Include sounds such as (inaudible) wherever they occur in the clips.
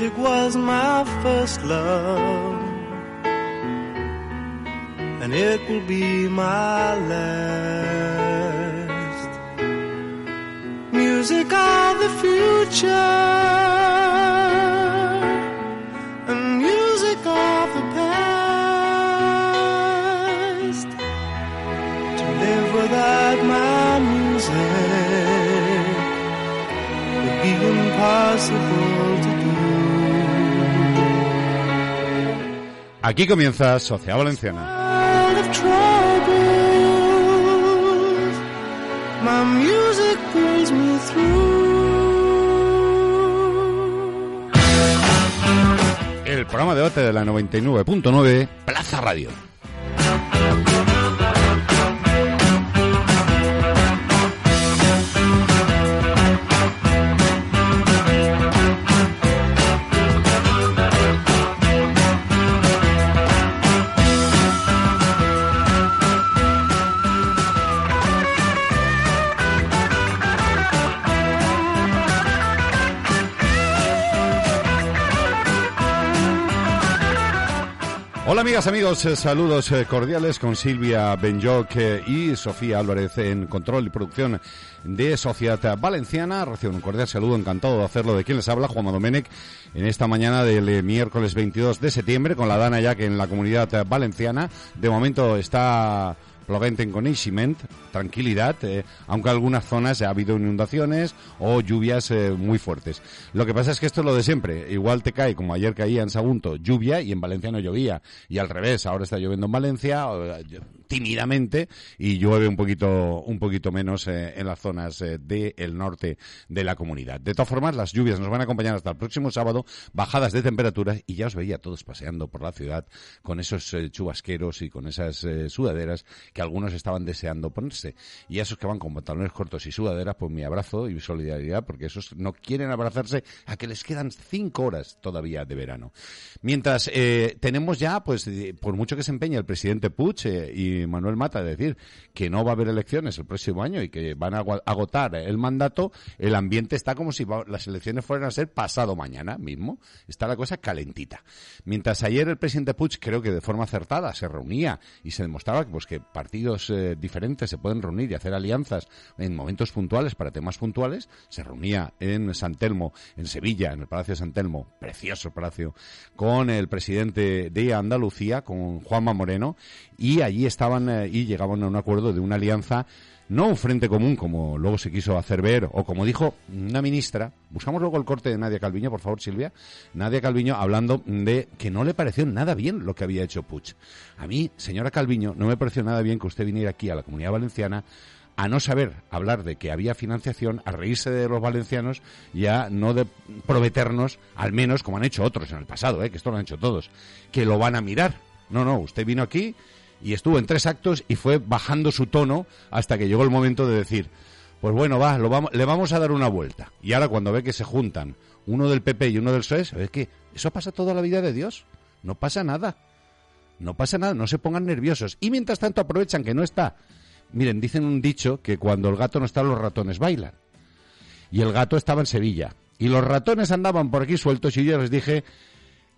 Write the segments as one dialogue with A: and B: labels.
A: Music was my first love, and it will be my last. Music of the future, and music of the past. To live without my music would be impossible
B: Aquí comienza Sociedad Valenciana. El programa de debate de la 99.9 Plaza Radio. Amigas, amigos, eh, saludos eh, cordiales con Silvia Benjoc eh, y Sofía Álvarez en control y producción de Sociedad Valenciana. Recibo un cordial saludo, encantado de hacerlo de quien les habla, Juan Domenech, en esta mañana del miércoles 22 de septiembre con la Dana ya que en la comunidad valenciana de momento está plovent en coneixement, tranquilidad, eh, aunque en algunas zonas ha habido inundaciones o lluvias eh, muy fuertes. Lo que pasa es que esto es lo de siempre. Igual te cae, como ayer caía en Sagunto, lluvia y en Valencia no llovía. Y al revés, ahora está lloviendo en Valencia, eh, tímidamente, y llueve un poquito, un poquito menos eh, en las zonas eh, del norte de la comunidad. De todas formas, las lluvias nos van a acompañar hasta el próximo sábado, bajadas de temperaturas, y ya os veía todos paseando por la ciudad con esos eh, chubasqueros y con esas eh, sudaderas que algunos estaban deseando ponerse. Y a esos que van con pantalones cortos y sudaderas, pues mi abrazo y solidaridad, porque esos no quieren abrazarse a que les quedan cinco horas todavía de verano. Mientras tenemos ya, pues, por mucho que se empeñe el presidente Puig eh, Manuel Mata de decir que no va a haber elecciones el próximo año y que van a agotar el mandato, el ambiente está como si las elecciones fueran a ser pasado mañana mismo. Está la cosa calentita. Mientras ayer el presidente Puig, creo que de forma acertada, se reunía y se demostraba pues, que partidos eh, diferentes se pueden reunir y hacer alianzas en momentos puntuales para temas puntuales, se reunía en San Telmo, en Sevilla, en el Palacio de San Telmo, precioso palacio, con el presidente de Andalucía, con Juanma Moreno, y allí eh, y llegaban a un acuerdo de una alianza no un frente común como luego se quiso hacer ver o como dijo una ministra. Buscamos luego el corte de Nadia Calviño, por favor, Silvia. Nadia Calviño hablando de que no le pareció nada bien lo que había hecho Puig. A mí, señora Calviño, no me pareció nada bien que usted viniera aquí a la Comunidad Valenciana a no saber hablar de que había financiación, a reírse de los valencianos y a no de prometernos, al menos como han hecho otros en el pasado, ¿eh? que esto lo han hecho todos, que lo van a mirar. No, no, usted vino aquí y estuvo en tres actos y fue bajando su tono hasta que llegó el momento de decir, pues bueno, va, lo vamos, le vamos a dar una vuelta. Y ahora cuando ve que se juntan uno del PP y uno del PSOE, ¿sabes qué? Eso pasa toda la vida de Dios. No pasa nada. No pasa nada, no se pongan nerviosos. Y mientras tanto aprovechan que no está. Miren, dicen un dicho que cuando el gato no está, los ratones bailan. Y el gato estaba en Sevilla. Y los ratones andaban por aquí sueltos y yo les dije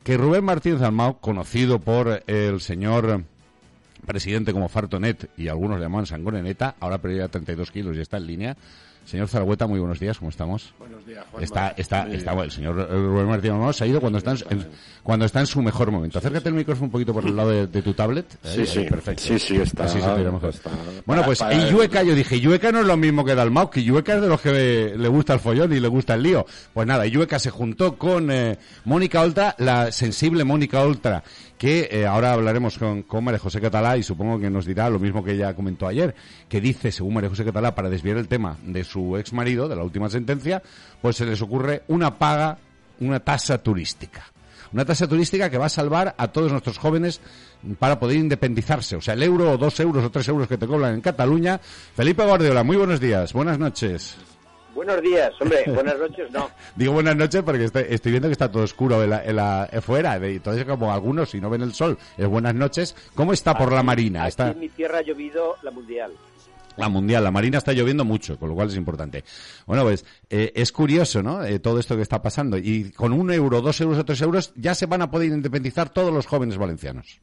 B: que Rubén Martínez Almao, conocido por el señor presidente como Fartonet y algunos le llaman Sangoneneta, ahora perdió ya 32 kilos y está en línea. Señor Zaragüeta, muy buenos días, ¿cómo estamos?
C: Buenos días, Juan.
B: Está, está, está,
C: bien.
B: el señor Rubén Martínez Almao se ha ido cuando está en, en- cuando está en su mejor momento. Acércate el micrófono un poquito por el lado de, de tu tablet.
C: Sí,
B: Ahí,
C: sí.
B: ahí, perfecto.
C: Sí, sí, está-
B: Así se te mejor.
C: está-
B: Bueno, pues y Yueca, yo dije, Yueca no es lo mismo que Dalmau, que Yueca es de los que le gusta el follón y le gusta el lío. Pues nada, Yueca se juntó con eh, Mónica Oltra, la sensible Mónica Oltra, que eh, ahora hablaremos con, con María José Catalá y supongo que nos dirá lo mismo que ella comentó ayer, que dice, según María José Catalá, para desviar el tema de su ex marido, de la última sentencia, pues se les ocurre una paga, una tasa turística. Una tasa turística que va a salvar a todos nuestros jóvenes para poder independizarse. O sea, el euro o dos euros o tres euros que te cobran en Cataluña. Felipe Guardiola, muy buenos días, buenas noches.
D: Buenos días, hombre, (laughs) buenas noches, no.
B: Digo buenas noches porque estoy, estoy viendo que está todo oscuro en la, en la- eh, fuera. de- Entonces, como algunos, si no ven el sol, es buenas noches. ¿Cómo está por la marina?
D: Aquí
B: Está...
D: en mi tierra ha llovido la mundial.
B: La mundial, la marina está lloviendo mucho, con lo cual es importante. Bueno, pues eh, es curioso, ¿no? Eh, todo esto que está pasando. Y con un euro, dos euros o tres euros ya se van a poder independizar todos los jóvenes valencianos.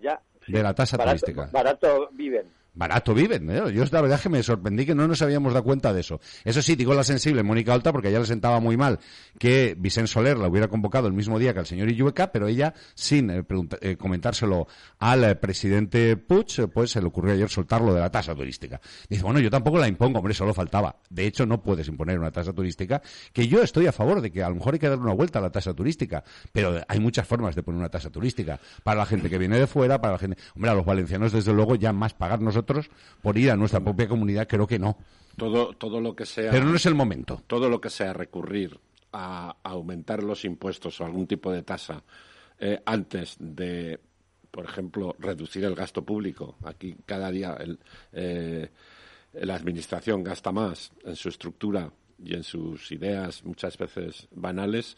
D: Ya.
B: De la tasa
D: Barato-
B: turística.
D: Barato viven.
B: Barato viven, ¿eh? Yo la verdad que me sorprendí que no nos habíamos dado cuenta de eso. Eso sí, digo la sensible Mónica Alta porque a ella le sentaba muy mal que Vicente Soler la hubiera convocado el mismo día que al señor Illueca, pero ella, sin eh, eh, comentárselo al eh, presidente Puig, eh, pues se le ocurrió ayer soltarlo de la tasa turística. Dice, bueno, yo tampoco la impongo, hombre, solo faltaba. De hecho, no puedes imponer una tasa turística, que yo estoy a favor de que a lo mejor hay que darle una vuelta a la tasa turística, pero hay muchas formas de poner una tasa turística. Para la gente que viene de fuera, para la gente... Hombre, a los valencianos, desde luego, ya más pagar nosotros por ir a nuestra propia comunidad, creo que no.
C: Todo, todo lo que sea.
B: Pero no es el momento.
C: todo lo que sea recurrir a, a aumentar los impuestos o algún tipo de tasa eh, antes de, por ejemplo, reducir el gasto público. Aquí cada día el, eh, la administración gasta más en su estructura y en sus ideas muchas veces banales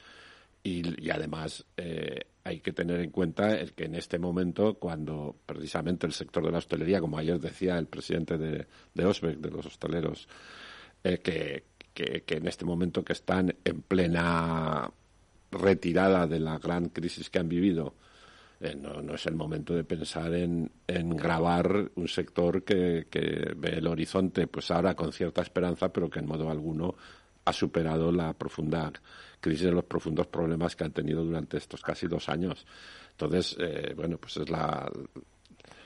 C: y, además eh, hay que tener en cuenta el que en este momento, cuando precisamente el sector de la hostelería, como ayer decía el presidente de, de Osbeck, de los hosteleros, eh, que, que, que en este momento que están en plena retirada de la gran crisis que han vivido, eh, no, no es el momento de pensar en, en grabar un sector que, que ve el horizonte, pues ahora con cierta esperanza, pero que en modo alguno ha superado la profunda crisis de los profundos problemas que han tenido durante estos casi dos años. Entonces, eh, bueno, pues es la,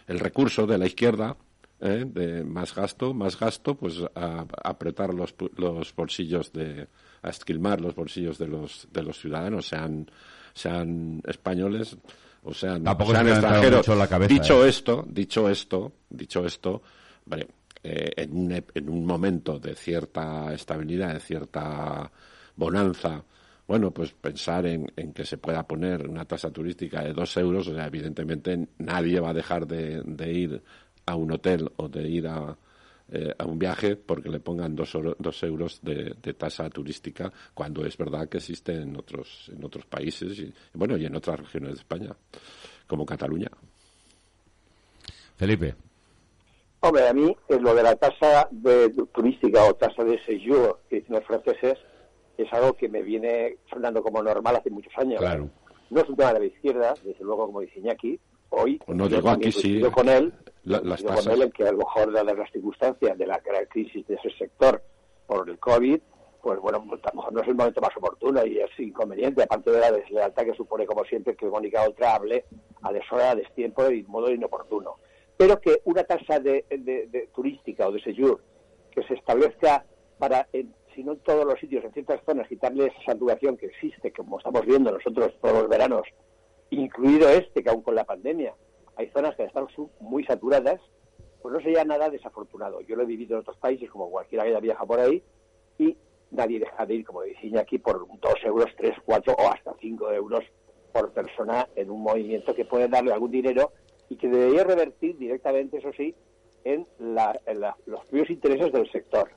C: el recurso de la izquierda ¿eh? de más gasto, más gasto, pues a, a apretar los, los bolsillos de, a esquilmar los bolsillos de los, de los ciudadanos, sean, sean españoles o sean,
B: Tampoco
C: sean
B: se
C: extranjeros.
B: la cabeza,
C: dicho
B: ¿eh?
C: esto, dicho esto, dicho esto, hombre, eh, en, un, en un momento de cierta estabilidad, de cierta bonanza, bueno, pues pensar en, en que se pueda poner una tasa turística de dos euros, o sea, evidentemente nadie va a dejar de, de ir a un hotel o de ir a, eh, a un viaje porque le pongan dos, oro- dos euros de, de tasa turística, cuando es verdad que existe en otros, en otros países y, bueno, y en otras regiones de España, como Cataluña.
B: Felipe.
E: Hombre, a mí lo de la tasa de, turística o tasa de séjour que dicen los franceses es algo que me viene sonando como normal hace muchos años.
B: Claro.
E: No es un tema de la izquierda, desde luego, como dice Iñaki, hoy.
C: No
E: también
C: aquí sí,
E: con él,
C: la- las
E: con él en que a lo mejor, dadas las circunstancias de la crisis de ese sector por el COVID, pues bueno, pues, a lo mejor no es el momento más oportuno y es inconveniente, aparte de la deslealtad que supone, como siempre, que Mónica Oltra hable a deshora, a destiempo y modo inoportuno. Pero que una tasa de, de- de turística o de séjour que se establezca para, en- si no en todos los sitios, en ciertas zonas, quitarle esa saturación que existe, como estamos viendo nosotros todos los veranos, incluido este, que aún con la pandemia, hay zonas que están muy saturadas, pues no sería nada desafortunado. Yo lo he vivido en otros países, como cualquiera que viajado por ahí, y nadie deja de ir, como decía aquí, por dos euros, tres, cuatro o hasta cinco euros por persona en un movimiento que puede darle algún dinero y que debería revertir directamente, eso sí, en, la- en la- los propios intereses del sector.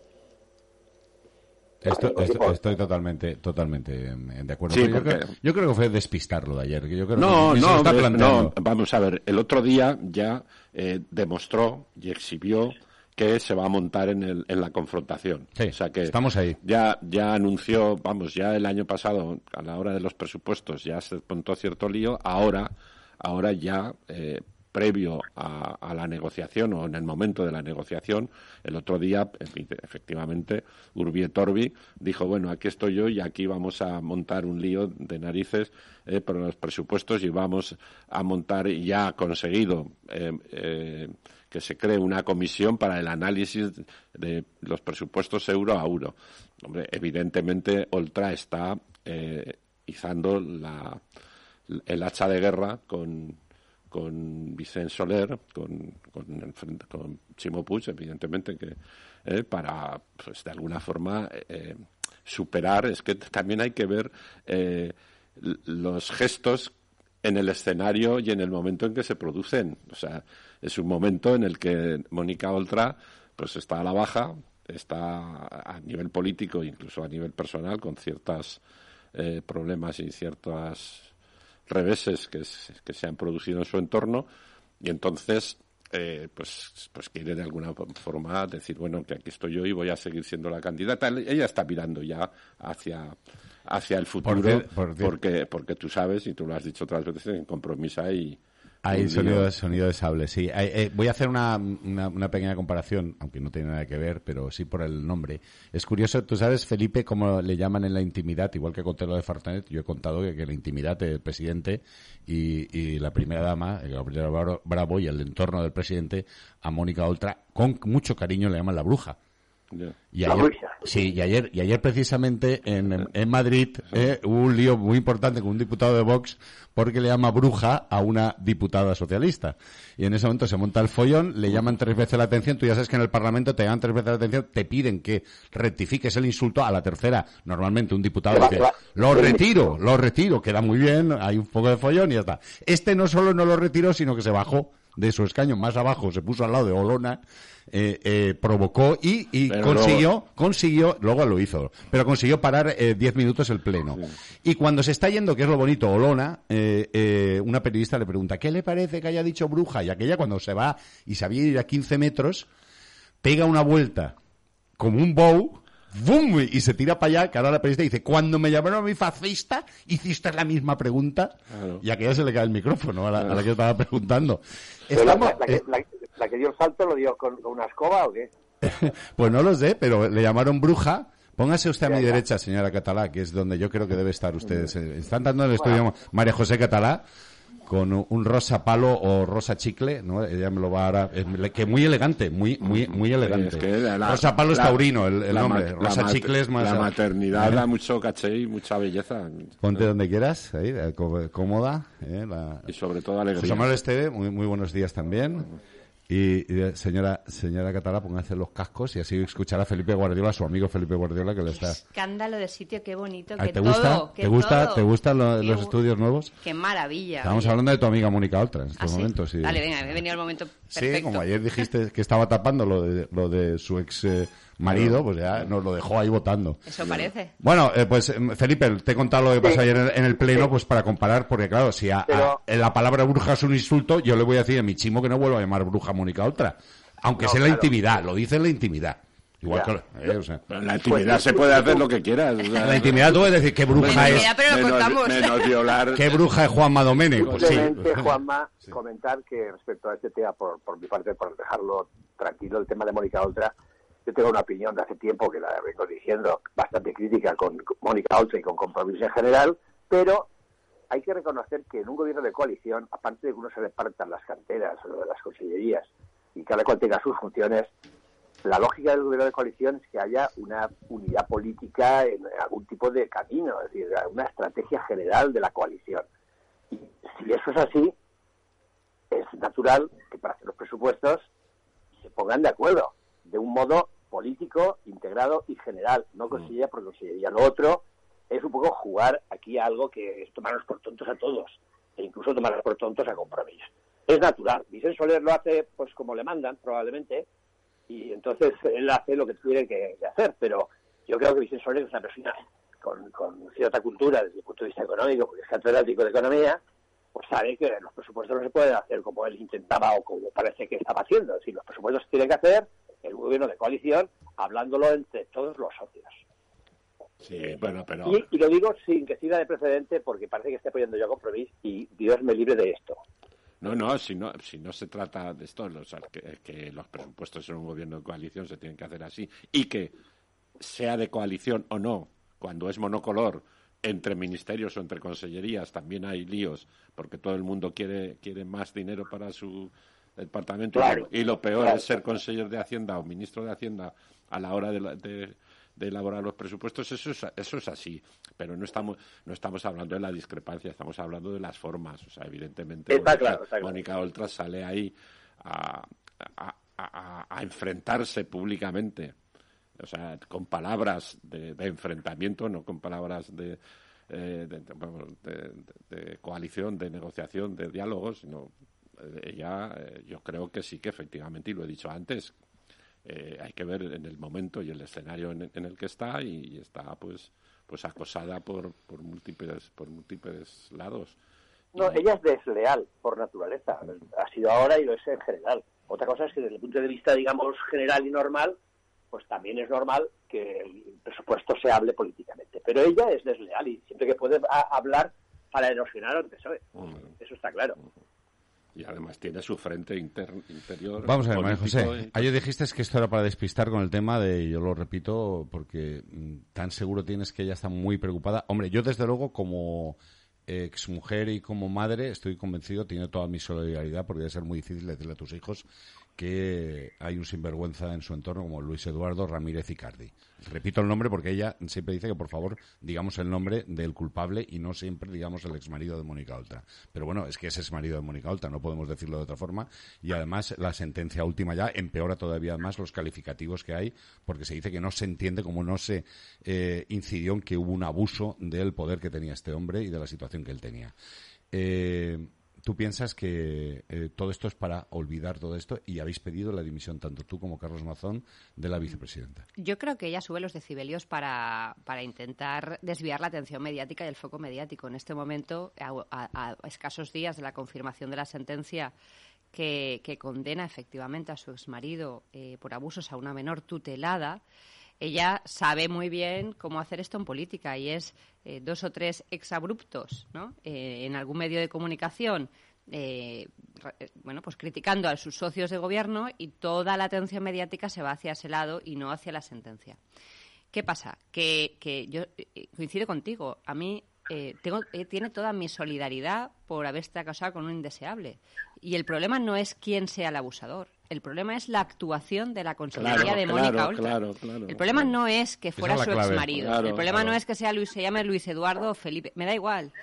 B: Esto-
E: Porque,
B: esto-
E: por-
B: estoy totalmente, totalmente eh, de acuerdo.
C: Sí,
B: yo, creo, yo creo que fue despistarlo de ayer. que Yo creo
C: No,
B: que
C: no,
B: está planteando.
C: no, vamos a ver, el otro día ya eh, demostró y exhibió que se va a montar en, el, en la confrontación.
B: Sí,
C: o sea que
B: estamos ahí.
C: Ya, ya anunció, vamos, ya el año pasado, a la hora de los presupuestos, ya se montó cierto lío. Ahora, ahora ya, eh, previo a, a la negociación o en el momento de la negociación, el otro día, efectivamente, Urbi et Orbi dijo, bueno, aquí estoy yo y aquí vamos a montar un lío de narices eh, por los presupuestos y vamos a montar, ya ha conseguido eh, eh, que se cree una comisión para el análisis de los presupuestos euro a euro. Hombre, evidentemente Oltra está eh, izando la, el hacha de guerra con, con Vicente Soler, con, con, el Chimo Puig, evidentemente, que eh, para, pues de alguna forma, eh, superar, es que también hay que ver eh, los gestos en el escenario y en el momento en que se producen. O sea, es un momento en el que Mónica Oltra pues está a la baja, está a nivel político, incluso a nivel personal, con ciertos eh, problemas y ciertos reveses que, s- que se han producido en su entorno, y entonces eh, pues, pues quiere de alguna forma decir, bueno, que aquí estoy yo y voy a seguir siendo la candidata. Ella está mirando ya hacia, hacia el futuro,
B: Por por
C: porque, porque tú sabes, y tú lo has dicho otras veces, en compromiso hay...
B: Hay sonido, de- sonido de sable, sí. Eh, eh, voy a hacer una, una, una pequeña comparación, aunque no tiene nada que ver, pero sí por el nombre. Es curioso, tú sabes, Felipe, cómo le llaman en la intimidad, igual que conté lo de Fartanet, yo he contado que, que la intimidad del presidente y, y la primera dama, el Gabriela Bravo- Bravo y el entorno del presidente, a Mónica Oltra, con mucho cariño le llaman la bruja. Y ayer, sí, y ayer, y ayer precisamente en, en Madrid eh, hubo un lío muy importante con un diputado de Vox porque le llama bruja a una diputada socialista. Y en ese momento se monta el follón, le llaman tres veces la atención. Tú ya sabes que en el Parlamento te llaman tres veces la atención, te piden que rectifiques el insulto. A la tercera, normalmente un diputado dice, lo retiro, lo retiro, queda muy bien, hay un poco de follón y ya está. Este no solo no lo retiró, sino que se bajó de su escaño más abajo, se puso al lado de Olona, eh, eh, provocó y, y consiguió, consiguió, luego lo hizo, pero consiguió parar eh, 10 minutos el pleno. Y cuando se está yendo, que es lo bonito, Olona, eh, eh, una periodista le pregunta, ¿qué le parece que haya dicho bruja? Y aquella cuando se va y sabía ir a 15 metros, pega una vuelta como un bow, ¡bum! y se tira para allá, que ahora la periodista dice, cuando me llamaron a mi fascista, hiciste la misma pregunta,
C: Claro.
B: y a aquella se le cae el micrófono a la, a la que estaba preguntando.
E: La,
B: Estamos,
E: la que,
B: eh,
E: la- que dio el salto lo dio con, con una escoba o qué? (laughs)
B: pues no lo sé, pero le llamaron bruja. Póngase usted a mi derecha, señora Catalá, que es donde yo creo que debe estar ustedes. Eh, Están dando en el estudio María José Catalá con un- rosa palo o rosa chicle, ¿no? Ella me lo va a dar, que muy elegante, muy muy muy elegante.
C: Es que la-
B: rosa palo es
C: la-
B: taurino, el, el nombre.
C: la
B: rosa chicle es más.
C: La maternidad
B: ¿Eh?
C: da mucho caché y mucha belleza.
B: Ponte donde quieras, ahí, eh, có- cómoda. eh, la-
C: Y sobre todo alegría.
B: José Manuel Esteve, muy, muy buenos días también. Y, y, eh, señora señora Catalá, póngase los cascos y así escuchará a Felipe Guardiola, su amigo Felipe Guardiola, que le está...
F: Escándalo de sitio, qué bonito,
B: Ah,
F: que
B: ¿Te
F: todo,
B: gusta?
F: que
B: ¿Te gusta?
F: todo.
B: ¿Te gustan lo-
F: Qué
B: los estudios nuevos?
F: Qué maravilla.
B: Estamos
F: oye.
B: hablando de tu amiga Mónica Oltra en
F: ¿Ah,
B: estos
F: sí?
B: momentos. Sí.
F: Dale, venga, me he venido el momento perfecto.
B: Sí, como ayer dijiste (laughs) que estaba tapando lo de, lo de su ex eh, marido, pues ya nos lo dejó ahí votando.
F: Eso parece.
B: Bueno, eh, pues em, Felipe, te he contado lo que pasó
E: Sí.
B: ayer en, en el pleno,
E: Sí.
B: pues para comparar, porque claro, si a, a-
E: Pero-
B: en la palabra bruja es un insulto, yo le voy a decir a mi chimo que no vuelva a llamar bruja a Mónica Oltra. Aunque
E: No,
B: sea la intimidad, lo dice en la intimidad. Igual que... eh, o sea,
C: Pero en la intimidad
E: Pues,
C: se puede hacer lo que quieras. o sea,
B: en la intimidad tú puedes decir qué bruja es,
F: mira, pero lo
C: menos, menos violar.
B: qué bruja es Juanma Domene. Pues sí.
E: Juanma, comentar que respecto a este tema, por, por mi parte, por dejarlo tranquilo, el tema de Mónica Oltra, yo tengo una opinión de hace tiempo que la vengo diciendo, bastante crítica con Mónica Oltra y con compromiso en general, pero hay que reconocer que en un gobierno de coalición, aparte de que uno se repartan las canteras o las consellerías y cada cual tenga sus funciones, la lógica del gobierno de coalición es que haya una unidad política en algún tipo de camino, es decir, una estrategia general de la coalición. Y si eso es así, es natural que para hacer los presupuestos se pongan de acuerdo de un modo político, integrado y general, no consellería por consellería. Lo otro es un poco jugar aquí a algo que es tomarnos por tontos a todos, e incluso tomarnos por tontos a compromiso. Es natural. Vicente Soler lo hace pues como le mandan, probablemente, y entonces él hace lo que tiene que, que hacer, pero yo creo que Vicente Soler es una persona con, con cierta cultura desde el punto de vista económico, porque es catedrático de economía, pues sabe que los presupuestos no se pueden hacer como él intentaba o como parece que estaba haciendo. Es decir, los presupuestos se tienen que hacer el gobierno de coalición hablándolo entre todos los socios.
C: Sí, bueno, pero...
E: Y, y lo digo sin que sirva de precedente porque parece que estoy apoyando yo a compromiso y Dios me libre de esto.
C: No, no, si no, si no se trata de esto, o sea, que, que los presupuestos en un gobierno de coalición se tienen que hacer así y que sea de coalición o no, cuando es monocolor, entre ministerios o entre consellerías también hay líos porque todo el mundo quiere, quiere más dinero para su departamento
E: Claro,
C: y lo peor
E: claro.
C: es ser consejero de Hacienda o ministro de Hacienda a la hora de, la- de- de elaborar los presupuestos, eso es, eso es así, pero no estamos, no estamos hablando de la discrepancia, estamos hablando de las formas, o sea, evidentemente
E: Está
C: Mónica-
E: claro, está claro.
C: Mónica Oltra sale ahí a, a- a- a enfrentarse públicamente, o sea, con palabras de, de enfrentamiento, no con palabras de, eh, de, de- coalición, de negociación, de diálogo, sino ella, eh, yo creo que sí que efectivamente, y lo he dicho antes, eh, hay que ver en el momento y el escenario en, en el que está y, y está pues pues acosada por, por múltiples por múltiples lados
E: No, ella es desleal por naturaleza. Ha sido ahora y lo es en general. Otra cosa es que desde el punto de vista, digamos, general y normal, pues también es normal que el presupuesto se hable políticamente. Pero ella es desleal y siempre que puede hablar para erosionar al PSOE.
C: Hombre.
E: Eso está claro.
C: Y además tiene su frente inter- interior.
B: Vamos a ver, María José. Ayer dijiste que esto era para despistar con el tema de, yo lo repito, porque mm, tan seguro tienes que ella está muy preocupada. Hombre, yo desde luego como exmujer y como madre estoy convencido, tiene toda mi solidaridad, porque debe ser muy difícil decirle a tus hijos que hay un sinvergüenza en su entorno como Luis Eduardo Ramírez Icardi. Repito el nombre porque ella siempre dice que por favor digamos el nombre del culpable y no siempre digamos el exmarido de Mónica Oltra. Pero bueno, es que es exmarido de Mónica Oltra, no podemos decirlo de otra forma. Y además la sentencia última ya empeora todavía más los calificativos que hay porque se dice que no se entiende cómo no se eh, incidió en que hubo un abuso del poder que tenía este hombre y de la situación que él tenía. Eh, ¿Tú piensas que eh, todo esto es para olvidar todo esto y habéis pedido la dimisión tanto tú como Carlos Mazón de la vicepresidenta?
F: Yo creo que ella sube los decibelios para, para intentar desviar la atención mediática y el foco mediático. En este momento, a, a- a escasos días de la confirmación de la sentencia que, condena efectivamente a su exmarido eh, por abusos a una menor tutelada, ella sabe muy bien cómo hacer esto en política y es eh, dos o tres exabruptos ¿no? Eh, en algún medio de comunicación eh, eh, bueno, pues criticando a sus socios de gobierno y toda la atención mediática se va hacia ese lado y no hacia la sentencia. ¿Qué pasa? Que, que yo eh, coincido contigo. A mí eh, tengo, eh, tiene toda mi solidaridad por haberse casado con un indeseable. Y el problema no es quién sea el abusador. El problema es la actuación de la consejería
C: Claro,
F: de
C: claro,
F: Mónica Oltra.
C: claro, claro.
F: el problema no es que fuera
B: es
F: su
B: clave.
F: exmarido.
C: Claro,
F: el problema
C: claro.
F: no es que sea Luis, se llame Luis Eduardo o Felipe. Me da igual.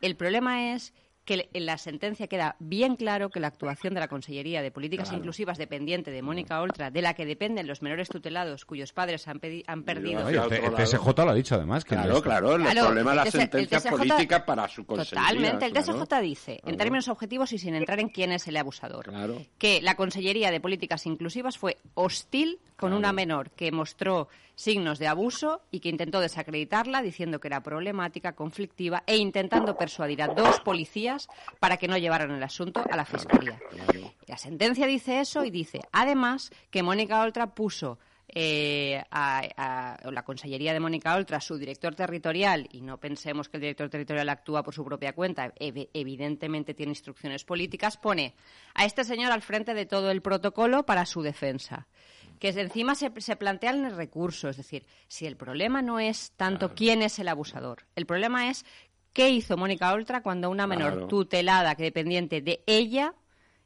F: El problema es que en la sentencia queda bien claro que la actuación de la Consellería de Políticas
C: Claro.
F: Inclusivas dependiente de Mónica Oltra, de la que dependen los menores tutelados cuyos padres han, pedi- han perdido
C: hacia
B: el, el. TSJ lo ha dicho además. que
C: Claro,
B: no es-
C: claro, el
F: Claro,
C: problema es la
F: el TS- el
C: sentencia
F: TSJ
C: política para su consejería.
F: Totalmente. El
C: claro.
F: TSJ dice, en
C: Claro.
F: términos objetivos y sin entrar en quién es el abusador,
C: Claro.
F: que la Consellería de Políticas Inclusivas fue hostil con
C: Claro.
F: una menor que mostró signos de abuso y que intentó desacreditarla diciendo que era problemática, conflictiva e intentando persuadir a dos policías para que no llevaran el asunto a la Fiscalía. La sentencia dice eso y dice, además, que Mónica Oltra puso eh, a, la Consellería de Mónica Oltra, su director territorial, y no pensemos que el director territorial actúa por su propia cuenta, ev- evidentemente tiene instrucciones políticas, pone a este señor al frente de todo el protocolo para su defensa. Que encima se, se plantean el recurso, es decir, si el problema no es tanto quién es el abusador, el problema es qué hizo Mónica Oltra cuando una menor
C: Claro.
F: tutelada, que dependiente de ella,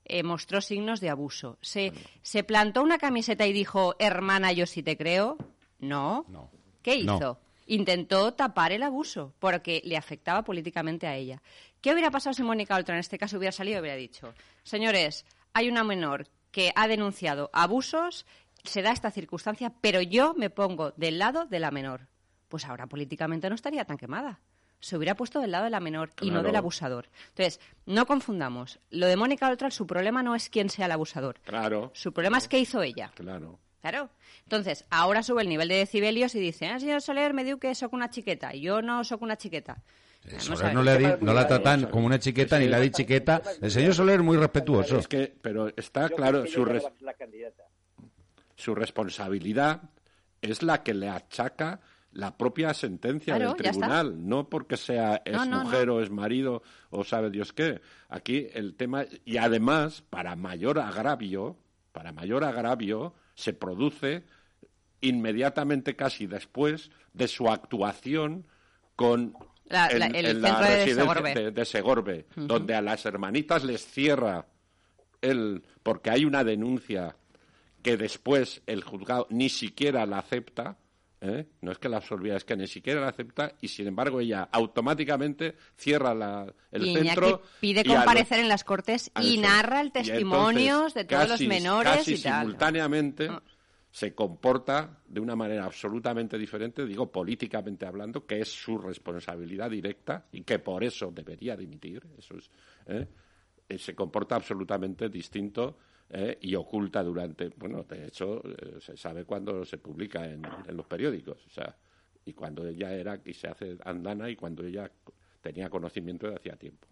F: eh, mostró signos de abuso. ¿Se, ¿Se plantó una camiseta y dijo, hermana, yo sí te creo? No.
B: No.
F: ¿Qué
B: No.
F: hizo? Intentó tapar el abuso porque le afectaba políticamente a ella. ¿Qué hubiera pasado si Mónica Oltra en este caso hubiera salido y hubiera dicho, señores, hay una menor que ha denunciado abusos, se da esta circunstancia, pero yo me pongo del lado de la menor? Pues ahora políticamente no estaría tan quemada. Se hubiera puesto del lado de la menor y no del abusador. Entonces, no confundamos. Lo de Mónica Oltra, su problema no es quién sea el abusador.
C: Claro,
F: Su problema es qué hizo ella.
C: claro.
F: Claro. Entonces, ahora sube el nivel de decibelios y dice, ah, señor Soler me diu que soc una chiqueta. Y yo no soc una chiqueta.
B: Soler no, le ha di- no la tratan como una chiqueta ni la di chiqueta. El señor Soler es muy respetuoso.
C: Es que, pero está claro, su,
E: la candidata.
C: Su responsabilidad es la que le achaca la propia sentencia
F: Claro,
C: del tribunal, no porque sea es
F: No, no,
C: mujer o es marido o sabe Dios qué. Aquí el tema y además para mayor agravio, para mayor agravio se produce inmediatamente casi después de su actuación con
F: La- el
C: en la
F: de
C: residencia
F: Segorbe.
C: de- de Segorbe, donde a las hermanitas les cierra el porque hay una denuncia que después el juzgado ni siquiera la acepta, ¿eh? no es que la absolvía, es que ni siquiera la acepta y sin embargo ella automáticamente cierra la, el
F: Iñaki
C: centro
F: pide
C: y
F: comparecer en las cortes y narra el
C: Y
F: testimonios de todos
C: casi-
F: los menores
C: casi
F: y tal.
C: simultáneamente
F: Ah.
C: se comporta de una manera absolutamente diferente, digo políticamente hablando, que es su responsabilidad directa y que por eso debería dimitir. Eso es, ¿eh? Eh, se comporta absolutamente distinto ¿eh? y oculta durante, bueno, de hecho eh, se sabe cuando se publica en, en los periódicos, o sea, y cuando ella era y se hace andana y cuando ella tenía conocimiento de hacía tiempo.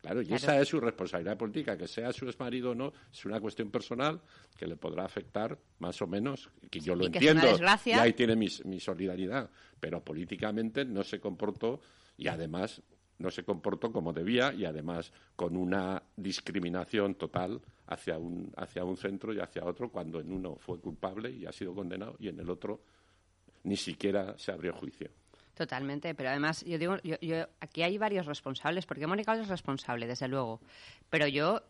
C: Claro, y
F: Claro.
C: esa es su responsabilidad política, que sea su exmarido o no, es una cuestión personal que le podrá afectar más o menos, que yo lo
F: Y
C: entiendo, y ahí tiene mi, mi solidaridad, pero políticamente no se comportó y además no se comportó como debía y además con una discriminación total hacia un, hacia un centro y hacia otro cuando en uno fue culpable y ha sido condenado y en el otro ni siquiera se abrió juicio.
F: Totalmente, pero además yo digo, yo, yo- aquí hay varios responsables, porque Mónica es responsable, desde luego, pero yo,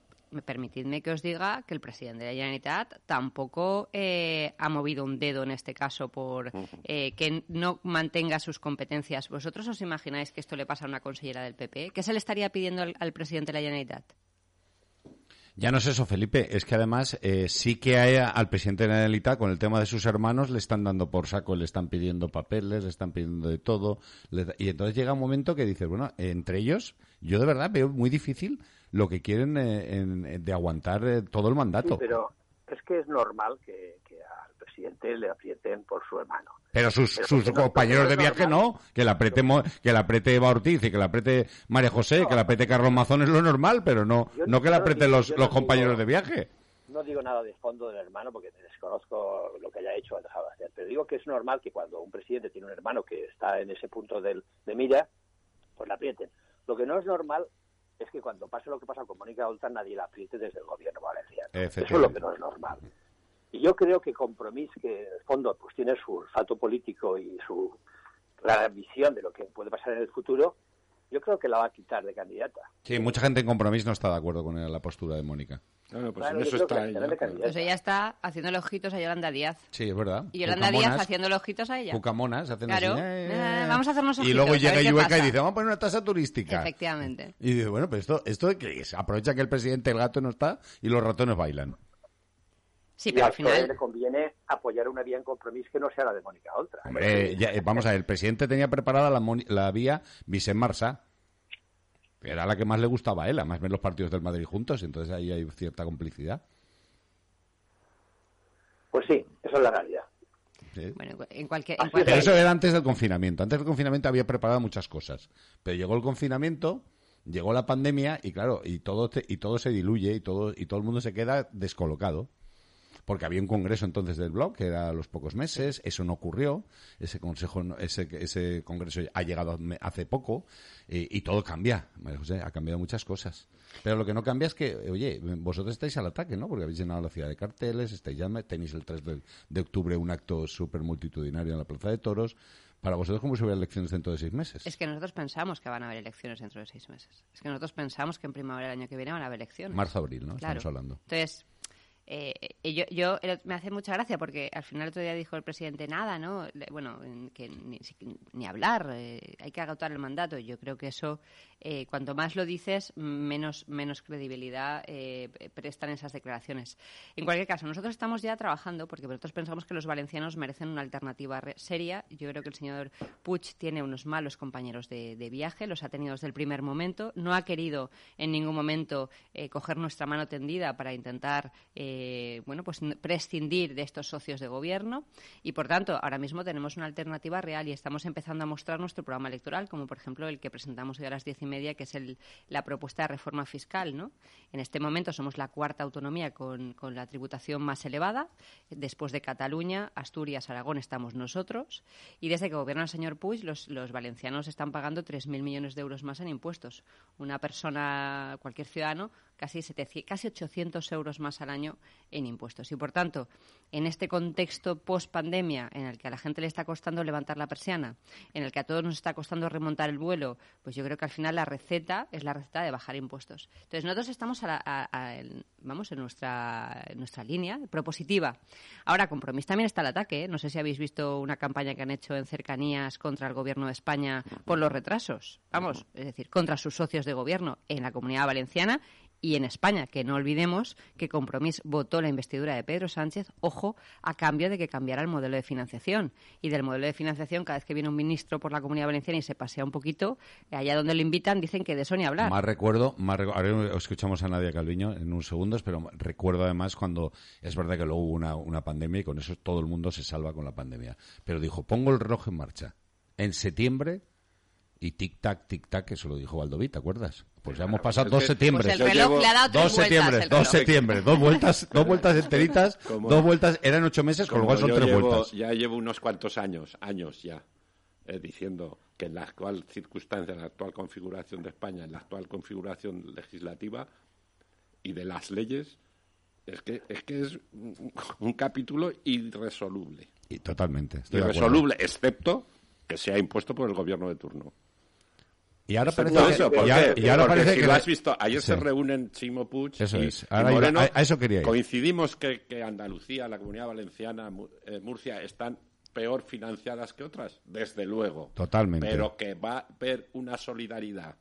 F: permitidme que os diga que el presidente de la Generalitat tampoco eh, ha movido un dedo en este caso por eh, que no mantenga sus competencias. ¿Vosotros os imagináis que esto le pasa a una consellera del PP? ¿Qué se le estaría pidiendo al, al presidente de la Generalitat?
B: Ya no es eso, Felipe, es que además eh, sí que hay a- al presidente de la Generalitat con el tema de sus hermanos le están dando por saco, le están pidiendo papeles, le están pidiendo de todo, le da- y entonces llega un momento que dices, bueno, entre ellos, yo de verdad veo muy difícil lo que quieren eh, en- de aguantar eh, todo el mandato.
E: Sí, pero es que es normal que, que al presidente le aprieten por su hermano.
B: Pero sus,
E: Pero
B: sus
E: no-
B: compañeros de viaje no, que la apriete, que la apriete Eva Ortiz y que la apriete María José, que la apriete Carlos Mazón es lo normal, pero no,
E: Yo
B: no que la aprieten los, los compañeros
E: digo-
B: de viaje.
E: No digo nada de fondo del hermano porque desconozco lo que haya hecho o dejado de hacer, pero digo que es normal que cuando un presidente tiene un hermano que está en ese punto del, de mira, pues la aprieten. Lo que no es normal es que cuando pase lo que pasa con Mónica Oltra nadie la apriete desde el gobierno valenciano. Eso es lo que no es normal. Y yo creo que Compromís, que en el fondo pues tiene su olfato político y su clara visión de lo que puede pasar en el futuro, yo creo que la va a quitar de candidata.
B: Sí, mucha gente en compromiso no está de acuerdo con la postura de Mónica.
C: Bueno, pues
E: Claro,
C: en eso está
E: la
C: ella. claro.
F: Pues ella está haciéndole ojitos a Yolanda Díaz.
B: Sí, es verdad.
F: Y Yolanda Díaz
B: Cucamonas,
F: haciéndole ojitos a ella.
B: Cucamonas, hacen
F: Claro.
B: así, eh,
F: Eh, vamos a hacernos
B: Y
F: ojitos,
B: luego
F: a ver
B: llega Yueca y dice, vamos a poner una tasa turística.
F: Efectivamente.
B: Y dice, bueno, pues esto, esto de que es? aprovecha que el presidente, el gato no está y los ratones bailan.
F: Sí,
E: y
F: pero
E: al
F: al final...
E: le conviene apoyar una vía en Compromís que no sea la de Mónica Oltra.
B: Hombre, ya, eh, vamos a ver, el presidente tenía preparada la, la vía Vicent-Marsa. Era la que más le gustaba a él, además ven los partidos del Madrid juntos, entonces ahí hay cierta complicidad.
E: Pues sí, esa es la realidad.
B: Sí.
F: Bueno, en cualquier... En cualquier-
B: Pero eso era antes del confinamiento. Antes del confinamiento había preparado muchas cosas. Pero llegó el confinamiento, llegó la pandemia y claro, y todo, te- y todo se diluye y todo, y todo el mundo se queda descolocado. Porque había un congreso entonces del blog, que era a los pocos meses, eso no ocurrió, ese consejo, ese, ese congreso ha llegado hace poco, y, y todo cambia, María José, ha cambiado muchas cosas. Pero lo que no cambia es que, oye, vosotros estáis al ataque, ¿no? Porque habéis llenado la ciudad de carteles, estáis ya, tenéis el 3 de, de octubre un acto súper multitudinario en la Plaza de Toros. Para vosotros, ¿cómo se hubiera elecciones dentro de seis meses?
F: Es que nosotros pensamos que van a haber elecciones dentro de seis meses. Es que nosotros pensamos que en primavera del año que viene van a haber elecciones.
B: Marzo-abril, ¿no?
F: Claro.
B: Estamos hablando.
F: Entonces, eh, eh, yo, yo el- me hace mucha gracia porque al final otro día dijo el presidente nada, ¿no? Bueno, en- que ni, ni hablar, eh, hay que agotar el mandato. Yo creo que eso, eh, cuanto más lo dices, menos, menos credibilidad eh, prestan esas declaraciones. En cualquier caso, nosotros estamos ya trabajando porque nosotros pensamos que los valencianos merecen una alternativa seria. Yo creo que el señor Puig tiene unos malos compañeros de, viaje, los ha tenido desde el primer momento. No ha querido en ningún momento eh, coger nuestra mano tendida para intentar bueno, pues prescindir de estos socios de gobierno y por tanto ahora mismo tenemos una alternativa real y estamos empezando a mostrar nuestro programa electoral, como por ejemplo el que presentamos hoy a las diez y media, que es el- la propuesta de reforma fiscal. ¿no? En este momento somos la cuarta autonomía con, la tributación más elevada. Después de Cataluña, Asturias, Aragón estamos nosotros. Y desde que gobierna el señor Puig, los, los valencianos están pagando 3.000 millones de euros más en impuestos. Una persona, cualquier ciudadano, casi, 700 casi 800 euros más al año en impuestos. Y por tanto, en este contexto post-pandemia, en el que a la gente le está costando levantar la persiana, en el que a todos nos está costando remontar el vuelo, pues yo creo que al final la receta es la receta de bajar impuestos. Entonces, nosotros estamos a la- a- vamos, en nuestra, nuestra línea propositiva. Ahora, Compromís también está al ataque. ¿eh? No sé si habéis visto una campaña que han hecho en cercanías contra el Gobierno de España por los retrasos. Vamos, es decir, contra sus socios de gobierno en la Comunidad Valenciana y en España, que no olvidemos que Compromís votó la investidura de Pedro Sánchez, ojo, a cambio de que cambiara el modelo de financiación. Y del modelo de financiación, cada vez que viene un ministro por la Comunidad Valenciana y se pasea un poquito, allá donde lo invitan dicen que de eso ni hablar.
B: Más recuerdo, más ahora escuchamos a Nadia Calviño en unos segundos, pero recuerdo además cuando es verdad que luego hubo una, una pandemia y con eso todo el mundo se salva con la pandemia. Pero dijo, pongo el reloj en marcha. En septiembre y tic-tac, tic-tac, eso lo dijo Valdoví, ¿te acuerdas? Pues ya hemos pasado dos septiembre.
F: Pues el
C: Yo
F: reloj
C: llevo
F: le ha dado tres
B: Dos
F: vueltas.
B: septiembre,
F: el
B: dos septiembre, dos vueltas, dos vueltas enteritas, (laughs)
C: Como-
B: dos vueltas, eran ocho meses, con lo cual son tres
C: llevo-
B: vueltas.
C: Ya llevo unos cuantos años, años ya, eh, diciendo que en la actual circunstancia, en la actual configuración de España, en la actual configuración legislativa y de las leyes, es que es, que es un, un capítulo irresoluble.
B: Y totalmente, estoy de acuerdo.
C: Irresoluble, excepto que sea impuesto por el gobierno de turno.
B: Y ahora parece que,
C: eso, ¿por
B: y y ahora
C: Porque
B: parece
C: si
B: que
C: lo has visto, ayer
B: Sí.
C: se reúnen Chimo Puig
B: Eso
C: y,
B: es.
C: y
B: Ahora iba-
C: Moreno.
B: a- a eso quería ir.
C: Coincidimos que, que Andalucía, la Comunidad Valenciana, eh, Murcia están peor financiadas que otras, desde luego.
B: Totalmente.
C: Pero que va a haber una solidaridad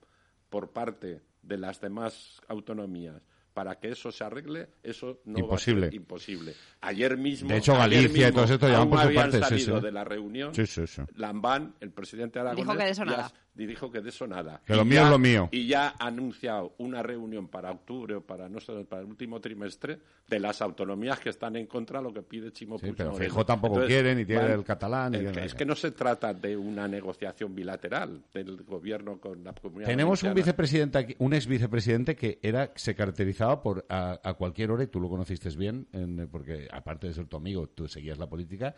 C: por parte de las demás autonomías para que eso se arregle, eso no
B: Imposible.
C: va a ser imposible. Ayer mismo,
B: De hecho, Galicia y
C: mismo,
B: todo esto
C: aún
B: por su
C: habían
B: parte, sí,
C: salido
B: sí.
C: de la reunión.
B: Sí, sí, sí.
C: Lambán, el presidente aragonés,
F: Dijo que de eso
C: ya
F: nada.
C: Y dijo que de eso nada.
B: Que
C: Y
B: lo mío
C: ya-
B: es lo mío.
C: Y ya ha anunciado una reunión para octubre o para, no sé, para el último trimestre de las autonomías que están en contra de lo que pide Chimo
B: Sí, pero. Feijóo tampoco quiere, ni tiene el catalán,
C: el es que no se trata de una negociación bilateral del gobierno con la comunidad
B: Tenemos un vicepresidente, aquí- un ex vicepresidente que era, se caracterizaba por a, a cualquier hora, y tú lo conociste bien, en- porque aparte de ser tu amigo, tú seguías la política.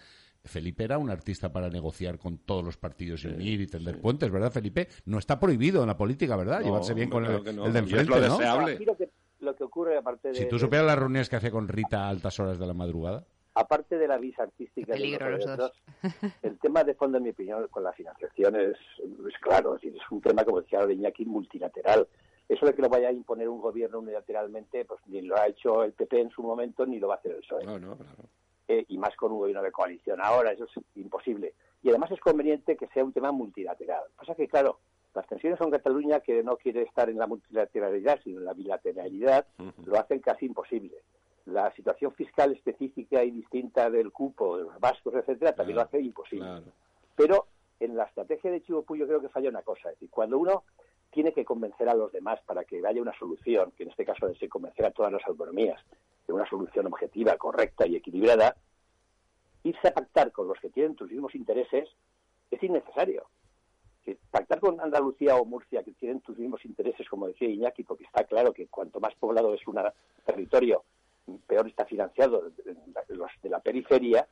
B: Felipe era un artista para negociar con todos los partidos y unir y tender puentes, ¿verdad, Felipe? No está prohibido en la política, ¿verdad?
C: No,
B: Llevarse bien con
C: claro
B: el,
C: no.
B: el de
C: Y es
B: enfrente,
C: lo
B: ¿no?
C: deseable.
E: Aquí lo que, lo que ocurre, aparte de,
B: Si tú supieras las reuniones que hacía con Rita a altas horas de la madrugada.
E: aparte de la visa artística
F: Qué peligro
E: de
F: los
E: otros, el tema de fondo, en mi opinión, con la financiación es, es claro, es, decir, es un tema, como decía Iñaki, multilateral. Eso de que lo vaya a imponer un gobierno unilateralmente, pues ni lo ha hecho el PP en su momento, ni lo va a hacer el PSOE.
C: No, no, claro.
E: Eh, y más con un gobierno de coalición ahora, eso es imposible. Y además es conveniente que sea un tema multilateral. Pasa que, claro, las tensiones con Cataluña, que no quiere estar en la multilateralidad, sino en la bilateralidad, lo hacen casi imposible. La situación fiscal específica y distinta del cupo, de los vascos, etcétera, también
C: Claro,
E: lo hace imposible.
C: claro.
E: Pero en la estrategia de Chivo Puyo creo que falla una cosa. Es decir, cuando uno tiene que convencer a los demás para que haya una solución, que en este caso es convencer a todas las autonomías de una solución objetiva, correcta y equilibrada, irse a pactar con los que tienen tus mismos intereses es innecesario. Pactar con Andalucía o Murcia, que tienen tus mismos intereses, como decía Iñaki, porque está claro que cuanto más poblado es un territorio, peor está financiado los de la periferia,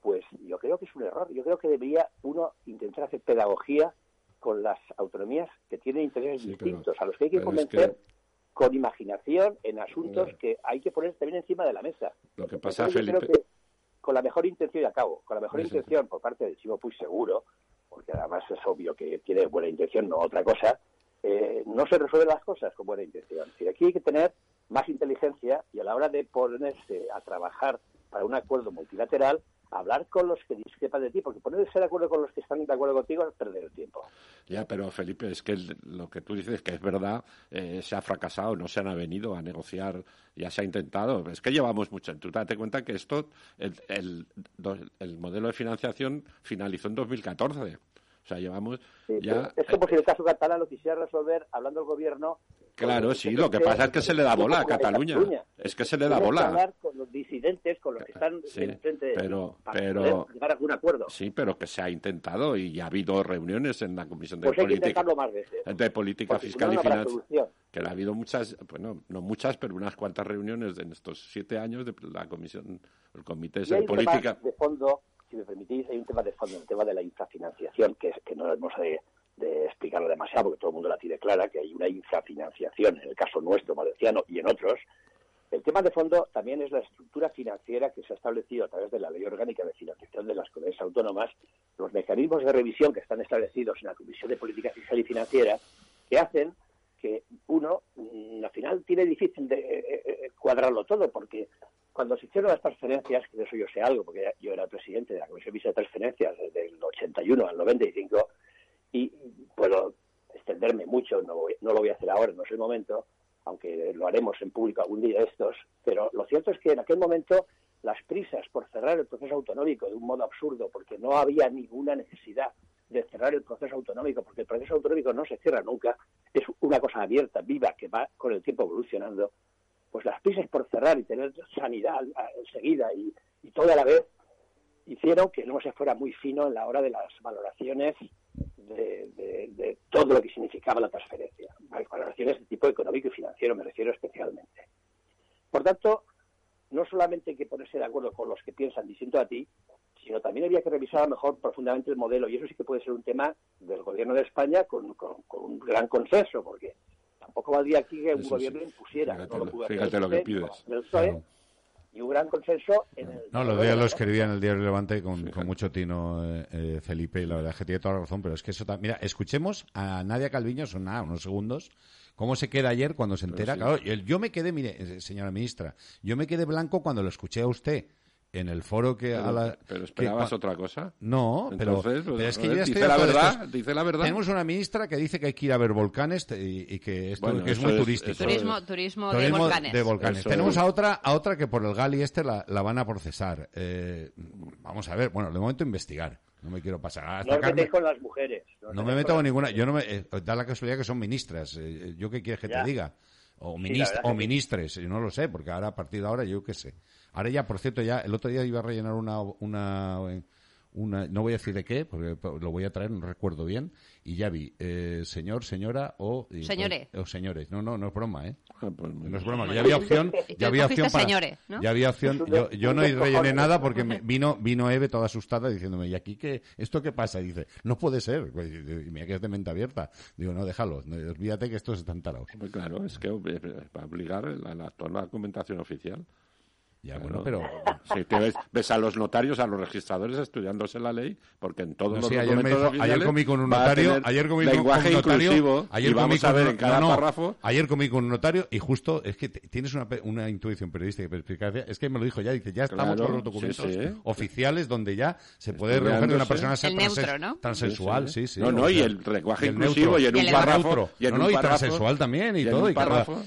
E: pues yo creo que es un error. Yo creo que debería uno intentar hacer pedagogía con las autonomías que tienen intereses
C: Sí, pero-
E: distintos, a los que hay que
C: es
E: convencer
C: que-
E: con imaginación en asuntos que hay que poner también encima de la mesa.
C: Lo que pasa,
E: Entonces, yo
C: Felipe...
E: creo que con la mejor intención, y acabo, con la mejor
C: Sí, sí,
E: intención por parte de Chimo Puig seguro, porque además es obvio que tiene buena intención, no otra cosa, eh, no se resuelven las cosas con buena intención. Decir, aquí hay que tener más inteligencia y a la hora de ponerse a trabajar para un acuerdo multilateral, hablar con los que discrepan de ti, porque ponerse de acuerdo con los que están de acuerdo contigo es perder el tiempo.
C: Ya, pero Felipe, es que lo que tú dices que es verdad, eh, se ha fracasado, no se han avenido a negociar, ya se ha intentado. Es que llevamos mucho. Tú date cuenta que esto, el, el, el modelo de financiación finalizó en 2014. O sea, llevamos
E: Sí,
C: ya.
E: es como si el caso catalán lo quisiera resolver hablando el gobierno.
C: Claro, sí, lo que pasa es que se le da bola a Cataluña. Es que se le da bola.
E: hablar con los disidentes, con los que están
C: Sí,
E: enfrente de ti,
C: pero-
E: para
C: pero-
E: poder llegar a algún acuerdo.
C: Sí, pero que se ha intentado y ha habido reuniones en la Comisión de
E: Pues
C: Política,
E: más veces.
C: de política
E: Porque si
C: Fiscal
E: no,
C: y
E: solución.
C: Que ha habido muchas, bueno, no muchas, pero unas cuantas reuniones en estos siete años de la Comisión, el Comité de Política.
E: de fondo, si me permitís, hay un tema de fondo, el tema de la infrafinanciación, que es que no hemos de, de explicarlo demasiado, porque todo el mundo la tiene clara, que hay una infrafinanciación, en el caso nuestro, valenciano, y en otros. El tema de fondo también es la estructura financiera que se ha establecido a través de la Ley Orgánica de Financiación de las Comunidades Autónomas, los mecanismos de revisión que están establecidos en la Comisión de Política Fiscal y Financiera, que hacen que uno, mm, al final, tiene difícil de eh, eh, cuadrarlo todo, porque cuando se hicieron las transferencias, que de eso yo sé algo, porque yo era presidente de la Comisión Fiscal de Transferencias desde el 81 al 95, y puedo extenderme mucho, no, voy- no lo voy a hacer ahora, no es el momento, aunque lo haremos en público algún día estos, pero lo cierto es que en aquel momento las prisas por cerrar el proceso autonómico de un modo absurdo, porque no había ninguna necesidad de cerrar el proceso autonómico, porque el proceso autonómico no se cierra nunca, es una cosa abierta, viva, que va con el tiempo evolucionando, pues las prisas por cerrar y tener sanidad enseguida y, y todo a la vez hicieron que no se fuera muy fino en la hora de las valoraciones de todo lo que significaba la transferencia. valoraciones de tipo económico y financiero, me refiero especialmente. Por tanto, no solamente hay que ponerse de acuerdo con los que piensan distinto a ti, sino también había que revisar a lo mejor profundamente el modelo. Y eso sí que puede ser un tema del gobierno de España con, con- con un gran consenso, porque tampoco valdría aquí que un
C: Eso
E: gobierno
C: sí.
E: impusiera.
C: Fíjate
E: no lo hacer
C: fíjate lo que pides.
B: Claro.
E: y un gran consenso en el...
B: No, lo de
E: modelo,
B: lo escribía en el diario Levante con, con mucho tino eh, eh, Felipe y la verdad es que tiene toda la razón, pero es que eso ta- Mira, escuchemos a Nadia Calviño, son nada, unos segundos, cómo se queda ayer cuando se entera.
C: sí.
B: Claro, yo me quedé, mire, eh, señora ministra, yo me quedé blanco cuando lo escuché a usted en el foro que a
C: Pero,
B: la...
C: pero esperabas otra cosa.
B: No, pero,
C: Entonces, pues,
B: pero es que
C: a
B: yo
C: ver,
B: ya estoy
C: dice la verdad,
B: estos-
C: dice la verdad.
B: Tenemos una ministra que dice que hay que ir a ver volcanes y, y que esto
C: Bueno,
B: que es muy
C: es-
B: turístico.
F: Turismo, turismo, de
B: Turismo
F: volcanes.
B: de volcanes. Tenemos
C: es.
B: a otra, a otra que por el Gali este la, la van a procesar. Eh, vamos a ver, bueno, de momento investigar. No me quiero pasar.
E: No
B: Hasta
E: os
B: Carmen-
E: metéis con las mujeres. os
B: no me meto
E: con
B: ninguna. Yo no me, eh, da la casualidad que son ministras. Eh, ¿Yo qué quieres que
E: Ya.
B: te diga? O,
E: Sí,
B: minist-
E: la verdad
B: o ministres, yo no lo sé, porque ahora a partir de ahora yo qué sé. Ahora ya, por cierto, ya el otro día iba a rellenar una, una, una no voy a decir de qué, porque lo voy a traer, no recuerdo bien, y ya vi, eh, señor, señora o... y-
F: Señore.
B: O, señores. No, no, no es broma, ¿eh?
C: Ah, pues,
B: No es broma, que (laughs) ya había opción, ya había opción para,
F: señores, ¿no?
B: ya había opción,
E: Es
B: yo, yo no rellené nada porque (laughs) me- vino, vino Eve toda asustada diciéndome, ¿y aquí qué, esto qué pasa? Y dice, no puede ser, Pues, y me quedé de mente abierta. Digo, no, déjalo, no, olvídate que estos están tarados.
C: Pues claro, es que eh, va a obligar a la, toda la documentación oficial.
B: Ya,
C: Claro.
B: bueno, pero... (laughs)
C: Si te ves, ves a los notarios, a los registradores estudiándose la ley, porque en todos
B: No,
C: los
B: sí, ayer, me dijo- ayer comí con un notario, ayer comí con,
C: lenguaje
B: con un notario, ayer
C: y
B: comí
C: vamos
B: con
C: a ver
B: un-
C: en cada
B: no,
C: párrafo
B: ayer comí con un notario y justo es que tienes una, pe- una intuición periodística y perspicacia, es que me lo dijo ya, dice, ya estamos
C: Claro,
B: con los documentos
C: sí, sí.
B: oficiales donde ya se puede recoger de una persona
F: neutro, ¿no?
B: transensual, sí, sí.
C: No, no, y el lenguaje
B: y el
C: inclusivo y en un
F: el
C: párrafo. Y
B: no, no, y transexual también y, todo.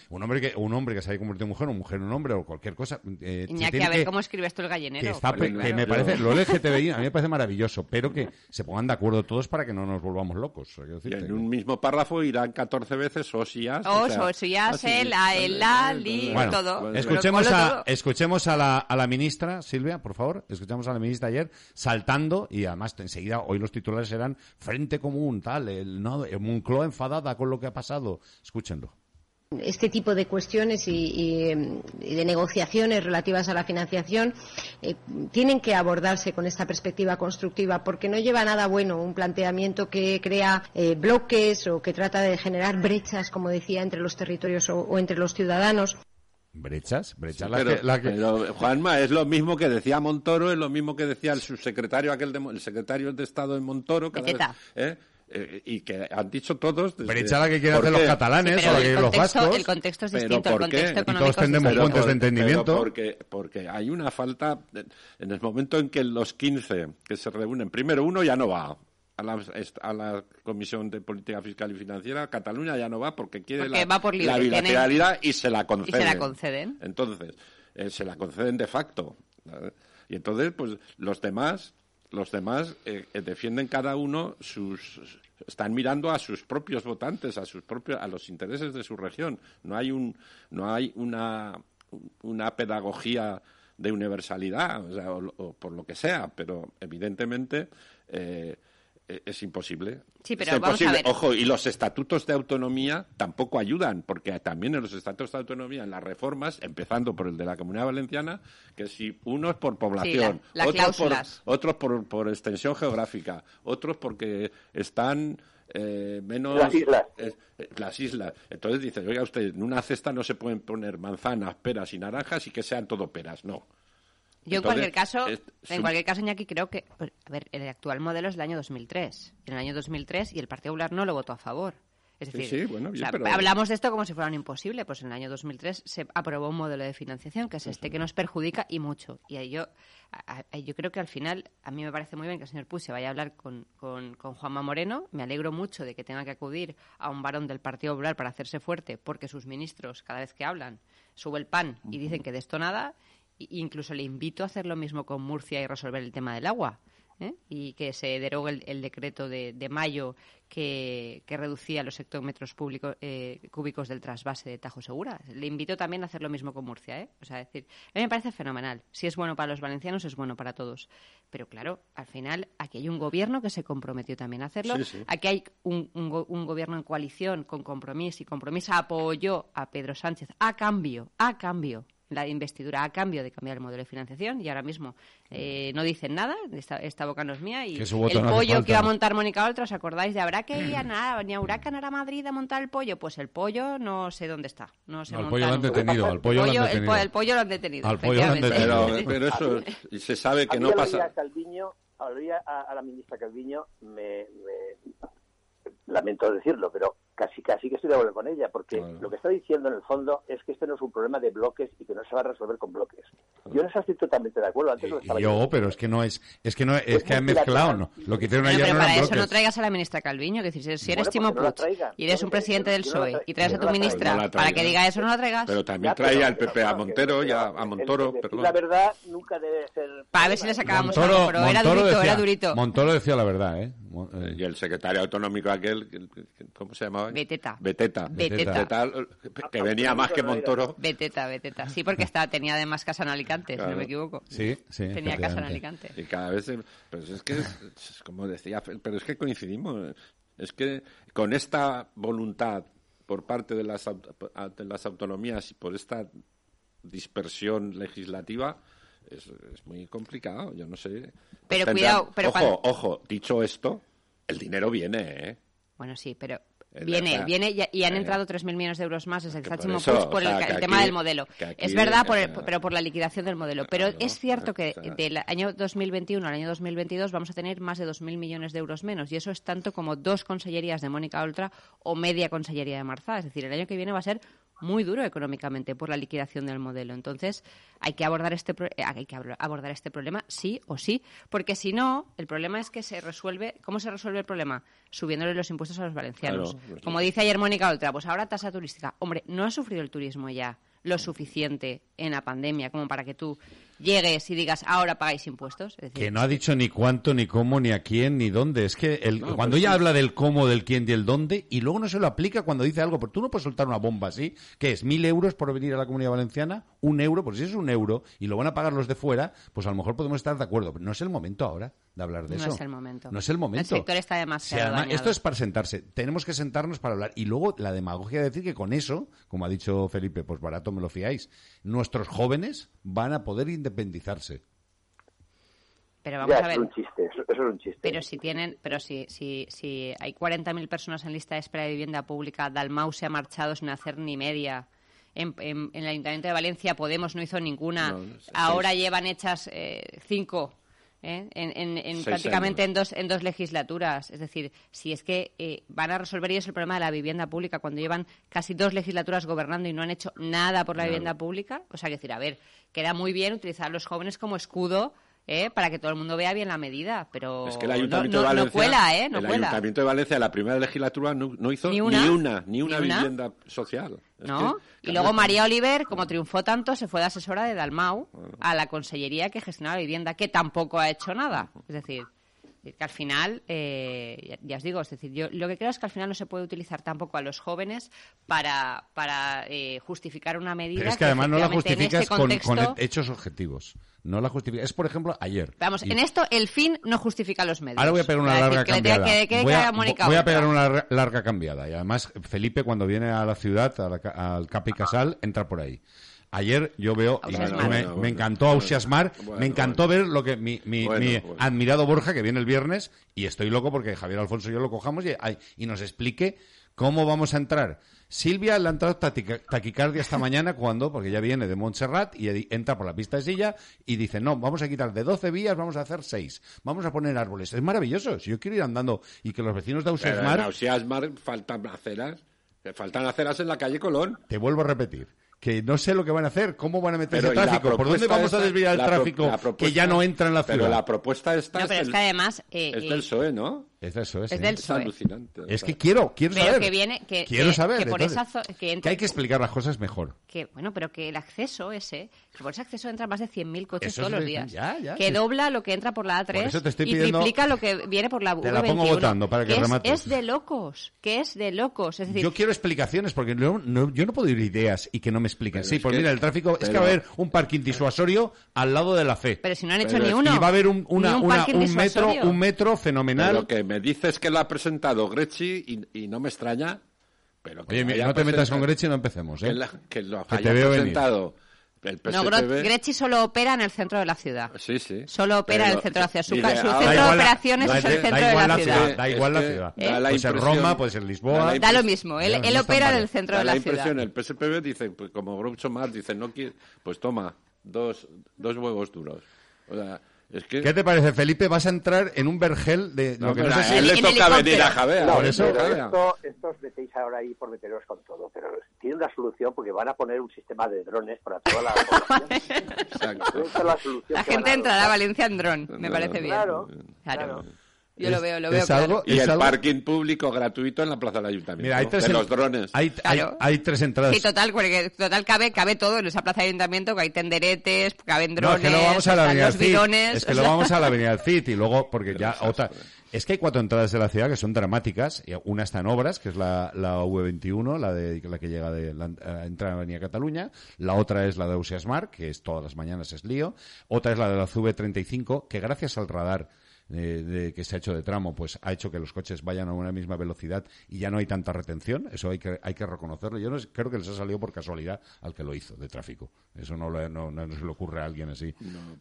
C: un
B: hombre que un hombre que se haya convertido en mujer, o mujer en hombre o cualquier cosa. Se
F: Iñaki,
B: tiene
F: a ver
B: que-
F: cómo escribes tú el gallinero.
B: que, está,
F: porque,
B: pe- que
F: claro,
B: me parece, lo LGTBI a mí me parece maravilloso, pero que se pongan de acuerdo todos para que no nos volvamos locos.
C: Y en un mismo párrafo irán 14 veces os y as.
F: Os,
C: sea,
F: os y as,
C: así,
F: el, a, el, la, li,
B: Bueno,
F: todo.
B: Escuchemos a,
F: todo.
B: escuchemos a la, a la ministra, Silvia, por favor. Escuchamos a la ministra ayer saltando y además enseguida hoy los titulares serán Frente Común, tal, el, no, el Moncloa enfadada con lo que ha pasado. Escúchenlo.
G: Este tipo de cuestiones y, y, y de negociaciones relativas a la financiación eh, tienen que abordarse con esta perspectiva constructiva porque no lleva nada bueno un planteamiento que crea eh, bloques o que trata de generar brechas, como decía, entre los territorios o, o entre los ciudadanos.
B: Brechas, brechas. la
C: Pero,
B: que- la que-
C: pero, Juanma, es lo mismo que decía Montoro, es lo mismo que decía el subsecretario aquel de, el secretario de Estado de Montoro, cada vez, ¿eh? Eh, y que han dicho todos. desde-
B: brecha la que quieren
C: ¿por
B: hacer los catalanes
F: Pero
B: o la que
F: el
B: los vascos.
F: el contexto es
C: Pero
F: distinto, el
C: ¿por qué?
F: contexto
C: Y todos
F: económico es
B: tendemos fuentes de entendimiento.
C: pero porque, porque hay una falta, de- en el momento en que los 15 que se reúnen, primero uno ya no va a la, a la Comisión de Política Fiscal y Financiera, Cataluña ya no va porque quiere
F: Porque
C: la,
F: va por libre,
C: la
F: tienen-
C: bilateralidad y se la conceden.
F: la conceden.
C: Entonces, eh, se la conceden de facto. ¿vale? Y entonces, pues los demás, los demás eh, eh, defienden cada uno sus están mirando a sus propios votantes, a sus propios a los intereses de su región. No hay un no hay una una pedagogía de universalidad, o, sea, o- o por lo que sea, pero evidentemente eh, es imposible.
F: Sí, pero
C: Es
F: vamos a
C: imposible.
F: ver.
C: Ojo, y los estatutos de autonomía tampoco ayudan, porque también en los estatutos de autonomía, en las reformas, empezando por el de la Comunidad Valenciana, que si unos por población,
F: la- las
C: otros, por,
F: cláusulas.
C: otros por, por extensión geográfica, otros porque están eh, menos...
E: Las islas.
C: eh, eh, las islas. Entonces dices, oiga usted, en una cesta no se pueden poner manzanas, peras y naranjas y que sean todo peras, no.
F: Yo en cualquier caso,
C: es-
F: en cualquier caso, Iñaki, creo que, pues, a ver, el actual modelo es del año 2003. En el año 2003 y el Partido Popular no lo votó a favor. Es decir,
C: sí, bueno,
F: o
C: bien,
F: sea,
C: pero-
F: hablamos de esto como si fuera un imposible. Pues en el año 2003 se aprobó un modelo de financiación que es este, que nos perjudica y mucho. Y ahí yo, a- a- yo creo que al final, a mí me parece muy bien que el señor Puig se vaya a hablar con, con, con Juanma Moreno. Me alegro mucho de que tenga que acudir a un varón del Partido Popular para hacerse fuerte, porque sus ministros, cada vez que hablan, sube el pan y dicen que de esto nada. Incluso le invito a hacer lo mismo con Murcia y resolver el tema del agua. ¿eh? y que se derogue el, el decreto de, de mayo que, que reducía los hectómetros públicos, eh, cúbicos del trasvase de Tajo Segura. Le invito también a hacer lo mismo con Murcia. ¿eh? O sea, decir, a mí me parece fenomenal. Si es bueno para los valencianos, es bueno para todos. Pero claro, al final aquí hay un gobierno que se comprometió también a hacerlo.
C: Sí, sí.
F: Aquí hay un, un un gobierno en coalición con compromiso y compromiso apoyó a Pedro Sánchez a cambio, a cambio la investidura a cambio de cambiar el modelo de financiación y ahora mismo eh, no dicen nada, esta, esta boca no es mía y el
B: no
F: pollo que iba a montar Mónica Oltra, ¿os acordáis de habrá que ir a nada, ni a Huracán a Madrid a montar el pollo? Pues el pollo no sé dónde está, no sé
B: Al pollo lo han detenido, al pollo lo han
F: el,
B: detenido.
F: po- el pollo lo han detenido.
B: Al pollo lo han detenido.
C: Pero, pero eso y se sabe que
E: a
C: no pasa.
E: a Calviño, a, a la ministra Calviño, me, me- lamento decirlo, pero casi casi que estoy de acuerdo con ella, porque
C: Claro.
E: lo que está diciendo en el fondo es que este no es un problema de bloques y que no se va a resolver con bloques. Yo en eso estoy totalmente de acuerdo. Antes lo
B: Y
E: estaba
B: yo, pero es que no es, es que no es que han mezclado, ¿no? Lo que hicieron
F: Bueno,
B: ayer
F: pero
B: no
F: para eso no
B: bloques.
F: traigas a la ministra Calviño, que si, si eres
E: Bueno,
F: Timo
E: pues no
F: Puig
E: traigan.
F: y eres un
E: no
F: presidente del
E: no
F: PSOE
E: tra-
F: y traes a
E: no
F: tu ministra
C: No
F: para que diga eso, no la traigas.
C: Pero también traía al PP a
E: no,
C: Montero y a, Montoro. perdón.
E: La verdad nunca debe ser.
F: Para ver si le sacábamos
B: Montoro,
F: algo, pero era
B: Montoro
F: durito, era durito.
B: Montoro decía la verdad, ¿eh? Eh,
C: Y el secretario autonómico aquel, que- que- ¿cómo se llamaba?
F: Beteta.
C: Beteta.
F: Beteta.
C: Beteta, que venía más que Montoro.
F: Beteta, Beteta. Sí, porque está, tenía además casa en Alicante, si no me equivoco.
B: Sí, sí.
F: Tenía casa en. Alicante.
C: Y cada vez, pues es que, como decía, pero es que coincidimos. Es que con esta voluntad por parte de las, de las autonomías y por esta dispersión legislativa, es, es muy complicado. Yo no sé.
F: Pero
C: Tendrán-
F: cuidado, pero
C: ojo,
F: cuando-
C: ojo, dicho esto, el dinero viene, ¿eh?
F: Bueno, sí, pero viene,
C: verdad.
F: viene y, y han
C: Eh,
F: entrado 3.000 millones de euros más desde el
C: que por eso,
F: por
C: sea,
F: el, tema del modelo. es verdad, por el-
C: eh,
F: pero por la liquidación del modelo. Pero es cierto que
C: o sea.
F: del año 2021 al año 2022 vamos a tener más de 2.000 millones de euros menos. Y eso es tanto como dos consellerías de Mónica Oltra o media consellería de Marzá. Es decir, el año que viene va a ser muy duro económicamente por la liquidación del modelo. Entonces, hay que abordar este pro- eh, hay que abordar este problema sí o sí, porque si no, el problema es que se resuelve, ¿cómo se resuelve el problema? Subiéndole los impuestos a los valencianos.
C: Claro,
F: Como dice ayer Mónica Oltra, pues ahora tasa turística. Hombre, no ha sufrido el turismo ya lo suficiente en la pandemia como para que tú llegues y digas, ahora pagáis impuestos. Es decir,
B: Que no ha dicho ni cuánto, ni cómo, ni a quién, ni dónde. Es que el,
C: No,
B: cuando
C: pues
B: ella
C: sí.
B: habla del cómo, del quién y el dónde, y luego no se lo aplica cuando dice algo, porque tú no puedes soltar una bomba así, que es mil euros por venir a la comunidad valenciana, un euro, pues si es un euro y lo van a pagar los de fuera, pues a lo mejor podemos estar de acuerdo. Pero no es el momento ahora de hablar de
F: No
B: eso.
F: es el momento.
B: No es el momento.
F: El sector está
B: Si
F: demasiado dañado.
B: esto es para sentarse. Tenemos que sentarnos para hablar. Y luego la demagogia de decir que con eso, como ha dicho Felipe, pues barato me lo fiáis, nuestros jóvenes van a poder independizarse.
F: Pero vamos
E: Ya,
F: a ver.
E: es un chiste, eso, eso es un chiste.
F: Pero si tienen, pero si, si, si hay 40.000 personas en lista de espera de vivienda pública, Dalmau se ha marchado sin hacer ni media. En, en- en el Ayuntamiento de Valencia Podemos no hizo ninguna.
C: No.
F: Ahora llevan hechas eh, cinco. ¿Eh? En, en- en prácticamente
C: años.
F: en dos, en dos legislaturas. Es decir, si es que eh, van a resolver ellos el problema de la vivienda pública cuando llevan casi dos legislaturas gobernando y no han hecho nada por la vivienda pública, o sea, que decir, a ver, queda muy bien utilizar a los jóvenes como escudo ¿eh? para que todo el mundo vea bien la medida, pero
C: Es que el Ayuntamiento
F: no, no-
C: de
F: no
C: Valencia.
F: cuela, ¿eh? No
C: el
F: cuela.
C: Ayuntamiento de Valencia, la primera legislatura, no, hizo
F: Ni
C: ni
F: una.
C: ni una,
F: Ni una.
C: vivienda social.
F: ¿No?
C: que,
F: y luego María Oliver, como triunfó tanto, se fue de asesora de Dalmau
C: Ah.
F: a la consellería que gestionaba la vivienda, que tampoco ha hecho nada. Es decir, que al final, eh, ya, os digo, es decir, yo lo que creo es que al final no se puede utilizar tampoco a los jóvenes para, para eh, justificar una medida.
B: Pero es que además no la
F: en
B: justificas
F: este
B: con, hechos objetivos. No la justificas. Es, por ejemplo, ayer.
F: Vamos,
B: Y-
F: en esto el fin no justifica los medios.
B: Ahora voy a pegar una
F: decir,
B: larga cambiada.
F: que- que- que
B: voy, a, voy pegar una lar- larga cambiada. Y además, Felipe, cuando viene a la ciudad, a la al Capi Casal, entra por ahí. Ayer yo veo, y me,
F: Ausiasmar.
B: encantó Ausiasmar,
C: bueno,
B: me encantó
C: bueno.
B: ver lo que mi, mi-
C: Bueno,
B: mi
C: bueno.
B: admirado Borja, que viene el viernes, y estoy loco porque Javier Alfonso y yo lo cojamos y, y nos explique cómo vamos a entrar. Silvia le ha entrado taquica- taquicardia esta mañana cuando, porque ya viene de Montserrat y entra por la pista de silla y dice, no, vamos a quitar de 12 vías, vamos a hacer 6, vamos a poner árboles. Es maravilloso, si yo quiero ir andando y que los vecinos de
C: Pero en
B: Ausiasmar,
C: Ausiasmar faltan aceras. Faltan aceras en la calle Colón.
B: te vuelvo a repetir, que no sé lo que van a hacer, cómo van a meter
C: la
B: tráfico, por dónde
C: propuesta
B: vamos a
C: esta-
B: desviar el tráfico
C: la
B: que
C: propuesta-
B: ya no entra en la ciudad.
C: Pero la propuesta esta
F: No, pero
C: es,
F: es
C: del,
F: que además... eh,
C: es
F: eh,
C: del PSOE, ¿no?
B: Es de eso, es,
F: Es
B: ¿eh?
F: del
C: Es
F: PSOE.
C: alucinante.
B: Es que quiero, quiero
F: Pero
B: saber.
F: que viene- que-
B: quiero
F: que-
B: saber.
F: que por
B: entonces,
F: esa que entra-
B: que hay que explicar las cosas mejor.
F: que bueno, pero que el acceso ese, que por ese acceso entran más de 100.000 coches
B: Eso
F: todos
B: es
F: los días,
B: ya, ya,
F: que
B: sí.
F: dobla lo que entra por la A3
B: Por eso te estoy
F: y triplica lo que viene por la
B: Te la pongo
F: V21,
B: votando para que
F: es,
B: remates.
F: es de locos, que es de locos, es decir,
B: Yo quiero explicaciones porque no- no- yo no puedo ir ideas y que no me expliquen.
C: Pero
B: Sí,
C: es
B: pues
C: que-
B: mira, el tráfico es que
C: pero-
B: va a haber un parking disuasorio al lado de la fe.
F: pero si no han hecho
C: Pero
F: ni
C: es-
F: uno,
B: y va a haber un, una-
F: ni un
B: una-
F: parking
B: un metro, un metro fenomenal.
C: Me dices que lo ha presentado Grechi y, y no me extraña. Pero que
B: Oye, no te metas con Grechi y no empecemos, ¿eh?
C: Que, la- que lo
B: Que te
C: haya
B: veo venir.
C: presentado el
F: No,
C: PSPB.
F: Gro- Grechi solo opera en el centro de la ciudad.
C: Sí, sí.
F: Solo opera en el centro de la ciudad. Su,
C: de
F: su
C: ahora-
F: centro de
B: la-
F: operaciones
B: da-
F: es el centro de
B: igual
F: la
B: la
F: ciudad.
B: ciudad. Da igual la
C: Es que
B: ciudad.
C: da la
B: Puede ser Roma, puede ser Lisboa.
C: da la
F: Da lo mismo, él, opera en el centro
C: Da
F: de
C: la
F: la
C: impresión,
F: ciudad.
C: el PSPB dice, pues como Groucho Marx dice, no quiere, pues toma, dos, dos huevos duros. O sea, es que...
B: ¿Qué te parece, Felipe? Vas a entrar en un vergel de
C: No,
B: lo que
C: pero
B: no sé si...
C: le toca venir a Javea.
E: No,
B: Por eso-
E: esto, esto os metéis ahora ahí por meteros con todo, pero tiene una solución porque van a poner un sistema de drones para toda la población. (laughs)
C: Exacto.
E: La que
F: gente
E: a
F: entrará a. Valencia en dron, me
C: No,
F: parece
C: no,
F: bien.
E: Claro,
F: Claro.
E: claro.
F: Yo lo veo, lo veo
B: es
F: claro.
B: algo-
C: Y
B: es
C: el
B: algo-
C: parking público gratuito en la plaza del ayuntamiento.
B: Mira, hay tres,
C: de
B: en-
C: los drones.
B: Hay, hay-
F: Claro.
B: hay tres entradas.
F: Sí, total, porque total cabe, cabe todo en esa plaza de ayuntamiento, que hay tenderetes, caben
B: No,
F: drones,
B: es que luego vamos a la Avenida
F: los bidones.
B: Es que
F: o
B: luego
F: sea,
B: vamos a la Avenida Cid y luego, porque ya otra... Es que hay cuatro entradas de la ciudad que son dramáticas. y Una está en obras, que es la, la V21, la, de, la que llega de la, eh, entra en Avenida Cataluña. La otra es la de Ausiasmar, que es todas las mañanas es lío. Otra es la de la CV35, que gracias al radar eh, de, que se ha hecho de tramo, pues ha hecho que los coches vayan a una misma velocidad y ya no hay tanta retención. Eso hay que, hay que reconocerlo. Yo no creo que les ha salido por casualidad al que lo hizo, de tráfico. Eso no, no, no se le ocurre a alguien así.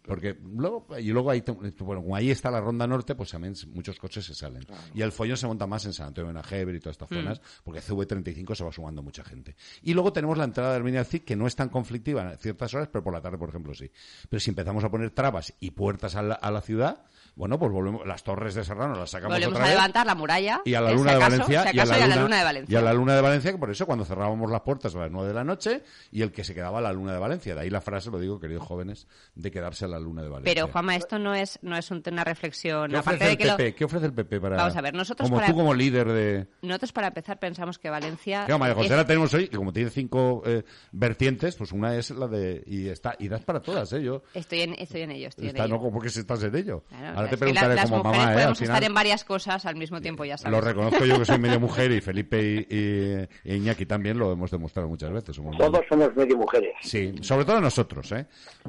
B: Porque luego, y luego ahí, te- bueno, como ahí está la Ronda Norte, pues también muchos coches se salen. Y el follón se monta más en San Antonio de Najever y todas estas zonas, porque CV35 se va sumando mucha gente. Y luego tenemos la entrada de Arminia Cid, que no es tan conflictiva en ciertas horas, pero por la tarde, por ejemplo, sí. Pero si empezamos a poner trabas y puertas a la, a la ciudad, bueno, pues volvemos, las torres de Serrano las sacamos
F: Volvemos
B: otra
F: a
B: vez.
F: levantar la muralla.
B: Y a la luna de Valencia. y, a la luna,
F: de Valencia.
B: y a la luna de Valencia, que por eso cuando cerrábamos las puertas a las nueve de la noche y el que se quedaba a la luna de Valencia. De ahí la frase, lo digo, queridos jóvenes, de quedarse a la luna de Valencia.
F: Pero, Juanma, esto no es, no es un- una reflexión.
B: ¿Qué
F: Aparte
B: ofrece,
F: de
B: el
F: que lo-
B: PP? ¿Qué ofrece el PP para.?
F: Vamos a ver, nosotros
B: Como
F: para-
B: tú, como líder de.
F: Nosotros, para empezar, pensamos que Valencia.
B: Claro, María José
F: es-
B: la tenemos hoy, que como tiene cinco eh, vertientes, pues una es la de. Y está y das para todas, ¿eh? Yo.
F: Estoy en, estoy en ello, estoy
B: Está,
F: en
B: no, como que si estás en ello.
F: Claro,
B: te
F: que
B: preguntaré
F: la- las
B: como
F: mujeres
B: mamá, ¿eh? Al
F: podemos
B: final.
F: estar en varias cosas al mismo tiempo, ya sabes.
B: Lo reconozco yo que soy medio mujer y Felipe y, y- y Iñaki también lo hemos demostrado muchas veces. Somos muy-
E: Todos somos medio mujeres.
B: Sí, sobre todo nosotros, ¿eh?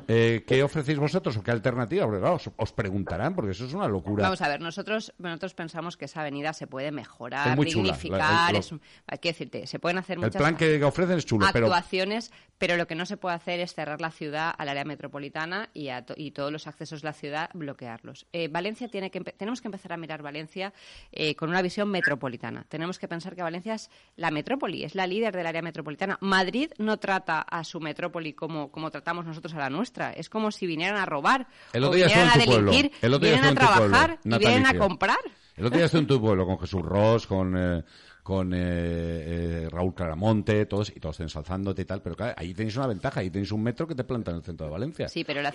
B: Eh, ¿Qué ofrecéis vosotros o qué alternativa? Porque claro, os, os preguntarán, porque eso es una locura.
F: Vamos a ver, nosotros, nosotros pensamos que esa avenida se puede mejorar,
B: Es muy chula,
F: dignificar.
B: la- el-
F: es- hay que decirte, se pueden hacer
B: el
F: muchas
B: plan que ofrecen es chulo, pero
F: actuaciones, pero lo que no se puede hacer es cerrar la ciudad al área metropolitana y, a to- y todos los accesos de la ciudad bloquearlos. Eh, Valencia tiene que tenemos que empezar a mirar Valencia eh, con una visión metropolitana. Tenemos que pensar que Valencia es la metrópoli, es la líder del área metropolitana. Madrid no trata a su metrópoli como, como tratamos nosotros a la nuestra. Es como si vinieran a robar
B: El
F: o
B: otro día
F: vinieran a delinquir, vienen a
B: tu pueblo,
F: trabajar y vienen a comprar.
B: el otro día estuve en tu pueblo con Jesús Ross, con, eh, con eh, eh, Raúl Claramonte, todos, y todos ensalzándote y tal, pero claro, ahí tenéis una ventaja, ahí tenéis un metro que te planta en el centro de Valencia.
F: Sí, pero la,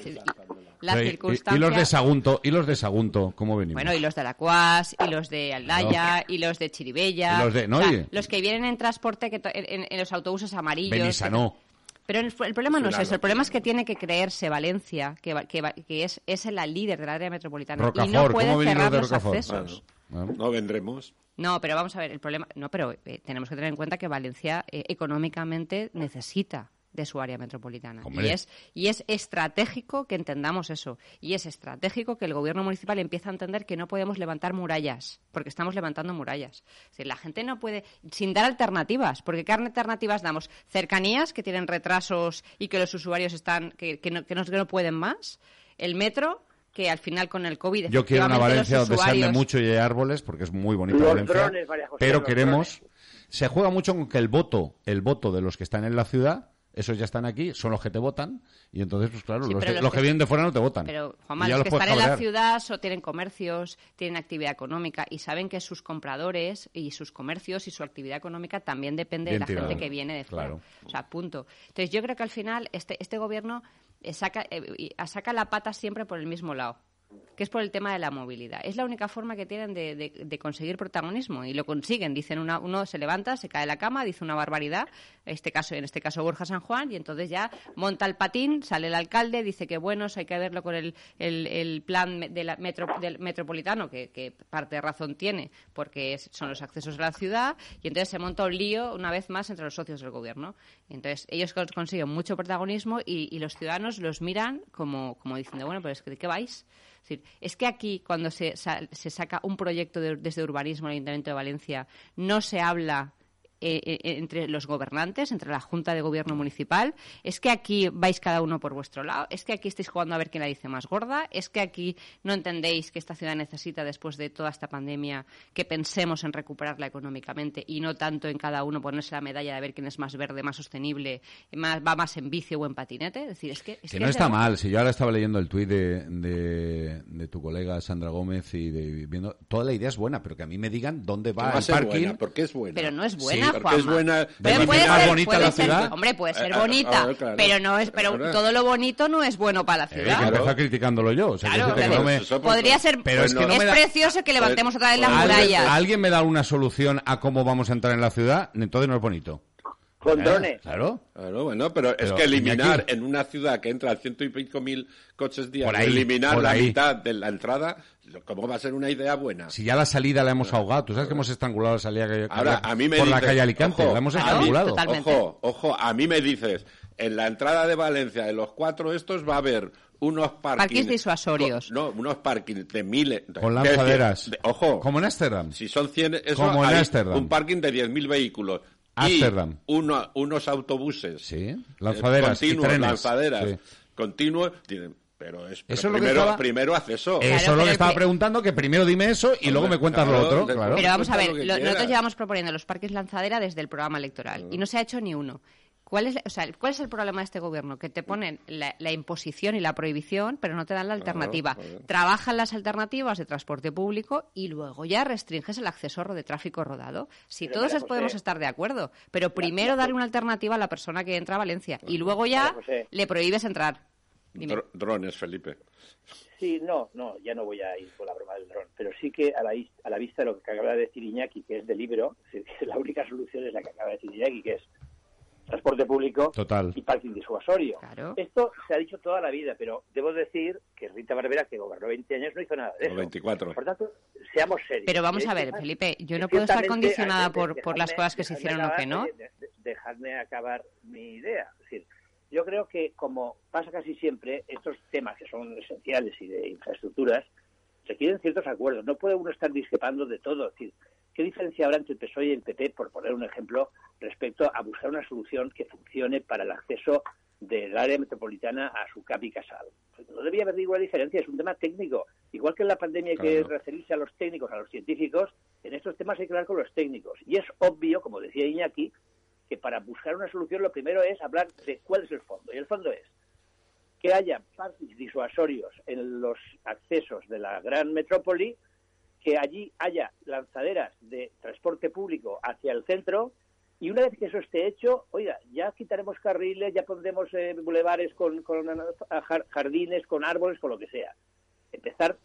F: la
B: Sí,
F: circunstancia...
B: y, los de Sagunto, y los de Sagunto, ¿cómo venimos?
F: Bueno, y los de la Cuas, y los de Aldaya, y los de Chiribella.
B: Y los de- no,
F: O sea,
B: y-
F: los que vienen en transporte que en, los autobuses amarillos.
B: Benissanó.
F: Pero el, el problema no es eso. El problema es que tiene que creerse Valencia, que, va- que, que es, es la líder del área metropolitana. y no
B: Rocafort,
F: puede
B: ¿cómo venimos
F: cerrar los
B: Rocafort?
F: accesos.
C: No vendremos.
F: No, pero vamos a ver, el problema. No, pero eh, tenemos que tener en cuenta que Valencia eh, económicamente necesita de su área metropolitana.
B: Hombre.
F: Y es, y es estratégico que entendamos eso. Y es estratégico que el gobierno municipal empiece a entender que no podemos levantar murallas, porque estamos levantando murallas. Es decir, la gente no puede, sin dar alternativas, porque ¿qué alternativas damos? Cercanías que tienen retrasos y que los usuarios están, que, que no, que no, que no pueden más. El metro, que al final con el COVID.
B: Yo quiero una Valencia
F: los
B: donde se ande mucho y hay árboles, porque es muy bonita
E: Los
B: Valencia.
E: drones, María José,
B: pero
E: los
B: queremos.
E: drones.
B: Se juega mucho con que el voto, el voto de los que están en la ciudad, esos ya están aquí, son los que te votan, y entonces, pues claro,
F: Sí,
B: los, de-
F: los
B: los que, vienen de fuera no te votan.
F: Pero, Juanma,
B: ya
F: los que están en la ciudad so- tienen comercios, tienen actividad económica y saben que sus compradores y sus comercios y su actividad económica también depende de la
B: tirado.
F: gente que viene de fuera.
B: Claro.
F: O sea, punto. Entonces, yo creo que al final este, este gobierno saca, eh, saca la pata siempre por el mismo lado. Que es por el tema de la movilidad. Es la única forma que tienen de, de- conseguir protagonismo y lo consiguen. Dicen una- uno se levanta, se cae de la cama, dice una barbaridad, este caso, en este caso Borja San Juan, y entonces ya monta el patín, sale el alcalde, dice que bueno, hay que verlo con el, el- el plan de metro- del metropolitano, que, que parte de razón tiene, porque son los accesos a la ciudad, y entonces se monta un lío una vez más entre los socios del gobierno. Entonces ellos cons- consiguen mucho protagonismo y, y los ciudadanos los miran como, como diciendo, bueno, pero es que ¿de qué vais? Es, es que aquí, cuando se, se saca un proyecto de- desde urbanismo en el Ayuntamiento de Valencia, no se habla eh, eh, entre los gobernantes, entre la Junta de Gobierno Municipal. Es que aquí vais cada uno por vuestro lado. Es que aquí estáis jugando a ver quién la dice más gorda. Es que aquí no entendéis que esta ciudad necesita, después de toda esta pandemia, que pensemos en recuperarla económicamente y no tanto en cada uno ponerse la medalla de ver quién es más verde, más sostenible, más, va más en bici o en patinete. Es decir, es que, es
B: Que
F: que
B: no
F: es
B: está
F: de-
B: mal. Si yo ahora estaba leyendo el tuit de, de, de tu colega Sandra Gómez y de, viendo. Toda la idea es buena, pero que a mí me digan dónde va
C: va a
B: el parking.
C: buena, porque es buena.
F: Pero no es buena, Juanma.
C: es buena.
F: Pero
B: ¿De
F: puede
B: más
F: ser,
B: bonita
F: puede
B: la
F: ser-
B: ciudad?
F: hombre, puede ser
C: Eh,
F: bonita,
C: ah, claro.
F: pero no es, pero
C: Claro.
F: todo lo bonito no es bueno para la
B: Eh, que
F: ciudad.
C: Claro.
B: empezó criticándolo yo. O sea, que
F: Claro,
B: que
F: pero
B: no me-
F: Podría ser,
B: Pero es que no me da-
F: precioso que levantemos otra vez las
C: Pues-
B: ¿Alguien,
F: murallas.
B: alguien me da una solución a cómo vamos a entrar en la ciudad? Entonces no es bonito.
E: Con
B: ¿Eh?
E: drones.
B: Claro.
C: Claro, bueno, pero, es
B: Pero,
C: que eliminar en una ciudad que entra a ciento y pico mil coches diarios, eliminar
B: por
C: la
B: ahí.
C: mitad de la entrada, ¿cómo va a ser una idea buena?
B: Si ya la salida la hemos ahogado. Tú sabes que hemos estrangulado la salida que,
C: Ahora, a mí me
B: por la calle Alicante.
C: ojo,
B: la hemos estrangulado.
C: Ojo, ojo, a mí me dices, en la entrada de Valencia, de los cuatro estos, va a haber unos parkings...
F: Parkings disuasorios.
C: no, unos parkings de miles...
B: Con
C: de-
B: lanzaderas.
C: de- ojo,
B: Como en Ámsterdam.
C: si son 100... Eso,
B: Como en Ámsterdam.
C: Un parking de 10.000 vehículos.
B: Ámsterdam.
C: Uno- unos autobuses.
B: Sí,
C: eh,
B: lanzaderas y
C: continuos,
B: trenes.
C: lanzaderas.
B: Sí.
C: Continuos. Tienen- Pero, es, pero
B: Eso es lo que
C: primero,
B: estaba-
C: primero haz eso.
F: Claro,
B: Eso es lo que estaba preguntando, que primero dime eso y luego me cuentas
C: claro,
B: lo otro. Claro.
F: Pero vamos a ver,
C: lo
F: nosotros llevamos proponiendo los parques lanzadera desde el programa electoral y no se ha hecho ni uno. ¿Cuál es, o sea, ¿Cuál es el problema de este gobierno? Que te ponen la, la imposición y la prohibición, pero no te dan la alternativa.
C: claro.
F: Trabajan las alternativas de transporte público y luego ya restringes el acceso ro- de tráfico rodado. Si
E: Pero
F: todos
E: María
F: podemos
E: José-
F: estar de acuerdo, pero primero darle una alternativa a la persona que entra a Valencia y luego ya
E: José.
F: le prohíbes entrar.
C: Drones, Felipe.
E: Sí, no, no, ya no voy a ir con la broma del dron, pero sí que a la, a la vista de lo que acaba de decir Iñaki, que es de libro, (laughs) la única solución es la que acaba de decir Iñaki, que es transporte público
B: Total.
E: y parking disuasorio.
F: Claro.
E: Esto se ha dicho toda la vida, pero debo decir que Rita Barbera, que gobernó 20 años, no hizo nada de
C: O
E: eso.
C: 24.
E: Por tanto, seamos serios.
F: Pero vamos a ver, Felipe, yo no puedo estar condicionada por, por las cosas que se hicieron o que no.
E: de- de- dejadme acabar mi idea. Yo creo que como pasa casi siempre, estos temas que son esenciales y de infraestructuras requieren ciertos acuerdos. No puede uno estar discrepando de todo. Es decir, ¿qué diferencia habrá entre el PSOE y el PP, por poner un ejemplo, respecto a buscar una solución que funcione para el acceso del área metropolitana a su CAP y Casal? Pues no debía haber ninguna diferencia, es un tema técnico. Igual que en la pandemia hay que referirse a los técnicos, a los científicos, en estos temas hay que hablar con los técnicos. Y es obvio, como decía Iñaki, que para buscar una solución lo primero es hablar de cuál es el fondo. Y el fondo es que haya parques disuasorios en los accesos de la gran metrópoli, que allí haya lanzaderas de transporte público hacia el centro y una vez que eso esté hecho, oiga, ya quitaremos carriles, ya pondremos eh, bulevares con, con jar- jardines, con árboles, con lo que sea. Empezar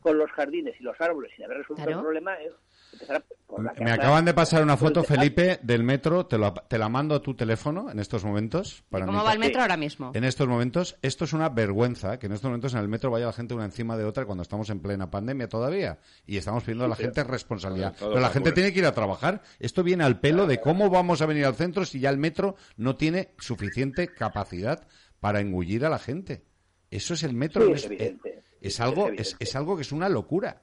E: con los jardines y los árboles sin haber resuelto
F: Claro.
E: el problema es empezar por la
B: Me acaban de pasar una foto, Felipe, del metro. Te, lo- te la mando a tu teléfono en estos momentos. Para
F: ¿Cómo
B: mí-
F: va el metro
E: Sí.
F: ahora mismo?
B: En estos momentos, esto es una vergüenza que en estos momentos en el metro vaya la gente una encima de otra cuando estamos en plena pandemia todavía. Y estamos pidiendo a la gente responsabilidad.
C: Todo
B: Pero la gente tiene que ir a trabajar. Esto viene al pelo de cómo vamos a venir al centro si ya el metro no tiene suficiente capacidad para engullir a la gente. Eso es el metro.
E: Sí, es
B: es,
E: evidente.
B: es- algo, es, es algo que es una locura.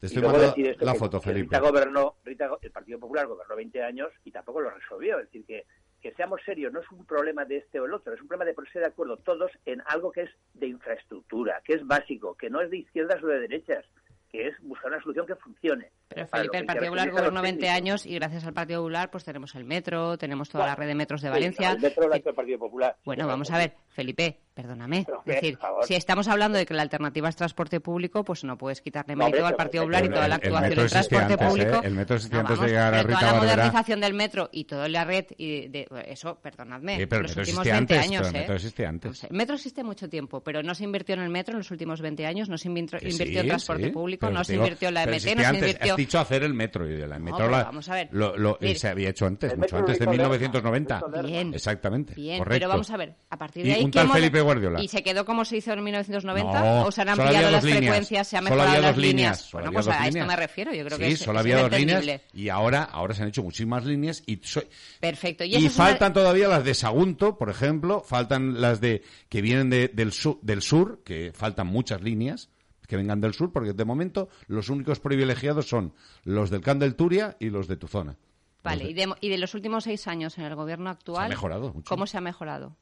B: Te estoy
E: luego
B: mandando
E: decir esto,
B: la
E: que-
B: foto,
E: que
B: Felipe.
E: Rita gobernó, Rita el Partido Popular gobernó 20 años y tampoco lo resolvió. Es decir, que, que seamos serios, no es un problema de este o el otro, es un problema de ponerse de acuerdo todos en algo que es de infraestructura, que es básico, que no es de izquierdas o de derechas, que es buscar una solución que funcione.
F: Pero Felipe, el Partido Popular gobernó 20
E: técnicos.
F: años y gracias al Partido Popular pues tenemos el metro, tenemos toda la red de metros de
E: Sí,
F: Valencia.
E: no, el metro lo ha
F: Eh,
E: hecho el Partido Popular.
F: Bueno, vamos a ver, Felipe, perdóname.
E: Pero,
F: es decir, si estamos hablando de que la alternativa es transporte público, pues no puedes quitarle
E: No,
F: mérito
E: hombre,
F: al Partido. Popular y toda la
B: El- el
F: actuación en
B: existía
F: transporte
B: antes, ¿eh?
F: público.
B: El metro existía
F: No,
B: antes de llegar a Rita
F: toda la modernización del metro y toda la red y de, eso, perdonadme,
B: Sí, pero el
F: los
B: metro
F: últimos
B: existía
F: 20
B: antes,
F: años,
B: pero el
F: ¿eh?
B: metro existía antes.
F: No sé, El metro existe mucho tiempo, pero no se invirtió en el metro en los últimos 20 años, no se invirtió, en transporte
B: sí,
F: público, no se
B: digo,
F: invirtió en la MT, no se
B: antes.
F: invirtió...
B: Has dicho hacer el metro y la metro la-
F: vamos a ver.
B: lo- se había hecho antes,
E: El
B: mucho antes de
E: lo hizo Lerma,
B: 1990.
E: lo hizo Lerma.
F: Bien.
B: Exactamente.
F: Bien,
B: correcto.
F: pero vamos a ver, a partir de ahí...
B: un
F: ¿qué
B: tal
F: modo-
B: Felipe Guardiola.
F: ¿Y se quedó como se hizo en 1990?
B: No,
F: ¿O se han
B: solo
F: ampliado
B: había
F: las
B: líneas.
F: frecuencias? ¿Se han
B: Solo
F: mejorado
B: había
F: las
B: dos
F: líneas?
B: solo
F: Bueno,
B: había
F: pues a esto me refiero. Yo creo
B: sí,
F: que es,
B: solo
F: es
B: había dos líneas
F: entendible.
B: y ahora, ahora se han hecho muchísimas líneas y, so-
F: Perfecto. Y,
B: y
F: eso es una-
B: faltan todavía las de Sagunto, por ejemplo, faltan las de que vienen de- del, sur, del sur, que faltan muchas líneas que vengan del sur, porque de momento los únicos privilegiados son los del Can del Turia y los de tu zona.
F: Vale, y
B: de-
F: de, y de los últimos seis años en el gobierno actual...
B: mejorado mucho.
F: ¿Cómo se ha mejorado?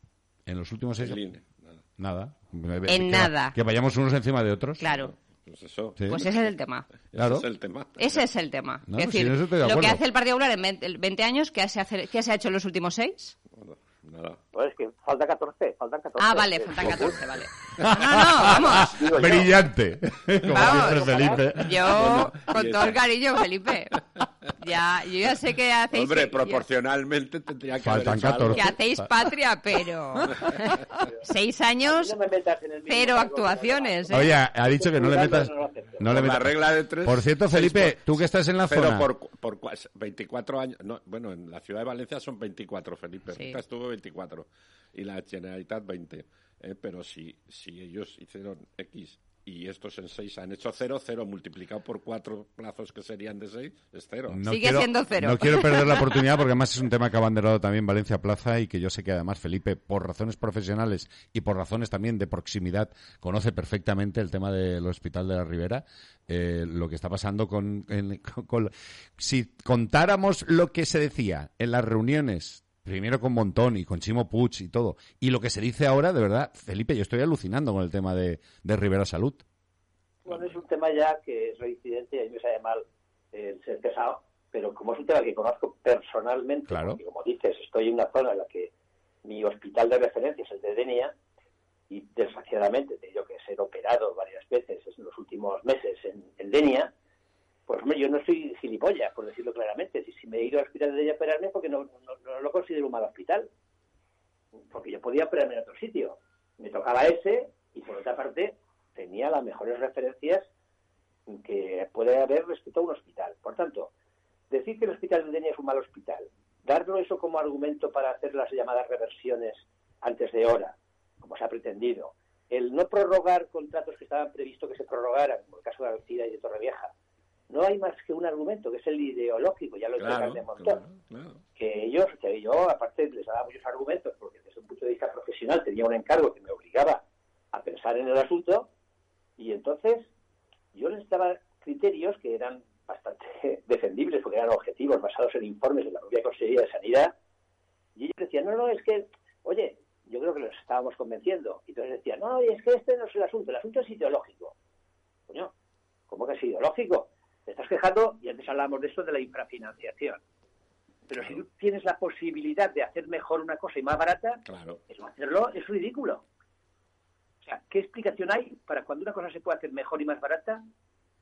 B: En los últimos seis
C: Línea, nada.
B: nada.
F: En
B: Que-
F: nada.
B: Que vayamos unos encima de otros.
F: Claro,
C: Pues eso.
B: Sí.
F: pues ese es el tema.
B: Claro.
C: Ese es el tema.
F: Ese es el tema.
B: No,
F: es decir,
B: estoy de
F: lo que hace el Partido Popular en 20, 20 años, ¿qué se, hace, ¿qué se ha hecho en los últimos seis?
C: Nada.
E: Pues es que falta 14, faltan 14.
F: Ah, vale, faltan 14, vale. No, no, no, vamos.
B: Brillante. Como
F: Vamos.
B: dice Felipe.
F: Yo, con todo el cariño, Felipe. Ya, yo ya sé que hacéis...
C: Hombre,
F: que-
C: proporcionalmente tendría que haber
B: Faltan
C: algo.
B: 14.
F: que hacéis patria, pero (laughs) seis años,
E: no me metas en el mismo
F: cero actuaciones. ¿eh?
B: Oye, ha dicho que no le metas.
E: No
B: le
C: Por la
B: metas.
C: regla de tres.
B: Por cierto, Felipe,
C: por-
B: tú que estás en la
C: Pero
B: zona.
C: por, por cua- 24 años. No, bueno, en la ciudad de Valencia son 24, Felipe.
F: Sí.
C: Rita estuvo 24. Y la Generalitat 20. Eh, pero si, si ellos hicieron X y estos en 6 han hecho 0, 0 multiplicado por 4 plazos que serían de 6 es 0.
B: No
F: Sigue
B: quiero,
F: siendo cero.
B: No quiero perder la oportunidad porque además es un tema que ha abanderado también Valencia Plaza y que yo sé que además Felipe, por razones profesionales y por razones también de proximidad, conoce perfectamente el tema del Hospital de la Ribera. eh, lo que está pasando con, en- con- con- Si contáramos lo que se decía en las reuniones, primero con Montón y con Chimo Puig y todo, y lo que se dice ahora, de verdad, Felipe, yo estoy alucinando con el tema de, de Rivera Salud.
E: Bueno, es un tema ya que es reincidente y a mí me sabe mal el ser pesado, pero como es un tema que conozco personalmente,
B: Claro.
E: porque como dices, estoy en una zona en la que mi hospital de referencia es el de Denia y desgraciadamente he tenido que ser operado varias veces en los últimos meses en, en Denia, pues hombre, yo no soy gilipollas, por decirlo claramente. Si, si me he ido al hospital de Denia a operarme porque no, lo considero un mal hospital, porque yo podía operarme en otro sitio. Me tocaba ese y por otra parte tenía las mejores referencias que puede haber respecto a un hospital. Por tanto, decir que el hospital de Denia es un mal hospital, darlo eso como argumento para hacer las llamadas reversiones antes de hora, como se ha pretendido, el no prorrogar contratos que estaban previstos que se prorrogaran, como el caso de Alcira y de Torrevieja, no hay más que un argumento, que es el ideológico, ya lo he
C: Claro,
E: de montón
C: claro, claro.
E: que ellos, que yo aparte les daba muchos argumentos, porque desde un punto de vista profesional tenía un encargo que me obligaba a pensar en el asunto, y entonces yo les daba criterios que eran bastante (laughs) defendibles, porque eran objetivos basados en informes de la propia Consejería de Sanidad, y ellos decían, no, no, es que, oye, yo creo que los estábamos convenciendo, y entonces decían, no, es que este no es el asunto, el asunto es ideológico. Coño, ¿cómo que es ideológico? Te estás quejando, y antes hablábamos de esto, de la infrafinanciación. Pero si tú tienes la posibilidad de hacer mejor una cosa y más barata,
C: Claro.
E: el no hacerlo es ridículo. O sea, ¿qué explicación hay para cuando una cosa se puede hacer mejor y más barata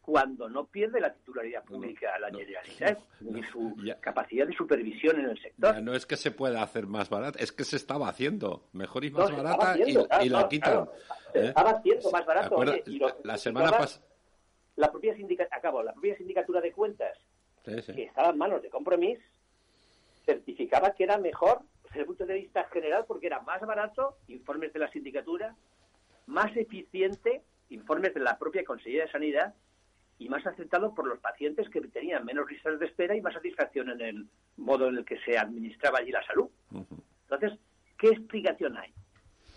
E: cuando no pierde la titularidad pública la
C: no.
E: Generalitat ni su
C: Ya.
E: capacidad de supervisión en el sector?
C: Ya no es que se pueda hacer más barata, es que se estaba haciendo mejor y más barata y,
E: haciendo, claro,
C: y la quitan.
E: claro. Se
C: ¿eh?
E: estaba haciendo más barato. Oye, y lo-
C: la semana pasada.
E: La propia sindicatura, acabo, la propia sindicatura de cuentas
C: Sí, sí.
E: que estaba en manos de compromiso certificaba que era mejor desde el punto de vista general porque era más barato, informes de la sindicatura, más eficiente, informes de la propia Consejería de Sanidad y más aceptado por los pacientes que tenían menos listas de espera y más satisfacción en el modo en el que se administraba allí la salud. Entonces, ¿qué explicación hay?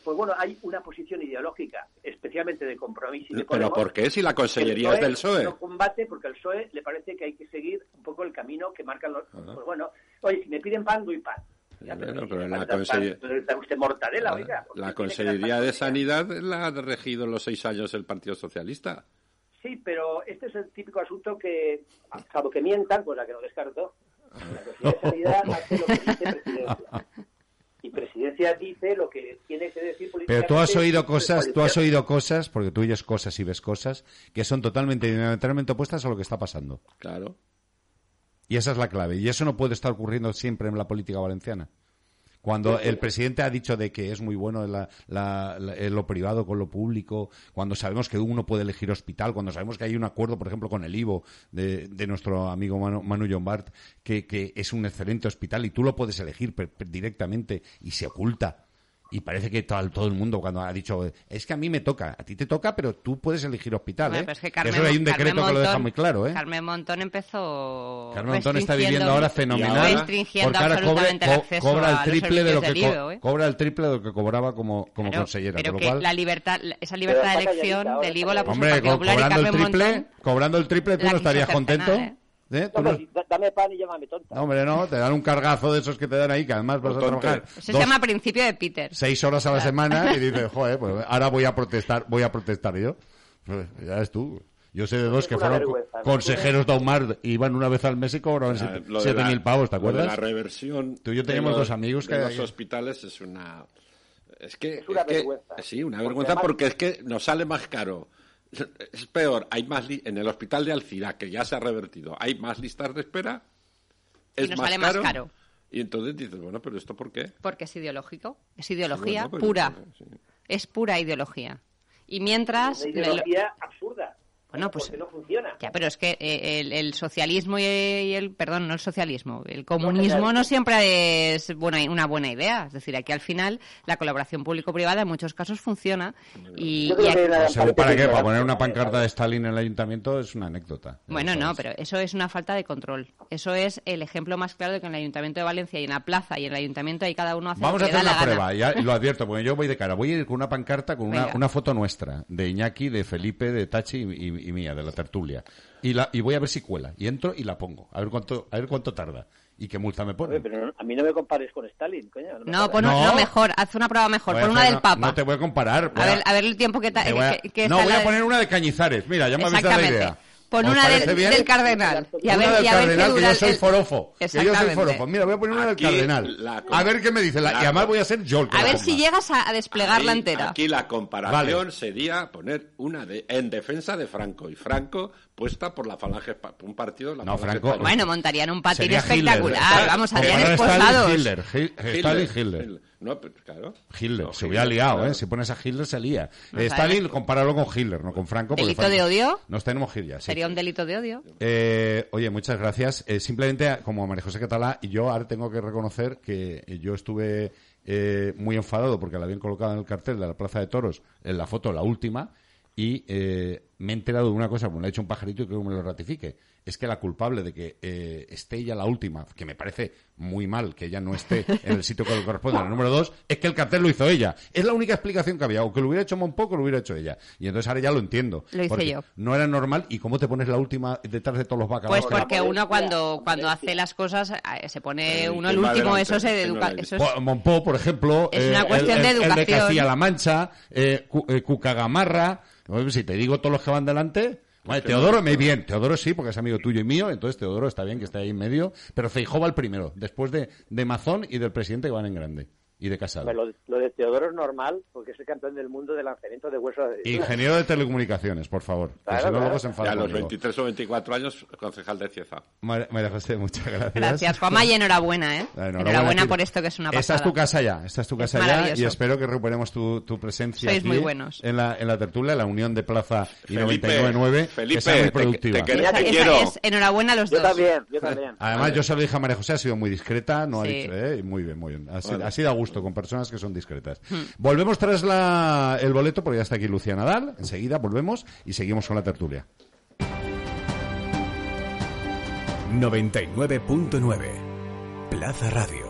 E: Pues bueno, hay una posición ideológica, especialmente de compromiso y de
C: Pero ¿por qué si la consellería es del PSOE?
E: No combate porque al PSOE le parece que hay que seguir un poco el camino que marcan los... Pues bueno, oye, si me piden pan, doy pan. Ya,
C: pero la
E: usted mortadela, oiga. ¿por qué
C: La
E: pan?
C: de Sanidad la ha regido en los seis años el Partido Socialista.
E: Sí, pero este es el típico asunto que, salvo que mientan, pues la que no descarto, la Consellería de Sanidad hace lo que dice Presidencia. (laughs) y presidencia dice lo que tiene que decir
B: Pero tú has oído cosas, tú has oído cosas, porque tú oyes cosas y ves cosas que son totalmente y diametralmente opuestas a lo que está pasando.
C: Claro.
B: Y esa es la clave. Y eso no puede estar ocurriendo siempre en la política valenciana. Cuando el presidente ha dicho de que es muy bueno la- la- la- eh, lo privado con lo público, cuando sabemos que uno puede elegir hospital, cuando sabemos que hay un acuerdo, por ejemplo, con el IVO de, de nuestro amigo Manu, Manu Llombart, que, que es un excelente hospital y tú lo puedes elegir per- per- directamente y se oculta. Y parece que todo, todo el mundo cuando ha dicho, es que a mí me toca, a ti te toca, pero tú puedes elegir hospital.
F: Bueno,
B: ¿eh?
F: pero es que Carmen,
B: eso hay un decreto
F: Carmen
B: que lo deja
F: Montón-
B: muy claro. ¿eh?
F: Carmen Montón empezó.
B: Carmen Montón está viviendo ahora fenomenal.
F: Restringiendo
B: porque ahora cobra,
F: el
B: co-
F: acceso
B: cobra
F: a
B: el triple de lo que co-
F: ¿eh?
B: cobra el triple de lo que cobraba como, como
F: Claro,
B: consellera.
F: pero
B: con lo
F: que
B: cual,
F: la libertad, esa libertad de elección del IVO la puso
B: hombre, co- cobrando el triple,
F: Montón
B: cobrando el triple, tú
F: la
B: no estarías contento.
F: ¿eh?
B: ¿Eh?
E: No,
B: no-
E: dame pan y llámame tonta.
B: No, hombre, no, te dan un cargazo de esos que te dan ahí, que además vas a trabajar
F: Eso se
B: dos-
F: llama principio de Peter.
B: seis horas a la semana y dices, (laughs) joder, pues ahora voy a protestar, voy a protestar yo. Pues, ya ves tú. Yo sé de dos
E: Es
B: que fueron consejeros de Aumar, iban una vez al mes y cobraban
C: Ah,
B: siete-
C: lo de
B: siete
C: la-
B: mil pavos, ¿te
C: lo de
B: acuerdas?
C: la reversión.
B: Tú y yo
C: de
B: teníamos
C: los-
B: dos amigos
C: de
B: que-
C: los hospitales es una. Es que.
E: Es una vergüenza.
C: sí, una
E: Porque
C: vergüenza
E: además-
C: porque es que nos sale más caro. Es peor, hay más li- en el hospital de Alcira, que ya se ha revertido, hay más listas de espera.
F: Y
C: Es
F: nos
C: más
F: sale más
C: caro,
F: caro.
C: Y entonces dices, bueno, pero ¿esto por qué?
F: Porque es ideológico. Es ideología
C: Bueno, pues,
F: pura.
C: sí.
F: Es pura ideología. Y mientras.
E: Una ideología absurda.
F: Bueno, pues-
E: Porque no funciona.
F: Ya, pero es que eh, el, el socialismo y el, perdón, no el socialismo, el comunismo no siempre es buena, una buena idea. Es decir, aquí al final la colaboración público-privada en muchos casos funciona y, y aquí-
E: que la-
B: Pues, ¿según ¿Para qué? Para poner una pancarta de Stalin en el ayuntamiento es una anécdota.
F: Bueno, no, pero eso es una falta de control. Eso es el ejemplo más claro de que en el Ayuntamiento de Valencia y en la plaza y en el Ayuntamiento ahí cada uno hace
B: Vamos
F: lo
B: a
F: que
B: hacer
F: da
B: una
F: la gana.
B: prueba, ya lo advierto, porque yo voy de cara. Voy a ir con una pancarta con una foto nuestra, de Iñaki, de Felipe, de Tachi y, y- y mía, de la tertulia. Y, la, y voy a ver si cuela. Y entro y la pongo. A ver cuánto, a ver cuánto tarda. Y qué multa me
E: Oye,
B: pone.
E: pero no- a mí no me compares con Stalin, coño. me
F: No,
E: jodas.
F: pon
B: No.
F: no, mejor, haz una prueba mejor, pon una del Papa.
B: No te voy a comparar. voy
F: a, ver, a ver el tiempo que, ta-
B: te voy a-
F: que- que
B: no,
F: está
B: voy
F: la
B: a
F: de-
B: poner una de Cañizares. Mira, ya me habéis dado la
F: Exactamente.
B: idea.
F: Pon
B: ¿Os
F: una del,
B: bien?
F: del cardenal. Y a
B: una
F: ver,
B: del
F: y a ver qué
B: cardenal, que yo soy
F: el-
B: forofo. Que yo soy forofo. Mira, voy a poner una del
C: Aquí
B: cardenal.
C: la-
B: a ver qué me dice. la-
C: la-
B: y además voy a ser yo el que
F: A ver si llegas a, a desplegarla entera.
C: Aquí la comparación
B: Vale.
C: sería poner una de en defensa de Franco y Franco puesta por la falange un partido de la
B: No, Franco-
C: española.
F: Bueno, montarían un patín
B: Sería Hitler.
F: espectacular. Vamos, esposados.
B: Stalin, Hitler. Hi- Stalin, Hitler.
C: No, pero claro.
B: Hitler,
C: No,
B: se hubiera liado,
C: claro.
B: ¿eh? Si pones a Hitler se lía.
F: No
B: Eh. Stalin, compáralo con Hitler, no con Franco.
F: ¿Delito
B: Franco-
F: de odio?
B: Nos tenemos que ir ya, sí.
F: Sería un delito de odio.
B: Eh, oye, muchas gracias. Eh, simplemente, como María José Catalá, y yo ahora tengo que reconocer que eh, yo estuve eh, muy enfadado porque la habían colocado en el cartel de la Plaza de Toros, en la foto, la última, y eh, me he enterado de una cosa, como le ha dicho un pajarito y creo que me lo ratifique. Es que la culpable de que eh, esté ella la última, que me parece muy mal que ella no esté en el sitio que le corresponde, en el número dos, es que el cartel lo hizo ella. Es la única explicación que había. O que lo hubiera hecho Monpoco, lo hubiera hecho ella. Y entonces ahora ya lo entiendo.
F: Lo hice
B: Porque
F: yo.
B: No era normal. ¿Y cómo te pones la última detrás de todos los bacalaos?
F: Pues
B: que-
F: porque uno cuando, cuando hace las cosas eh, se pone
C: Eh,
F: uno el
C: ¿quién va
F: último,
C: adelante?
F: eso se educa.
C: la he
F: Eso es,
B: Po- Monpó, por ejemplo,
F: Es
B: eh,
F: una
B: el-
F: cuestión
B: el,
F: de
B: el de
F: educación.
B: Castilla-La Mancha, eh, eh, Cucagamarra, Bueno, si te digo todos los que van delante, vale, Teodoro me bien, Teodoro sí, porque es amigo tuyo y mío, entonces Teodoro está bien que esté ahí en medio, pero Feijóo va el primero, después de, de Mazón y del presidente que van en grande, y de Casado.
E: Hombre, Lo, lo de Teodoro es normal porque es el campeón del mundo de lanzamiento de huesos. de-
B: Ingeniero de telecomunicaciones, por favor,
E: Claro,
B: si no luego se
C: Ya
B: enfada
C: a los
B: conmigo.
C: 23 o 24 años, concejal de Cieza.
B: María María José, muchas gracias.
F: Gracias, Juanma, y enhorabuena, ¿eh? Enhorabuena,
B: a ti.
F: por esto que es una
B: Esta
F: pasada.
B: es tu casa ya, esta es tu
F: Es
B: casa ya y espero que recuperemos tu, tu presencia
F: Sois
B: aquí
F: muy buenos.
B: en la, en la tertulia, la unión de Plaza y
C: Felipe,
B: 99.9,
C: Felipe,
B: que sea muy
C: te-
B: productiva.
C: te.
F: Esa-
C: Te
F: esa
C: quiero.
F: es enhorabuena a los
E: Yo
F: dos.
E: también, yo también.
B: Además, yo se lo dije a María José, ha sido muy discreta, no ha
F: Sí.
B: dicho, ¿eh? Muy bien, muy bien. Ha sido, ha sido a gusto con personas que son discretas.
F: Hmm.
B: Volvemos tras la, el boleto, porque ya está aquí Lucía Nadal. Enseguida volvemos y seguimos con la tertulia.
H: 99.9 Plaza Radio.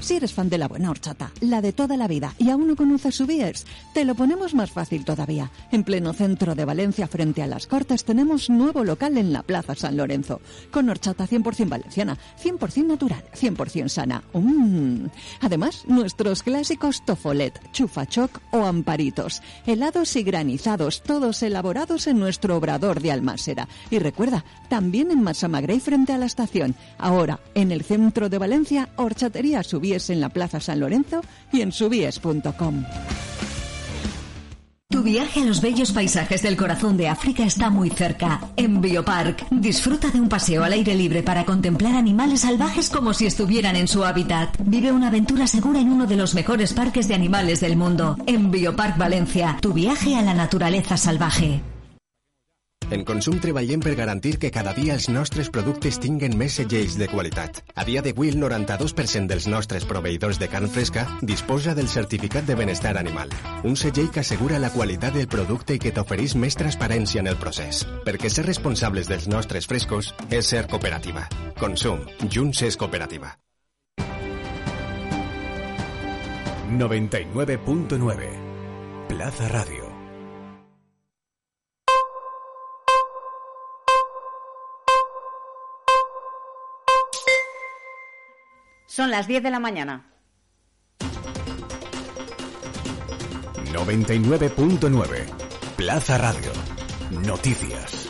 H: Si eres fan de la buena horchata, la de toda la vida, y aún no conoces Subiers, te lo ponemos más fácil todavía. En pleno centro de Valencia, frente a las Cortes, tenemos nuevo local en la Plaza San Lorenzo, con horchata 100% valenciana, 100% natural, 100% sana. Además, nuestros clásicos tofolet, chufachoc o amparitos, helados y granizados, todos elaborados en nuestro obrador de Almásera. Y recuerda, también en Massamagrey frente a la estación. Ahora, en el centro de Valencia, horchatería En la Plaza San Lorenzo y en.
I: Tu viaje a los bellos paisajes del corazón de África está muy cerca. En Biopark, disfruta de un paseo al aire libre para contemplar animales salvajes como si estuvieran en su hábitat. Vive una aventura segura en uno de los mejores parques de animales del mundo. En Biopark Valencia, tu viaje a la naturaleza salvaje.
J: En Consum treballem per garantir que cada dia els nostres productes tinguen més segells de qualitat. A dia d'avui, el 92% dels nostres proveïdors de carn fresca disposa del certificat de benestar animal. Un segell que assegura la qualitat del producte i que t'ofereix més transparència en el procés. Perquè ser responsables dels nostres frescos és ser cooperativa. Consum. Junts és cooperativa.
K: 99.9 Plaza Radio.
L: Son las 10 de la mañana.
K: 99.9 Plaza Radio. Noticias.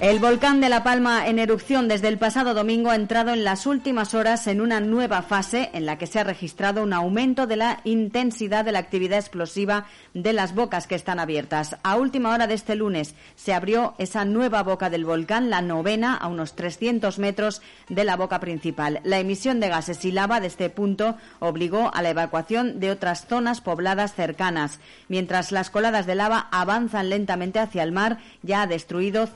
L: El volcán de La Palma, en erupción desde el pasado domingo, ha entrado en las últimas horas en una nueva fase en la que se ha registrado un aumento de la intensidad de la actividad explosiva de las bocas que están abiertas. A última hora de este lunes se abrió esa nueva boca del volcán, la novena, a unos 300 metros de la boca principal. La emisión de gases y lava de este punto obligó a la evacuación de otras zonas pobladas cercanas. Mientras las coladas de lava avanzan lentamente hacia el mar, ya ha destruido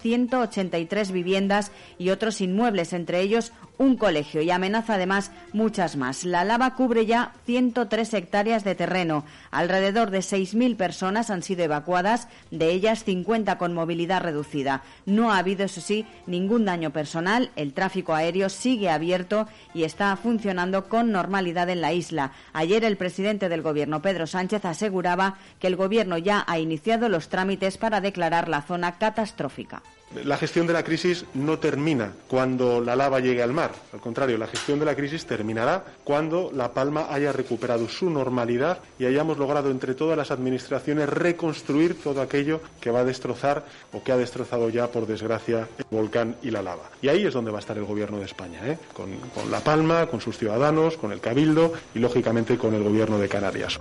L: 183 viviendas y otros inmuebles, entre ellos un colegio y amenaza además muchas más. La lava cubre ya 103 hectáreas de terreno. Alrededor de 6.000 personas han sido evacuadas, de ellas 50 con movilidad reducida. No ha habido, eso sí, ningún daño personal. El tráfico aéreo sigue abierto y está funcionando con normalidad en la isla. Ayer el presidente del Gobierno, Pedro Sánchez, aseguraba que el Gobierno ya ha iniciado los trámites para declarar la zona catastrófica.
M: La gestión de la crisis no termina cuando la lava llegue al mar. Al contrario, la gestión de la crisis terminará cuando La Palma haya recuperado su normalidad y hayamos logrado entre todas las administraciones reconstruir todo aquello que va a destrozar o que ha destrozado ya, por desgracia, el volcán y la lava. Y ahí es donde va a estar el Gobierno de España, ¿eh? con, con La Palma, con sus ciudadanos, con el Cabildo y, lógicamente, con el Gobierno de Canarias.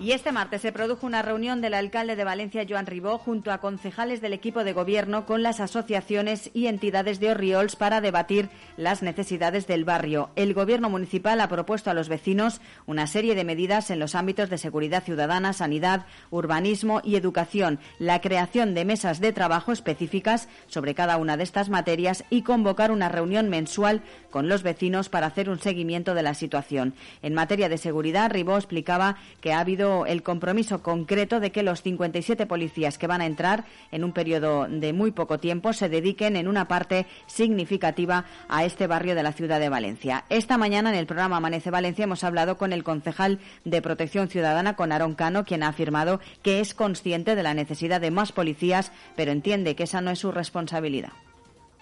L: Y este martes se produjo una reunión del alcalde de Valencia, Joan Ribó, junto a concejales del equipo de gobierno con las asociaciones y entidades de Orriols para debatir las necesidades del barrio. El gobierno municipal ha propuesto a los vecinos una serie de medidas en los ámbitos de seguridad ciudadana, sanidad, urbanismo y educación, la creación de mesas de trabajo específicas sobre cada una de estas materias y convocar una reunión mensual con los vecinos para hacer un seguimiento de la situación. En materia de seguridad, Ribó explicaba que ha habido el compromiso concreto de que los 57 policías que van a entrar en un periodo de muy poco tiempo se dediquen en una parte significativa a este barrio de la ciudad de Valencia. Esta mañana en el programa Amanece Valencia hemos hablado con el concejal de Protección Ciudadana, con Aaron Cano, quien ha afirmado que es consciente de la necesidad de más policías, pero entiende que esa no es su responsabilidad.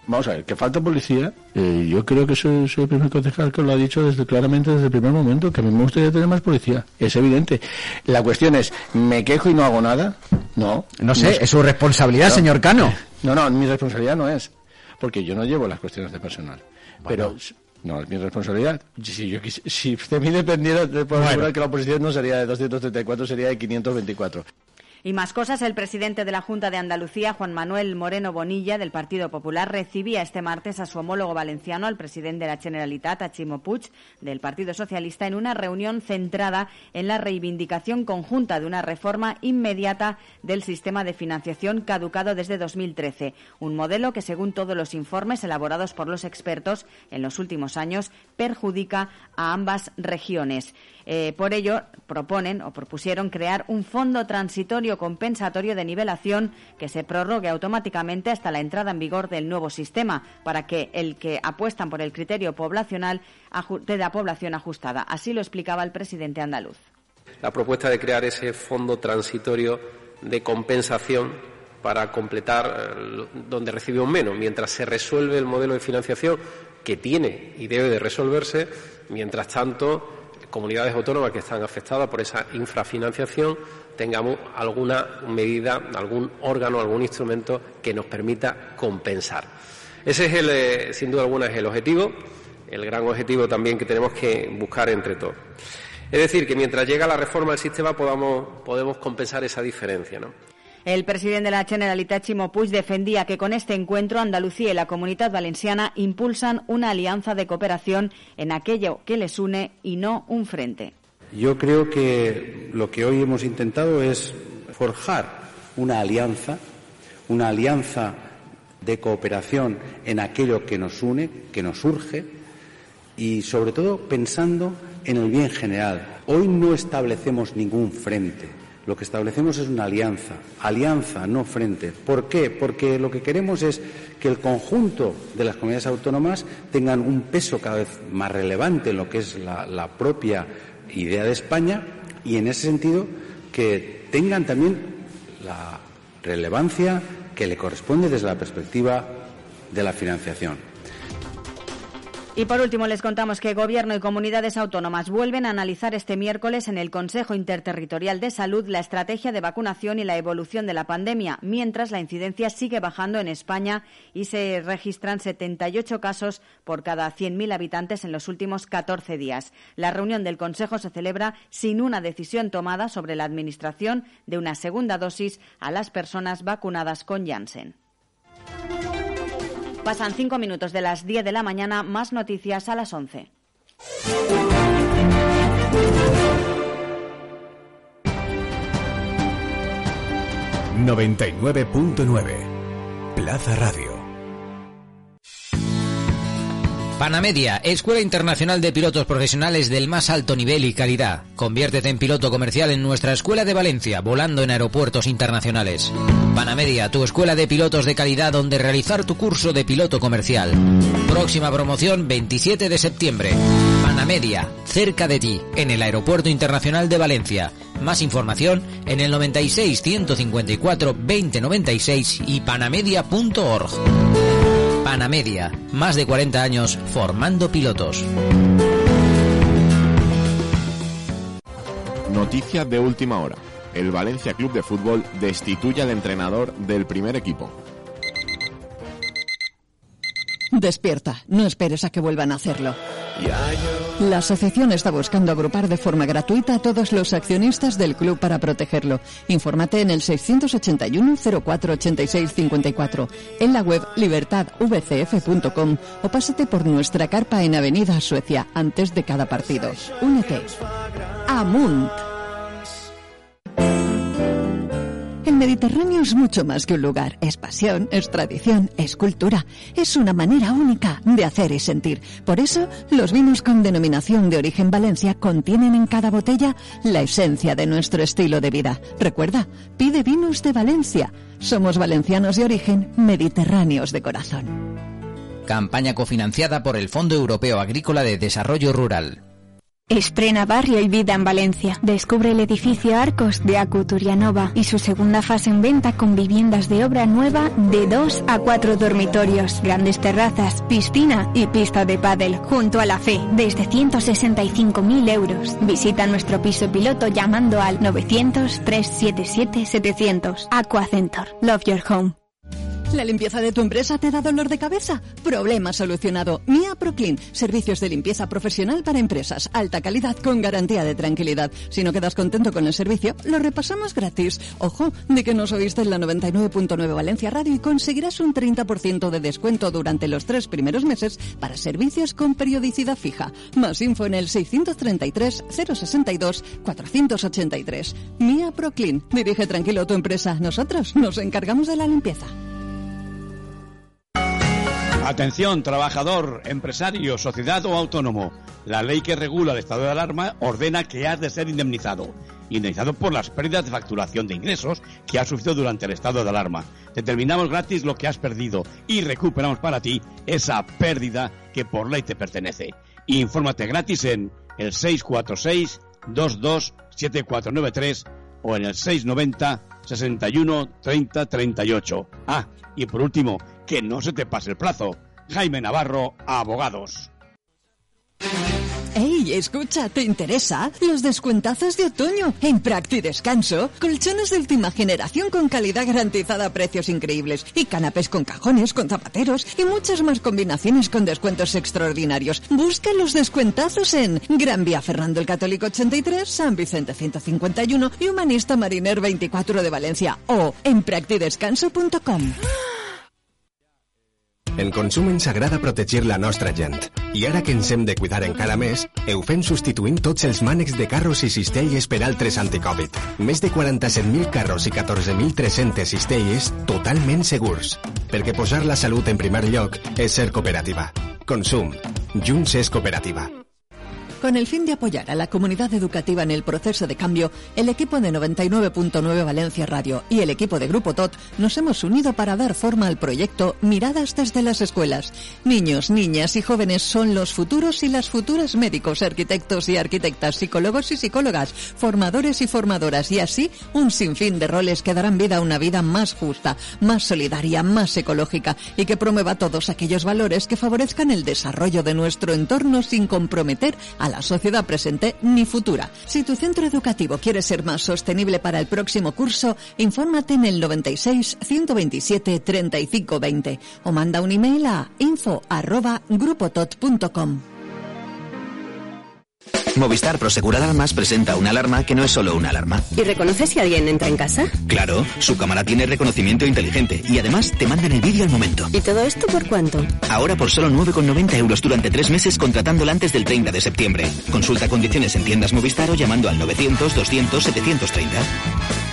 N: Vamos a ver, que falta policía, eh, yo creo que soy, soy, el primer concejal que lo ha dicho desde claramente desde el primer momento, que a mí me gustaría tener más policía, es evidente. La cuestión es, ¿me quejo y no hago nada? No.
O: No sé, es, es, su responsabilidad, no, señor Cano.
N: No, no, mi responsabilidad no es, porque yo no llevo las cuestiones de personal. Bueno. Pero no es mi responsabilidad. Si, yo quis, si de mí dependiera, te puedo asegurar que la oposición no sería de 234, sería de 524.
L: Y más cosas, el presidente de la Junta de Andalucía, Juan Manuel Moreno Bonilla, del Partido Popular, recibía este martes a su homólogo valenciano, al presidente de la Generalitat, a del Partido Socialista, en una reunión centrada en la reivindicación conjunta de una reforma inmediata del sistema de financiación caducado desde 2013. Un modelo que, según todos los informes elaborados por los expertos en los últimos años, perjudica a ambas regiones. Eh, por ello, proponen o propusieron crear un fondo transitorio compensatorio de nivelación que se prorrogue automáticamente hasta la entrada en vigor del nuevo sistema, para que el que apuestan por el criterio poblacional de la población ajustada. Así lo explicaba el presidente andaluz.
P: La propuesta de crear ese fondo transitorio de compensación para completar eh, donde recibimos menos, mientras se resuelve el modelo de financiación que tiene y debe de resolverse, mientras tanto comunidades autónomas que están afectadas por esa infrafinanciación tengamos alguna medida, algún órgano, algún instrumento que nos permita compensar. Ese es el, eh, sin duda alguna, es el objetivo, el gran objetivo también que tenemos que buscar entre todos. Es decir, que mientras llega la reforma del sistema podamos, podemos compensar esa diferencia, ¿no?
L: El presidente de la Generalitat, Chimo Puig, defendía que con este encuentro Andalucía y la Comunidad Valenciana impulsan una alianza de cooperación en aquello que les une y no un frente.
Q: Yo creo que lo que hoy hemos intentado es forjar una alianza, una alianza de cooperación en aquello que nos une, que nos urge y sobre todo pensando en el bien general. Hoy no establecemos ningún frente lo que establecemos es una alianza, alianza, no frente. ¿Por qué? Porque lo que queremos es que el conjunto de las comunidades autónomas tengan un peso cada vez más relevante en lo que es la, propia idea de España y en ese sentido que tengan también la relevancia que le corresponde desde la perspectiva de la financiación.
L: Y por último, les contamos que Gobierno y comunidades autónomas vuelven a analizar este miércoles en el Consejo Interterritorial de Salud la estrategia de vacunación y la evolución de la pandemia, mientras la incidencia sigue bajando en España y se registran 78 casos por cada 100.000 habitantes en los últimos 14 días. La reunión del Consejo se celebra sin una decisión tomada sobre la administración de una segunda dosis a las personas vacunadas con Janssen. Pasan cinco minutos de las 10 de la mañana, más noticias a las 11.
K: ...99.9... Plaza Radio.
R: Panamedia, Escuela Internacional de Pilotos Profesionales del más alto nivel y calidad. Conviértete en piloto comercial en nuestra Escuela de Valencia, volando en aeropuertos internacionales. Panamedia, tu escuela de pilotos de calidad donde realizar tu curso de piloto comercial. Próxima promoción 27 de septiembre. Panamedia, cerca de ti, en el Aeropuerto Internacional de Valencia. Más información en el 96 154 2096 y panamedia.org. Panamedia, más de 40 años formando pilotos.
S: Noticia de última hora. El Valencia Club de Fútbol destituye al entrenador del primer equipo.
H: Despierta, no esperes a que vuelvan a hacerlo. La asociación está buscando agrupar de forma gratuita a todos los accionistas del club para protegerlo. Infórmate en el 681 0486 54, en la web libertadvcf.com o pásate por nuestra carpa en Avenida Suecia antes de cada partido. Únete. Amunt. El Mediterráneo es mucho más que un lugar, es pasión, es tradición, es cultura, es una manera única de hacer y sentir. Por eso, los vinos con denominación de origen Valencia contienen en cada botella la esencia de nuestro estilo de vida. Recuerda, pide vinos de Valencia. Somos valencianos de origen, mediterráneos de corazón.
R: Campaña cofinanciada por el Fondo Europeo Agrícola de Desarrollo Rural.
T: Esprena Barrio y Vida en Valencia. Descubre el edificio Arcos de Acuturianova y su segunda fase en venta con viviendas de obra nueva de 2 a 4 dormitorios, grandes terrazas, piscina y pista de pádel junto a la fe desde 165.000 euros. Visita nuestro piso piloto llamando al 900 377 700. Aquacentor. Love your home.
H: ¿La limpieza de tu empresa te da dolor de cabeza? Problema solucionado. Mia Proclean. Servicios de limpieza profesional para empresas. Alta calidad con garantía de tranquilidad. Si no quedas contento con el servicio, lo repasamos gratis. Ojo, de que nos oíste en la 99.9 Valencia Radio y conseguirás un 30% de descuento durante los tres primeros meses para servicios con periodicidad fija. Más info en el 633 062 483. Mia Proclean. Dirige tranquilo tu empresa. Nosotros nos encargamos de la limpieza.
U: Atención, trabajador, empresario, sociedad o autónomo. La ley que regula el estado de alarma ordena que has de ser indemnizado. indemnizado por las pérdidas de facturación de ingresos que has sufrido durante el estado de alarma. Determinamos gratis lo que has perdido y recuperamos para ti esa pérdida que por ley te pertenece. Infórmate gratis en el 646 227493 o en el 690 61 30 38. Ah, y por último, que no se te pase el plazo. Jaime Navarro, abogados.
H: ¡Ey, escucha! ¿Te interesa? Los descuentazos de otoño. En Practi Descanso, colchones de última generación con calidad garantizada a precios increíbles. Y canapés con cajones, con zapateros y muchas más combinaciones con descuentos extraordinarios. Busca los descuentazos en Gran Vía Fernando el Católico 83, San Vicente 151 y Humanista Mariner 24 de Valencia. O en practidescanso.com. (gasps) (gasps)
J: En Consum ens agrada protegir la nostra gent. I ara que ens hem de cuidar encara més, ho fem substituint tots els mànecs de carros i cistelles per altres anticovid. Més de 47.000 carros i 14.300 cistelles totalment segurs. Perquè posar la salut en primer lloc és ser cooperativa. Consum. Junts és cooperativa.
H: Con el fin de apoyar a la comunidad educativa en el proceso de cambio, el equipo de 99.9 Valencia Radio y el equipo de Grupo TOT nos hemos unido para dar forma al proyecto Miradas desde las escuelas. Niños, niñas y jóvenes son los futuros y las futuras médicos, arquitectos y arquitectas, psicólogos y psicólogas, formadores y formadoras y así un sinfín de roles que darán vida a una vida más justa, más solidaria, más ecológica y que promueva todos aquellos valores que favorezcan el desarrollo de nuestro entorno sin comprometer a la sociedad presente ni futura. Si tu centro educativo quiere ser más sostenible para el próximo curso, infórmate en el 96 127 35 20 o manda un email a info arroba grupotot.com.
V: Movistar Prosegur Alarmas presenta una alarma que no es solo una alarma.
W: ¿Y reconoce si alguien entra en casa?
V: Claro, su cámara tiene reconocimiento inteligente y además te mandan el vídeo al momento.
W: ¿Y todo esto por cuánto?
V: Ahora por solo 9,90 euros durante tres meses contratándola antes del 30 de septiembre. Consulta condiciones en tiendas Movistar o llamando al 900 200 730.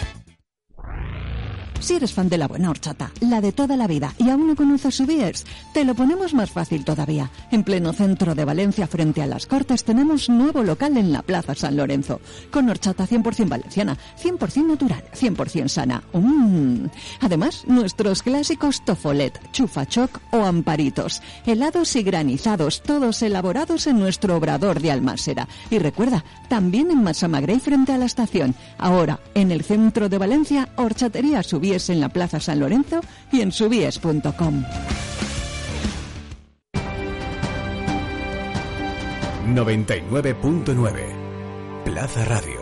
H: Si eres fan de la buena horchata, la de toda la vida, y aún no conoces su Biers, te lo ponemos más fácil todavía. En pleno centro de Valencia, frente a las Cortes, tenemos nuevo local en la Plaza San Lorenzo, con horchata 100% valenciana, 100% natural, 100% sana. Mm. Además, nuestros clásicos tofolet, chufachoc o amparitos, helados y granizados, todos elaborados en nuestro obrador de Almásera. Y recuerda, también en Masamagrey frente a la estación. Ahora, en el centro de Valencia, horchatería Subíes en la Plaza San Lorenzo y en subies.com.
K: 99.9 Plaza Radio.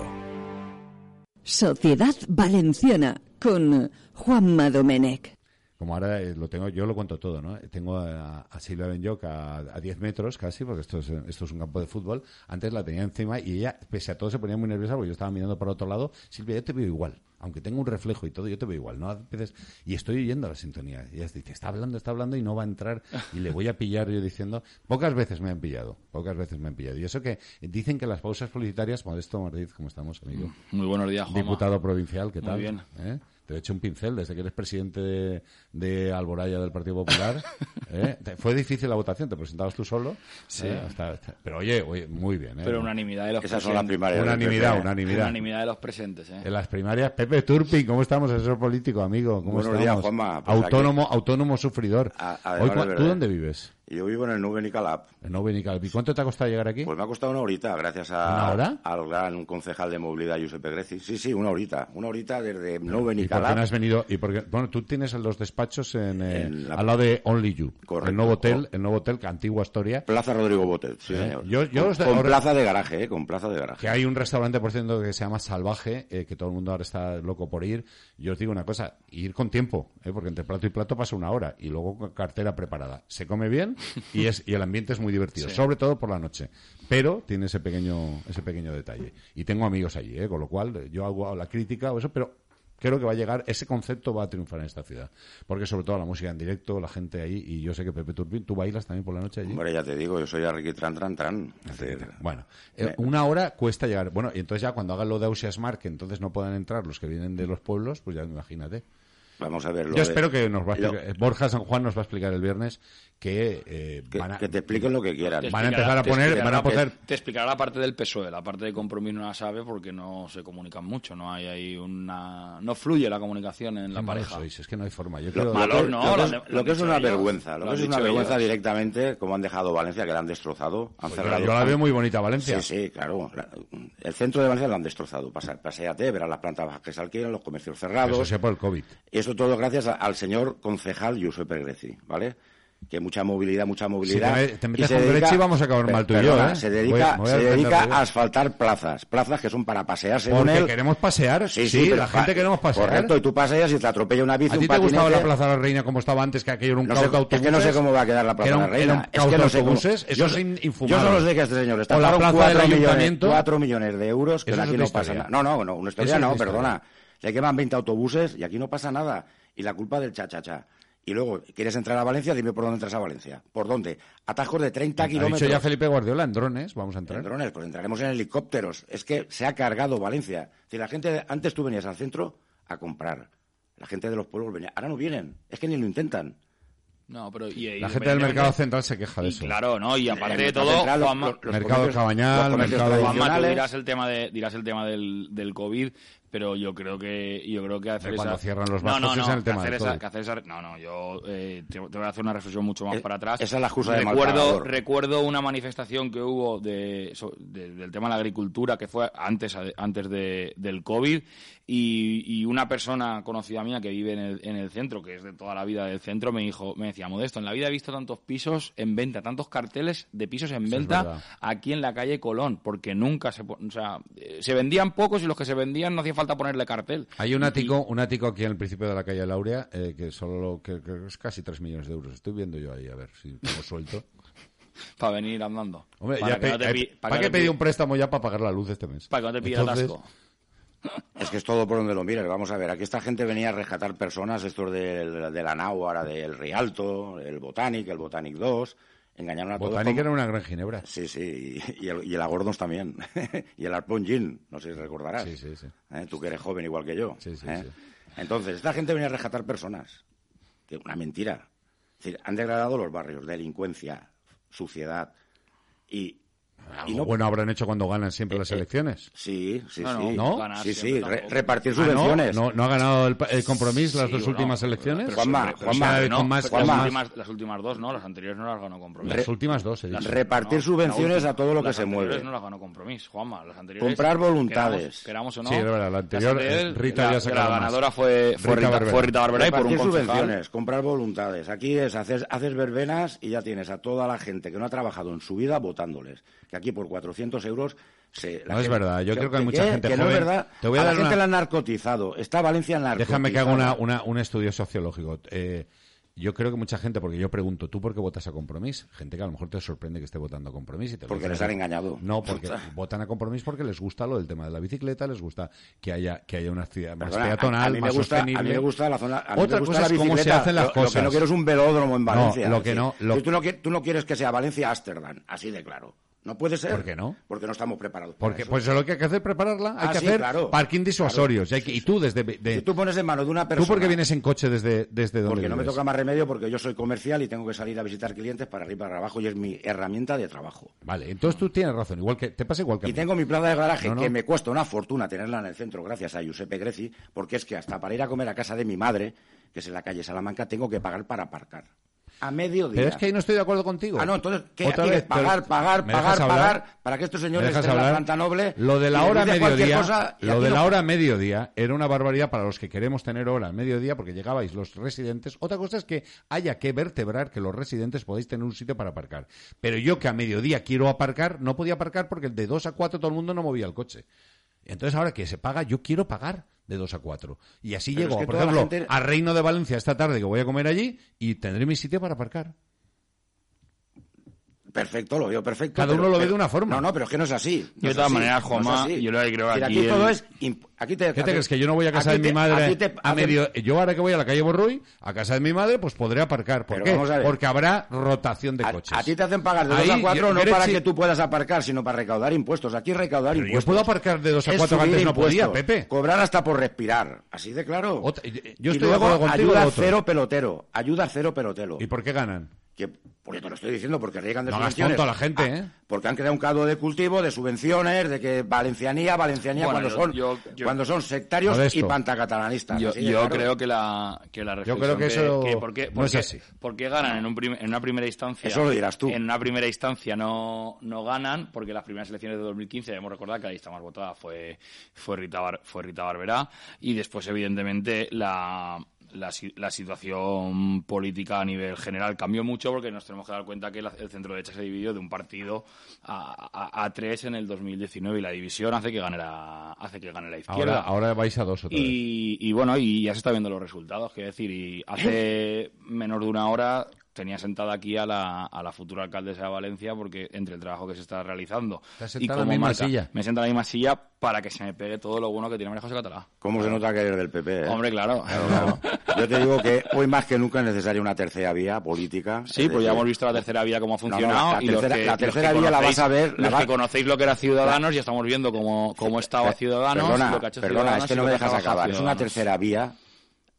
H: Sociedad Valenciana con Juanma Domenech.
B: Como ahora eh, lo tengo, yo lo cuento todo, ¿no? Tengo a, a Silvia Benyoc a, a 10 metros casi, porque esto es, esto es un campo de fútbol. Antes la tenía encima y ella, pese a todo, se ponía muy nerviosa porque yo estaba mirando para otro lado. Silvia, yo te veo igual. Aunque tengo un reflejo y todo, yo te veo igual. ¿no? A veces- y estoy oyendo la sintonía. Y ella dice, está hablando, está hablando y no va a entrar. Y le voy a pillar yo diciendo... Pocas veces me han pillado. Pocas veces me han pillado. Y eso que dicen que las pausas publicitarias... Modesto Madrid, ¿cómo estamos, amigo?
X: Muy buenos días, Juanma.
B: Diputado provincial, ¿qué
X: Muy
B: tal?
X: bien.
B: ¿Eh? Te he hecho un pincel desde que eres presidente de, de Alboraya del Partido Popular. (laughs) ¿eh? Fue difícil la votación, te presentabas tú solo.
X: Sí.
B: ¿eh? Hasta- hasta- pero oye, oye, muy bien. ¿eh?
X: Pero unanimidad de los
B: Esas son las
X: presentes.
B: primarias. Unanimidad, unanimidad.
X: Unanimidad de los presentes, ¿eh?
B: En las primarias, Pepe Turpin, ¿cómo estamos, asesor político, amigo? ¿Cómo
Y: Buenos
B: estamos?
Y: días, Juanma. Pues
B: autónomo, autónomo sufridor.
Y: además
B: Hoy,
Y: de
B: cua- ¿Tú
Y: verdad.
B: dónde vives?
Y: Yo vivo en el Nube Nicalap.
B: En Nove Nicalap. ¿Y cuánto te ha costado llegar aquí?
Y: Pues me ha costado una horita, gracias a,
B: ¿Una hora?
Y: al gran concejal de movilidad, Giuseppe Greci. Sí, sí, una horita. Una horita desde Nube
B: ¿Y por qué
Y: Nicalap.
B: no has venido? Y porque, bueno, tú tienes los despachos en, eh,
Y: En la-
B: al lado de Only You.
Y: Correcto.
B: El nuevo hotel, el nuevo hotel, que antigua Astoria.
Y: Plaza Rodrigo Botet, sí,
B: Eh,
Y: señor.
B: yo- yo
Y: con, con
B: ahora-
Y: plaza de garaje, ¿eh? Con plaza de garaje.
B: Que hay un restaurante, por cierto, que se llama Salvaje, eh, que todo el mundo ahora está loco por ir. Yo os digo una cosa, ir con tiempo, eh, porque entre plato y plato pasa una hora y luego con cartera preparada. Se come bien y es y el ambiente es muy divertido, (laughs)
X: Sí.
B: sobre todo por la noche. Pero tiene ese pequeño ese pequeño detalle. Y tengo amigos allí, eh, con lo cual yo hago la crítica o eso, pero creo que va a llegar, ese concepto va a triunfar en esta ciudad. Porque sobre todo la música en directo, la gente ahí, y yo sé que Pepe Turbín, ¿tú bailas también por la noche allí?
Y: Hombre, ya te digo, yo soy Ricky Tran Tran Tran.
B: Bueno, eh, una hora cuesta llegar. Bueno, y entonces ya cuando hagan lo de Ausias Mar, que entonces no puedan entrar los que vienen de los pueblos, pues ya imagínate.
Y: vamos a ver. lo
B: Yo
Y: de-
B: espero que nos va a explicar, eh, Borja San Juan nos va a explicar el viernes que, eh,
Y: que,
B: van a,
Y: que te expliquen lo que quieran.
B: Van a empezar a poner-
X: explicará
B: van a
X: la-
B: poner-
X: Te explicará la parte del PSOE, la parte de compromiso no la sabe porque no se comunican mucho, no hay ahí una... No fluye la comunicación en la pareja.
B: sois, es que no hay forma. Yo
Y: Lo,
B: quiero-
Y: lo
X: Valor,
Y: que,
X: no,
Y: lo que
X: lo
Y: es,
X: han- lo
Y: lo
X: han
Y: que es
X: dicho
Y: una
X: ellos.
Y: vergüenza, lo que es una vergüenza
X: ellos.
Y: directamente, como han dejado Valencia, que la han destrozado. Han
B: Pues
Y: cerrado.
B: yo la veo muy bonita, Valencia.
Y: Sí, sí, claro. La- el centro de Valencia lo han destrozado. Pasa, paséate, verás las plantas bajas que se alquilan, los comercios cerrados.
B: Eso sea por el COVID.
Y: Y eso todo gracias a- al señor concejal Giuseppe Greci, ¿vale? Que mucha movilidad, mucha movilidad.
B: Si te me- te metes
Y: Y se
B: con
Y: dedica-
B: Greci vamos a acabar mal tú y yo,
Y: perdona,
B: ¿eh?
Y: Se
B: Voy
Y: dedica,
B: me voy a
Y: se dedica a asfaltar plazas. Plazas que son para pasear según
B: Porque
Y: él.
B: queremos pasear. Sí,
Y: pero
B: la
Y: pa-
B: gente queremos pasear.
Y: Correcto, y tú paseas y te atropella una bici,
B: ¿A ti
Y: un
B: te gustaba
Y: patinete.
B: la Plaza de la Reina como estaba antes, que aquello era un
Y: No sé-
B: de autobuses?
Y: es que no sé cómo va a quedar la Plaza de la Reina.
B: Era un
Y: Es que no sé cómo-
B: autobuses, eso
Y: yo
B: es
Y: so-
B: in-
Y: Yo
B: infumable.
Y: solo sé que este señor está
B: O la plaza del ayuntamiento.
Y: cuatro millones de euros, que aquí no pasa nada. No, no, no, una historia no, perdona. Se queman 20 autobuses y aquí no pasa nada. Y la culpa del cha-cha-cha. Y luego, ¿quieres entrar a Valencia? Dime por dónde entras a Valencia. ¿Por dónde? Atajos de 30
B: Ha
Y: kilómetros.
B: dicho ya Felipe Guardiola en drones, vamos a entrar.
Y: En drones, pues entraremos en helicópteros. Es que se ha cargado Valencia. Si la gente, antes tú venías al centro a comprar. La gente de los pueblos venía. Ahora no vienen. Es que ni lo intentan.
X: No, pero y- y
B: La gente del mercado central se queja de
X: Y
B: eso.
X: claro, ¿no? Y aparte
Y: El
X: de todo,
Y: central, los-
X: Juanma,
Y: los- los
B: Mercado Cabañal, mercado-
X: Juanma, tú dirás el tema de dirás el tema del, del COVID, pero yo creo que yo creo que hacer
B: De cuando
X: esa-
B: cierran los
X: no, no, no,
B: es el
X: que
B: tema
X: hacer esa- hacer esa- no, no, yo eh, te, voy a hacer una reflexión mucho más
Y: Eh,
X: para atrás.
Y: esa es la excusa de mal
X: recuerdo
Y: pagador.
X: recuerdo una manifestación que hubo de, de- del tema de la agricultura que fue antes antes de- del COVID y, y una persona conocida mía que vive en el, en el centro, que es de toda la vida del centro, me dijo, me decía, Modesto, en la vida he visto tantos pisos en venta, tantos carteles de pisos en
B: Eso
X: venta aquí en la calle Colón, porque nunca se, o sea, eh, se vendían pocos y los que se vendían no hacía falta ponerle cartel.
B: Hay un ático, un ático aquí en el principio de la calle Laurea eh, que solo lo- que, que es casi 3 millones de euros. Estoy viendo yo ahí, a ver si tengo (laughs) suelto.
X: Para venir andando.
B: Hombre,
X: para
B: ya
X: que no te
B: eh,
X: pi-
B: ¿para
X: que
B: qué
X: no te
B: pedí un préstamo ya para pagar la luz este mes?
X: Para que no te pille el
B: Entonces,
X: atasco.
Y: Es que es todo por donde lo mires. Vamos a ver, aquí esta gente venía a rescatar personas, estos del- de, la NAU, ahora del Rialto, el Botanic, el Botanic 2. Engañaron a todos.
B: Botanic
Y: con-
B: era una gran ginebra.
Y: Sí, sí, y, y el, y el también. (laughs) y el Arpón Gin, no sé si recordarás.
B: Sí, sí, sí.
Y: ¿Eh? Tú que eres joven igual que yo.
B: Sí, sí,
Y: ¿eh?
B: sí.
Y: Entonces, esta gente venía a rescatar personas. Que una mentira. Es decir, han degradado los barrios, delincuencia, suciedad. Y, y
B: bueno habrán hecho cuando ganan siempre las
Y: eh,
B: elecciones.
Y: Sí, sí,
X: No,
Y: sí.
B: ¿No?
X: ganar
Y: Sí, sí, re- repartir
B: Ah, ¿no?
Y: subvenciones.
B: ¿No, no ha ganado el, el compromiso las
X: Sí,
B: dos últimas elecciones?
Y: Juanma, Juanma,
X: las, últimas, las últimas dos no, las anteriores no las ganó compromiso.
B: Las últimas dos, he dicho.
Y: Repartir
X: No,
Y: subvenciones a todo lo que
X: las
Y: se
X: anteriores
Y: mueve.
X: no las ganó compromiso, Juanma. Las anteriores,
Y: Comprar voluntades.
X: Queramos, queramos o no.
B: Sí, es verdad, la
X: las
B: anterior,
X: anteriores,
B: Rita
X: la,
B: había sacado
X: La
B: más.
X: ganadora fue, fue,
B: Rita
X: Rita,
B: Barberá.
X: fue Rita Barberá y por un
Y: subvenciones, comprar voluntades. Aquí es, haces, haces verbenas y ya tienes a toda la gente que no ha trabajado en su vida votándoles. Que aquí por 400 euros se... la
B: No es verdad, yo creo que hay mucha gente
Y: que no es verdad.
B: Te voy a
Y: a,
B: dar
Y: la gente
B: una-
Y: la han narcotizado. Está Valencia narcotizada.
B: Déjame que haga una, una- un estudio sociológico. Eh, yo creo que mucha gente, porque yo pregunto, ¿tú por qué votas a Compromís? Gente que a lo mejor te sorprende que esté votando a Compromís. Y te lo
Y: Porque les han engañado.
B: No, porque (laughs) votan a Compromís porque les gusta lo del tema de la bicicleta, les gusta que haya, que haya una ciudad más
Y: Perdona, a-
B: peatonal,
Y: a, mí me
B: más
Y: gusta,
B: sostenible.
Y: A mí me gusta la zona. A mí
B: Otra
Y: me gusta
B: cosa
Y: la
B: es cómo se hacen las
Y: Lo- Lo,
B: cosas.
Y: que no quiero es un velódromo en
B: No,
Y: Valencia.
B: lo que no- lo-
Y: Tú, no, tú no quieres que sea Valencia Ámsterdam, así de claro. No puede ser.
B: ¿Por qué no?
Y: Porque no estamos preparados. para
B: Porque
Y: eso.
B: pues eso es lo que hay que hacer, prepararla. Hay
Y: Ah,
B: que
Y: sí,
B: hacer
Y: claro.
B: parking disuasorios. y, hay que- y tú desde... de-
Y: Si tú pones en mano de una persona.
B: ¿Tú por qué vienes en coche desde, desde donde
Y: Porque no me toca más remedio porque yo soy comercial y tengo que salir a visitar clientes para arriba y para abajo y es mi herramienta de trabajo.
B: Vale, entonces tú tienes razón. Igual que te pasa igual que a
Y: Y
B: mí.
Y: tengo mi plaza de garaje
B: No, no.
Y: que me cuesta una fortuna tenerla en el centro gracias a Giuseppe Greci, porque es que hasta para ir a comer a casa de mi madre, que es en la calle Salamanca, tengo que pagar para aparcar. A mediodía.
B: Pero es que ahí no estoy de acuerdo contigo.
Y: Ah, no, entonces, ¿qué
B: Otra
Y: quieres?
B: vez,
Y: Pagar, pagar,
B: ¿me
Y: pagar, pagar, para que estos
B: ¿Me
Y: señores estén en la planta noble.
B: Lo de la hora mediodía,
Y: cosa
B: lo de
Y: no-
B: la hora mediodía era una barbaridad para los que queremos tener hora al mediodía porque llegabais los residentes. Otra cosa es que haya que vertebrar que los residentes podéis tener un sitio para aparcar. Pero yo que a mediodía quiero aparcar, no podía aparcar porque de 2 a 4 todo el mundo no movía el coche. Entonces, ahora que se paga, yo quiero pagar de 2 a 4. Y así
Y: Pero
B: llego, por ejemplo,
Y: gente...
B: a Reino de Valencia esta tarde que voy a comer allí y tendré mi sitio para aparcar.
Y: Perfecto, lo veo perfecto.
B: Cada uno lo ve de una forma.
Y: No, no, pero es que no es así.
X: De todas maneras, Juan,
Y: no
X: yo lo que creo aquí.
Y: aquí todo es imp Aquí te,
B: ¿Qué te aquí, crees? Que yo no voy a casa de mi madre
Y: te,
B: a medio... Yo ahora que voy a la calle Borruy, a casa de mi madre, pues podré aparcar. ¿Por qué? Porque habrá rotación de
Y: a,
B: coches.
Y: A ti te hacen pagar de 2 a 4 no para si... que tú puedas aparcar, sino para recaudar impuestos. Aquí recaudar
B: Pero
Y: impuestos.
B: Yo puedo aparcar de 2 a 4 antes no podía, Pepe.
Y: Cobrar hasta por respirar. Así de claro.
B: Otra, yo estoy y
Y: luego,
B: de contigo,
Y: ayuda cero pelotero. Ayuda cero pelotero.
B: ¿Y por qué ganan?
Y: que pues yo te lo estoy diciendo porque riegan de
B: no
Y: subvenciones.
B: Tonto a la gente,
Y: ah,
B: ¿eh?
Y: Porque han creado un caldo de cultivo, de subvenciones, de que valencianía, valencianía
X: bueno,
Y: cuando
X: yo,
Y: son
X: yo, yo
Y: cuando son sectarios y pantacatalanistas.
X: Yo, yo creo que la, que la
B: yo creo que eso que
X: por qué,
B: no es así.
X: ¿por qué ganan en, un prim, en una primera instancia?
Y: Eso lo dirás tú.
X: En una primera instancia no, no ganan, porque las primeras elecciones de 2015 debemos recordar que la lista más votada fue, fue, Rita, Bar, fue Rita Barberá y después, evidentemente, la, la, la, situación política a nivel general cambió mucho porque nos tenemos que dar cuenta que la, el centro derecha se dividió de un partido a, a, tres en el 2019 y la división hace que gane la, hace que gane la izquierda.
B: Ahora, ahora vais a dos otra
X: y, y bueno, y ya se está viendo los resultados, que decir, y hace (laughs) menos de una hora tenía sentada aquí a la, a la futura alcaldesa de Valencia porque entre el trabajo que se está realizando y como
B: la
X: marca,
B: silla.
X: me sienta en la misma silla para que se me pegue todo lo bueno que tiene María José Catalá.
Y: ¿Cómo se nota que eres del PP? Eh?
X: Hombre, claro.
Y: Yo te digo que hoy más que nunca es necesaria una tercera vía política.
X: Sí, pues ya hemos visto la tercera vía cómo ha funcionado.
Y: La, tercera, vía la vas a ver. La
X: que conocéis lo que era Ciudadanos y estamos viendo cómo, cómo estaba Ciudadanos.
Y: Perdona, perdona es que no me dejas acabar. Es una tercera vía,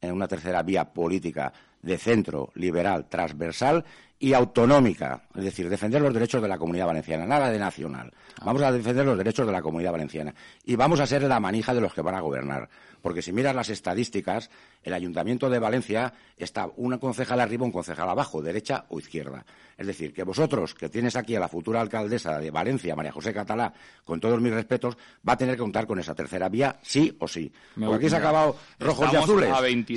Y: eh, una tercera vía política de centro, liberal, transversal y autonómica, es decir, defender los derechos de la comunidad valenciana, nada de nacional. Vamos a defender los derechos de la comunidad valenciana y vamos a ser la manija de los que van a gobernar. Porque si miras las estadísticas, el Ayuntamiento de Valencia está una concejal arriba, un concejal abajo, derecha o izquierda. Es decir, que vosotros, que tienes aquí a la futura alcaldesa de Valencia, María José Catalá, con todos mis respetos, va a tener que contar con esa tercera vía, sí o sí. Porque aquí se ha acabado rojos y azules.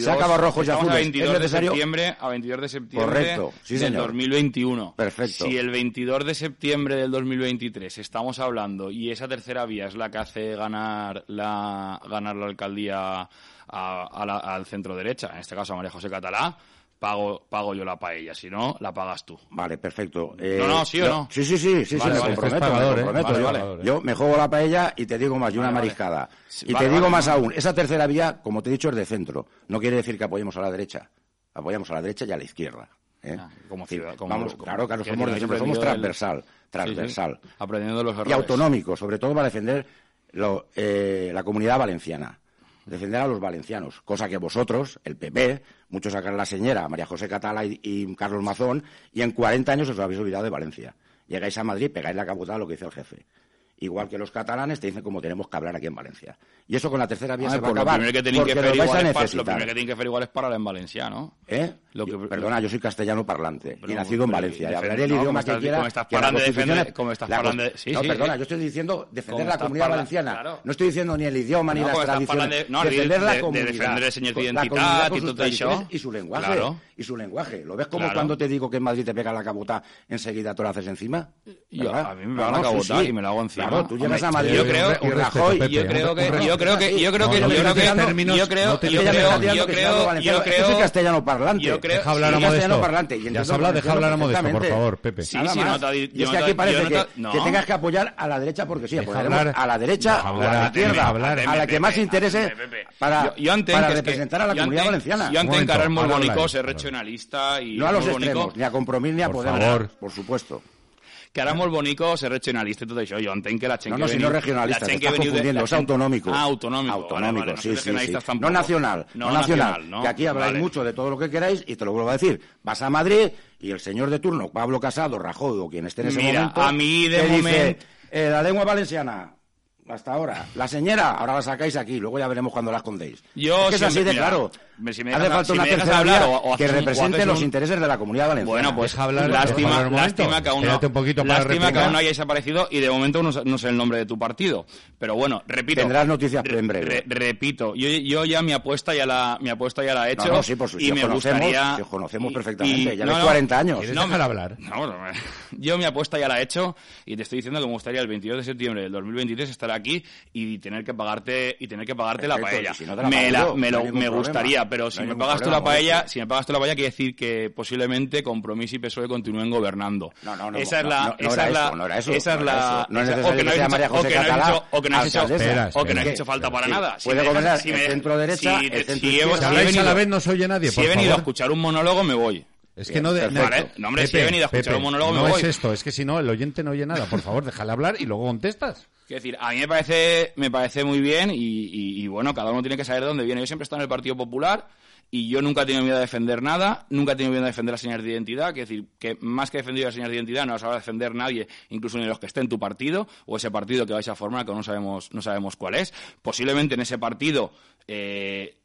Y: Se ha acabado rojos y azules.
X: A 22
Y: ¿Es necesario?
X: de septiembre, a 22 de septiembre
Y: Correcto, sí,
X: del
Y: señor.
X: 2021.
Y: Perfecto.
X: Si el 22 de septiembre del 2023 estamos hablando y esa tercera vía es la que hace ganar la, ganar la alcaldía a, a, la, al centro derecha, en este caso a María José Catalá, pago, pago yo la paella, si no, la pagas tú.
Y: Vale, perfecto. Eh,
X: no, no, sí o no.
Y: Sí, sí, sí, sí, sí
X: vale,
Y: me comprometo,
X: pagador, ¿eh? vale,
Y: yo, me juego la paella y te digo más, y una mariscada. y te digo más aún, esa tercera vía, como te he dicho, es de centro. No quiere decir que apoyemos a la derecha. Apoyamos a la derecha y a la izquierda. ¿eh?
X: Ah, como ciudad, como,
Y: vamos,
X: como,
Y: claro, claro, somos, somos transversal, transversal.
X: Aprendiendo los errores.
Y: Y autonómico, sobre todo para defender lo, eh, la comunidad valenciana defender a los valencianos, cosa que vosotros, el PP, muchos sacan la señora, María José Catala y, Carlos Mazón, y en 40 años os habéis olvidado de Valencia. Llegáis a Madrid, pegáis la caputada lo que dice el jefe igual que los catalanes, te dicen cómo tenemos que hablar aquí en Valencia. Y eso con la tercera vía se va a
X: acabar. Lo primero que tienen que hacer igual, igual es parar en Valencia, ¿no?
Y: ¿Eh? Perdona, yo soy castellano parlante y nacido en Valencia. Y hablaré el
X: no,
Y: idioma que quiera.
X: Como estás parando
Y: perdona, yo estoy diciendo defender la comunidad valenciana. No estoy diciendo ni el idioma ni las tradiciones.
X: De, no,
Y: defender la comunidad.
X: De defender el señor de
Y: identidad
X: y
Y: su lenguaje. Y su lenguaje. ¿Lo ves como cuando te digo que en Madrid te pega la cabota enseguida te lo haces encima?
X: A mí me va la cabota y me la hago encima.
Y: Claro, tú a Madrid.
X: Yo creo,
Y: y Rajoy,
X: Pepe, yo creo que, yo creo que, yo creo que, yo creo que, yo creo, yo creo, yo creo, yo creo, es
Y: castellano parlante.
X: Yo creo,
B: deja hablar a Modesto. Ya se habla, deja hablar a Modesto, por favor, Pepe.
X: Sí, sí, no
Y: y es que aquí parece que tengas que apoyar a la derecha porque sí, apoyaremos a la derecha o a la izquierda, a la que más interese para representar a la comunidad valenciana.
X: Yo antes encarar molt bonico, ser regionalista i...
Y: No a los extremos, ni a Compromís ni a Podemos, por supuesto
X: que ara molt bonico ser regionalista i tot això. Jo entenc que la gent
Y: no, no,
X: que.
Y: No, si no regionalista, confundiendo, de...
X: és
Y: autonómico.
X: Ah, vale, vale,
Y: sí,
X: no
Y: sí, sí.
X: Tampoco.
Y: No nacional, no, no nacional, nacional
X: no,
Y: que aquí habláis
X: vale.
Y: mucho de todo lo que queráis y te lo vuelvo a decir. Vas a Madrid y el señor de turno, Pablo Casado, Rajoy o quien esté en ese
X: Mira,
Y: momento...
X: a mí de
Y: momento... Dice, eh, la lengua valenciana, hasta ahora. La señora, ahora la sacáis aquí, luego ya veremos cuando la escondéis.
X: Yo
Y: es que es así de
X: mira,
Y: claro hace falta
X: si
Y: una tercera
X: hablar, o, o
Y: que represente los intereses de la comunidad valenciana.
X: Bueno, pues
B: hablar,
X: lástima, lástima que aún no,
B: un
X: lástima que aún hayáis aparecido y de momento no, no, sé el nombre de tu partido. Pero bueno, repito.
Y: Tendrás noticias en breve.
X: Repito, yo, yo, ya mi apuesta ya la mi apuesta ya la he hecho
Y: no, sí, por su,
X: y me gustaría
Y: os conocemos perfectamente,
X: y,
Y: ya ves 40 años. No
X: me
B: hablar. (laughs)
X: yo mi apuesta ya la he hecho y te estoy diciendo que me gustaría el 22 de septiembre del 2023 estar aquí y tener que pagarte y tener que pagarte la paella. Me, la, me gustaría ya, pero si
Y: No
X: me pagas tú la paella, si me pagas tú la paella, quiere decir que posiblemente Compromís y PSOE continúen gobernando.
Y: No, no, no,
X: esa es
Y: no,
X: la,
Y: no, no
X: esa es la,
Y: eso, no era eso,
X: esa es la,
Y: eso. No es
X: esa-
Y: necesario
X: o
Y: que sea
X: has
Y: María
X: hecho-
Y: José
X: o que no has
Y: Catalá,
X: hecho- o que no has hecho,
Y: alcaldesa.
X: o que no has
Y: Es que-
X: hecho falta para nada. Si
Y: puede
X: me
Y: gobernar
X: si
Y: el
X: me-
Y: centro-derecha,
X: si-
Y: el
X: si
Y: centro-izquierda.
X: he-
B: Si a
X: venido-
B: la vez no se oye nadie,
X: Si he venido a escuchar un monólogo, me voy.
B: Es que no, de.
X: Vale, no, hombre, si he venido a escuchar un monólogo, me
B: no
X: voy.
B: es esto, es que si no, el oyente no oye nada. Por favor, déjale hablar y luego contestas.
X: Quiero decir, a mí me parece, me parece muy bien y, y- y, bueno, cada uno tiene que saber de dónde viene. Yo siempre he estado en el Partido Popular y yo nunca he tenido miedo a defender nada, nunca he tenido miedo a defender las señales de identidad. Quiero decir, que más que defender las señales de identidad no vas a defender nadie, incluso ni los que esté en tu partido o ese partido que vais a formar que no sabemos, no sabemos cuál es. Posiblemente en ese partido eh,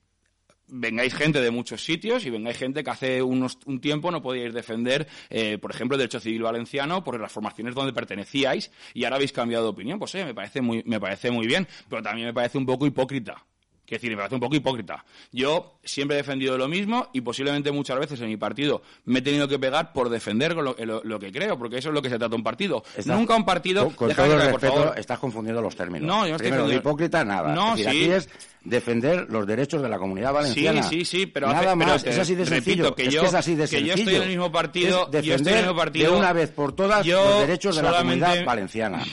X: vengáis gente de muchos sitios y vengáis gente que hace unos, un tiempo no podíais defender, eh, por ejemplo, el derecho civil valenciano por las formaciones donde pertenecíais y ahora habéis cambiado de opinión. Pues oye, me parece muy, me parece muy bien, pero también me parece un poco hipócrita. Quiero decir, me parece un poco hipócrita. Yo siempre he defendido lo mismo y posiblemente muchas veces en mi partido me he tenido que pegar por defender lo, lo- lo que creo, porque eso es lo que se trata un partido.
Y: Estás-
X: Nunca un partido...
Y: Con, todo el
X: por
Y: respeto,
X: favor.
Y: estás confundiendo los términos.
X: No, yo no estoy
Y: de hipócrita, nada.
X: No,
Y: es decir,
X: sí.
Y: aquí es defender los derechos de la comunidad valenciana.
X: Sí, sí, sí, pero, hace-
Y: nada
X: pero
Y: más, es así de
X: repito
Y: sencillo.
X: que
Y: es
X: yo,
Y: que es así de
X: que
Y: sencillo.
X: yo estoy en el mismo partido,
Y: Es
X: yo estoy en el
Y: defender
X: mismo partido.
Y: de una vez por todas
X: Yo
Y: los derechos de la comunidad valenciana.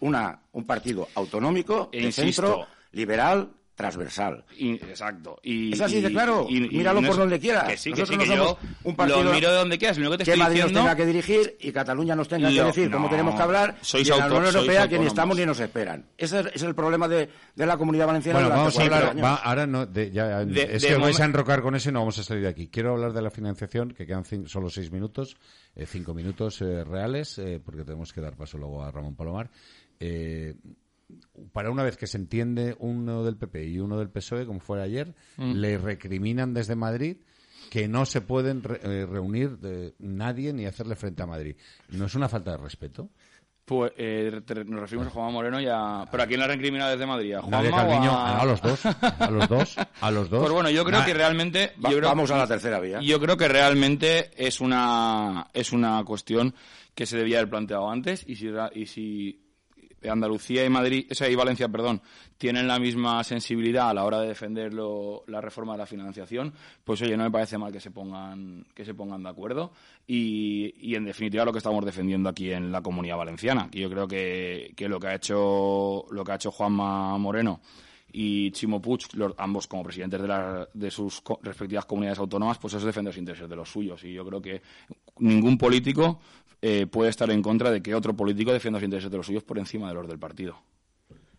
Y: Una, un partido autonómico,
X: E
Y: de centro, liberal, transversal.
X: Y- exacto. Y,
Y: Es así de claro.
X: y- y
Y: Míralo
X: no
Y: por
X: es-
Y: donde quieras.
X: Que sí, que
Y: Nosotros
X: sí, que
Y: no
X: yo
Y: somos un partido
X: lo miro de donde quieras. Lo que te
Y: que
X: estoy
Y: Madrid
X: diciendo...
Y: nos tenga que dirigir y Cataluña nos tenga que decir cómo
X: no.
Y: tenemos que hablar
X: Sois
Y: y en la Unión Europea que ni estamos ni nos esperan. Ese es, es el problema de, de la comunidad valenciana
B: Bueno, vamos a
Y: 40
B: hablar. va, ahora no, de- ya,
X: De-
B: es
X: de
B: que os vais a enrocar con eso y no vamos a salir de aquí. Quiero hablar de la financiación, que quedan solo seis minutos, eh, cinco minutos eh, reales, eh, porque tenemos que dar paso luego a Ramón Palomar. Eh, para una vez que se entiende uno del PP y uno del PSOE, como fue ayer,
X: Mm.
B: le recriminan desde Madrid que no se pueden re- eh, reunir de nadie ni hacerle frente a Madrid. ¿No es una falta de respeto?
X: Pues eh, te- nos referimos a Juanma Moreno y a... ¿Pero a quién la han recriminado desde Madrid? ¿A Juanma o
B: Calviño,
X: a...
B: a los dos, a los dos, a los dos.
X: Pues bueno, yo creo
B: Na-
X: que realmente...
Y: Va-
X: yo creo-
Y: vamos a la tercera vía.
X: Yo creo que realmente es una, es una cuestión que se debía haber planteado antes y si, ra- y si Andalucía y Madrid, o sea, y Valencia, perdón, tienen la misma sensibilidad a la hora de defender lo- la reforma de la financiación, pues oye, no me parece mal que se pongan, que se pongan de acuerdo y, y en definitiva lo que estamos defendiendo aquí en la comunidad valenciana, que yo creo que, que lo que ha hecho, lo que ha hecho Juanma Moreno y Chimo Puig, los- ambos como presidentes de, la- de sus respectivas comunidades autónomas, pues eso es defender los intereses de los suyos. Y yo creo que ningún político eh, puede estar en contra de que otro político defienda los intereses de los suyos por encima de los del partido.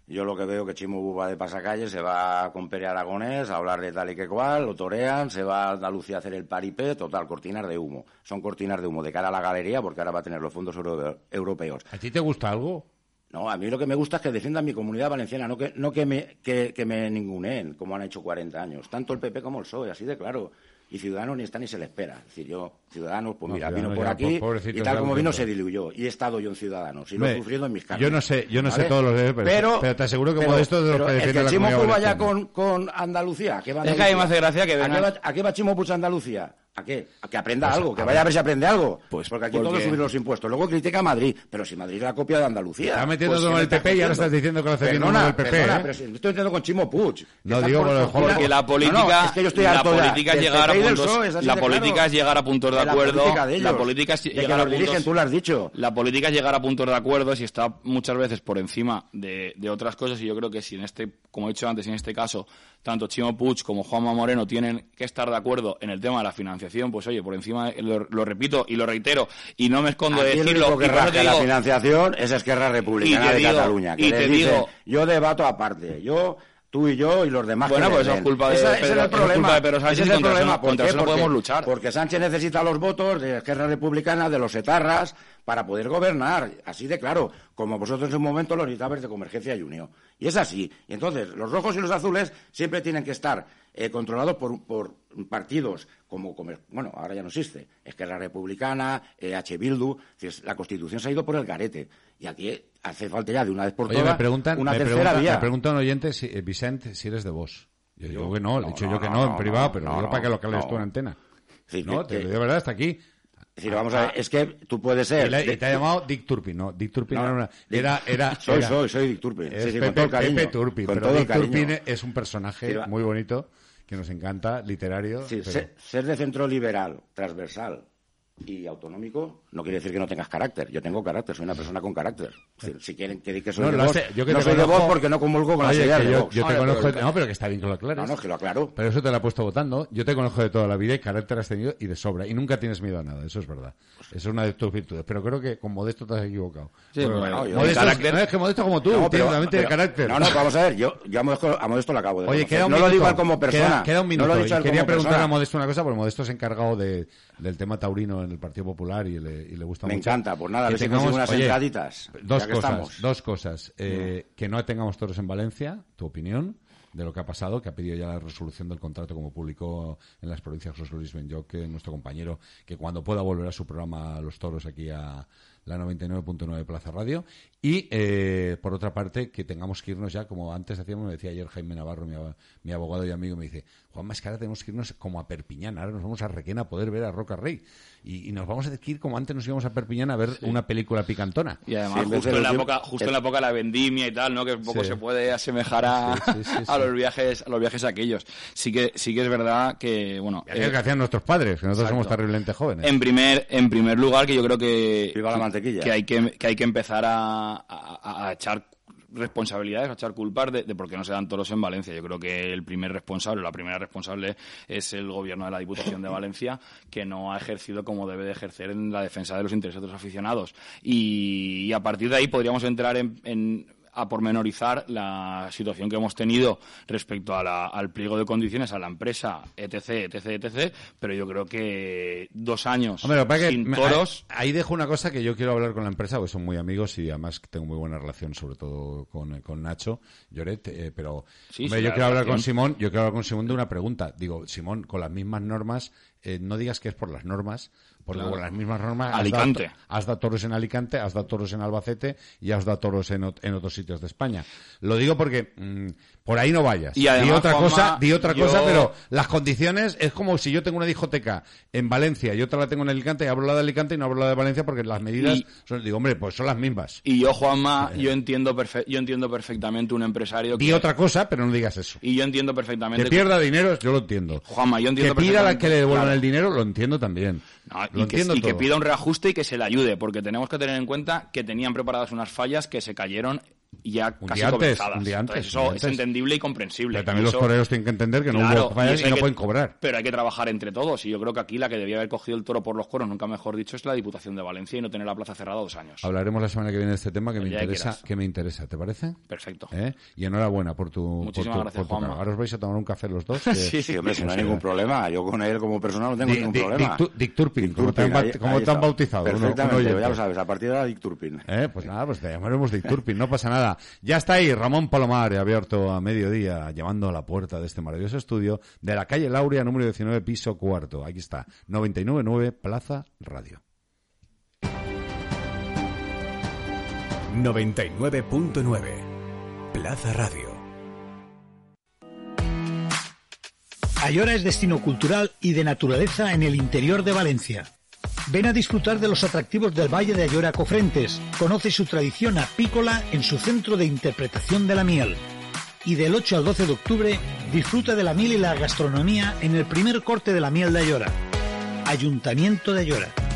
Y: Yo lo que veo que Chimo va de pasacalle, se va con Pere Aragonés a hablar de tal y que cual, lo torean, se va a Andalucía a hacer el paripé, total, cortinas de humo. Son cortinas de humo de cara a la galería porque ahora va a tener los fondos euro- europeos.
B: ¿A ti te gusta algo?
Y: No, a mí lo que me gusta es que defiendan mi comunidad valenciana, no que, no que, me, que, que me ninguneen, como han hecho 40 años. Tanto el PP como el PSOE, así de claro. Y Ciudadanos ni está ni se le espera. Es decir, yo, Ciudadanos, pues
B: No,
Y: mira,
B: Ciudadanos
Y: vino por
B: ya,
Y: aquí
B: po- pobrecitos
Y: y tal como vino se diluyó. Y he estado yo en Ciudadanos y lo he sufrido en mis carnes.
B: yo no sé- yo no sé
Y: ¿vale?
B: todos los de- pero- pero te aseguro que Modesto es de los
Y: pero
B: que
Y: el
B: defiende la
Y: Chimo
B: valenciana.
Y: con, con Andalucía, ¿a qué va
X: Es que a mí me hace gracia que
Y: ¿A qué va, a qué va Chimo Puig a Andalucía? ¿A qué? A que aprenda
B: Pues,
Y: algo, que vaya a
B: ver.
Y: si aprende algo.
X: Pues
Y: porque aquí
X: porque-
Y: todos subir los impuestos. Luego critica a Madrid, pero si Madrid es la copia de Andalucía.
B: Está metiendo
Y: Pues,
B: todo
Y: ¿qué
B: con el PP y ahora estás diciendo que lo hace bien
Y: Perdona,
B: uno del PP,
Y: perdona,
B: ¿eh?
Y: pero si estoy diciendo con Chimo Puig.
B: No, digo
Y: por-
B: el Jorge.
X: Porque la
Y: No, no,
X: política,
Y: es que yo estoy
X: la política es llegar a puntos,
Y: PSOE, es así
X: la política
Y: claro.
X: es llegar a puntos de
Y: De la
X: acuerdo,
Y: política de ellos,
X: la política es
Y: de que
X: llegar a
Y: los dirigen,
X: puntos,
Y: tú lo has dicho.
X: la política es llegar a puntos de acuerdo si está muchas veces por encima de, de otras cosas y yo creo que si en este, como he dicho antes, en este caso, tanto Chimo Puig como Juanma Moreno tienen que estar de acuerdo en el tema de la financiación, pues oye, por encima, lo, lo repito y lo reitero y no me escondo de
Y: Aquí
X: decirlo
Y: que rasca la financiación es Esquerra Republicana de
X: digo-
Y: Cataluña. Que
X: y te
Y: dice,
X: digo-
Y: yo debato aparte, yo, tú y yo y los demás.
X: Bueno, pues eso es culpa de
Y: Esa-
X: Pedro-
Y: ese es el
X: es
Y: problema.
X: de Pedro Sánchez
Y: Ese es el problema.
X: no-
Y: ¿Por
X: contra eso no podemos luchar.
Y: Porque Sánchez necesita los votos de Esquerra Republicana, de los etarras, para poder gobernar. Así de claro. Como vosotros en un momento los necesitabais de Convergencia y Unión. Y es así. Y entonces, los rojos y los azules siempre tienen que estar eh, controlados por, por partidos como, como- bueno, ahora ya no existe, Esquerra Republicana, H. Bildu, es la Constitución se ha ido por el garete. Y aquí hace falta ya de una vez por
B: Oye,
Y: todas
B: me preguntan,
Y: una
B: me
Y: tercera
B: pregunta,
Y: vía.
B: me pregunta un oyente, si, eh, Vicente, si eres de vos. Yo digo que no, le he
Y: no,
B: dicho
Y: no,
B: yo que
Y: no,
B: no, en privado, pero
Y: no,
B: digo para que lo cales tú en antena.
Y: Sí,
B: no,
Y: que-
B: te lo digo de verdad, está aquí.
Y: Es decir, vamos a ver, es que tú puedes ser...
B: Y, te ha llamado Dick Turpin, ¿no? Dick Turpin
Y: No,
B: era, una- era, era, (laughs)
Y: Soy,
B: era-
Y: soy, soy Dick Turpin.
B: Es
Y: Sí, sí, con
B: Pepe,
Y: todo el cariño.
B: Pepe Turpin,
Y: Con
B: pero
Y: todo
B: Dick. Turpin es un personaje
Y: Sí,
B: muy bonito que nos encanta, literario.
Y: Sí,
B: pero-
Y: ser, ser de centro liberal, transversal y autonómico no quiere decir que no tengas carácter. Yo tengo carácter, soy una persona con carácter. Si quieren que diga que soy
B: No,
Y: de
B: hace- yo que
Y: no soy de Vox porque no comulgo con las
B: Oye,
Y: ideas de
B: yo, te conozco,
Y: pero-
B: no, pero que está bien que lo aclares.
Y: No, no, que lo aclaro.
B: Pero eso te lo ha puesto votando. Yo te conozco de toda la vida y carácter has tenido y de sobra. Y nunca tienes miedo a nada, eso es verdad. Eso es una de tus virtudes. Pero creo que con Modesto te has equivocado.
Y: Sí,
B: Bueno,
Y: bueno, yo-
B: Modesto,
Y: carácter-
B: no, es que Modesto como tú,
Y: No, pero-
B: de carácter.
Y: No, no, vamos a ver, yo, yo a, Modesto, a Modesto lo acabo de
B: Oye, queda un
Y: No
B: minuto.
Y: lo digo como persona.
B: Queda, queda un
Y: No
B: minuto. quería
Y: persona.
B: a Modesto una cosa, porque Modesto es encargado de, del tema taurino en el Partido Popular y le, y le gusta
Y: Me
B: mucho.
Y: encanta, pues nada, a ver si
B: tengamos-
Y: consigo unas
B: oye,
Y: entraditas,
B: Dos cosas,
Y: estamos.
B: dos cosas. Eh, que no tengamos toros en Valencia, tu opinión de lo que ha pasado, que ha pedido ya la resolución del contrato como publicó en las provincias José Luis Benyoc, nuestro compañero, que cuando pueda volver a su programa Los Toros aquí a la 99.9 Plaza Radio. Y, eh, por otra parte, que tengamos que irnos ya, como antes decíamos, me decía ayer Jaime Navarro, mi, mi abogado y amigo, me dice, Juan Mascara, tenemos que irnos como a Perpiñán, ahora nos vamos a Requena a poder ver a Roca Rey. Y, y nos vamos a tener que ir como antes nos íbamos a Perpiñán a ver una película picantona.
X: Y además, justo, en la época, justo en la época de la vendimia y tal, ¿no? Que un poco
B: Sí.
X: se puede asemejar a,
B: Sí, sí, sí,
X: a los viajes, a los viajes aquellos. Sí que, sí que es verdad que, bueno.
B: Es lo que hacían nuestros padres, que nosotros
X: Exacto.
B: somos terriblemente jóvenes.
X: En primer, en primer lugar, que yo creo que,
Y: Viva la mantequilla.
X: que hay que, que hay que empezar a, a- echar responsabilidades, a echar culpas de, de por qué no se dan toros en Valencia. Yo creo que el primer responsable, la primera responsable es el gobierno de la Diputación de Valencia, que no ha ejercido como debe de ejercer en la defensa de los intereses de los aficionados. Y, a partir de ahí podríamos entrar en- en a pormenorizar la situación que hemos tenido respecto a la- al pliego de condiciones a la empresa, etc., etc., etc., pero yo creo que dos años
B: Hombre, que que
X: sin
B: me-
X: toros...
B: Ahí, ahí dejo una cosa que yo quiero hablar con la empresa, porque son muy amigos y además tengo muy buena relación, sobre todo con, con Nacho Lloret. eh, pero
X: Sí,
B: hombre,
X: sí,
B: yo quiero hablar con. Simón. Yo quiero hablar con Simón de una pregunta. Digo, Simón, con las mismas normas, eh, no digas que es por las normas, porque
X: Claro.
B: con las mismas normas. has
X: Alicante.
B: dado- Has dado toros en Alicante, has dado toros en Albacete y has dado toros en, en otros sitios de España. Lo digo porque mm, por ahí no vayas.
X: Y además,
B: di otra
X: Juanma,
B: cosa, di otra
X: yo-
B: cosa, pero las condiciones es como si yo tengo una discoteca en Valencia y otra la tengo en Alicante y hablo la de Alicante y no hablo la de Valencia porque las medidas
X: Y-
B: son, digo, hombre, pues son las mismas.
X: Y yo, Juanma, yo entiendo, perfe- yo entiendo perfectamente un empresario
B: Di
X: que...
B: otra cosa, pero no digas eso.
X: Y yo entiendo perfectamente...
B: Que pierda dinero, yo lo entiendo.
X: Juanma, yo entiendo
B: Que pida la
X: perfectamente-
B: que le devuelvan
X: claro.
B: el dinero, lo entiendo también.
X: No,
B: lo
X: y, que,
B: entiendo
X: y que pida un reajuste y que se le ayude, porque tenemos que tener en cuenta que tenían preparadas unas fallas que se cayeron ya
B: Un
X: casi
B: día antes, un día antes,
X: Entonces,
B: un
X: eso
B: día
X: es
B: antes.
X: entendible y comprensible.
B: Pero también
X: Y
B: los
X: eso-
B: toreros tienen que entender que no
X: Claro,
B: hubo fallas
X: eso
B: y,
X: hay
B: no
X: que-
B: pueden cobrar.
X: Pero hay que trabajar entre todos. Y yo creo que aquí la que debía haber cogido el toro por los cuernos, nunca mejor dicho, es la Diputación de Valencia y no tener la plaza cerrada dos años.
B: Hablaremos la semana que viene de este tema que me
X: El día que
B: interesa,
X: quieras.
B: que me interesa, ¿te parece?
X: Perfecto.
B: ¿Eh? Y enhorabuena por tu, por
X: Muchísimas
B: tu,
X: gracias,
B: por tu. Ahora os vais a tomar un café los dos. (laughs) que-
Y: Sí, sí, hombre, si no hay ningún problema. Yo con él como persona no tengo
B: Di-
Y: ningún
B: di-
Y: problema.
B: Dick Tu- Dick Turpin, como te han, bautizado. un
Y: Perfectamente, ya lo sabes, a partir de ahora Dick Turpin.
B: Eh, Pues nada, pues te llamaremos Dick Turpin, no pasa nada. (laughs) Ya está ahí Ramón Palomar, abierto a mediodía, llamando a la puerta de este maravilloso estudio de la calle Lauria, número 19, piso cuarto. Aquí está, 999 Plaza Radio.
K: 99.9 Plaza Radio.
Z: Ayora es destino cultural y de naturaleza en el interior de Valencia. Ven a disfrutar de los atractivos del Valle de Ayora Cofrentes. Conoce su tradición apícola en su centro de interpretación de la miel. Y del 8 al 12 de octubre disfruta de la miel y la gastronomía en el primer corte de la miel de Ayora. Ayuntamiento de Ayora.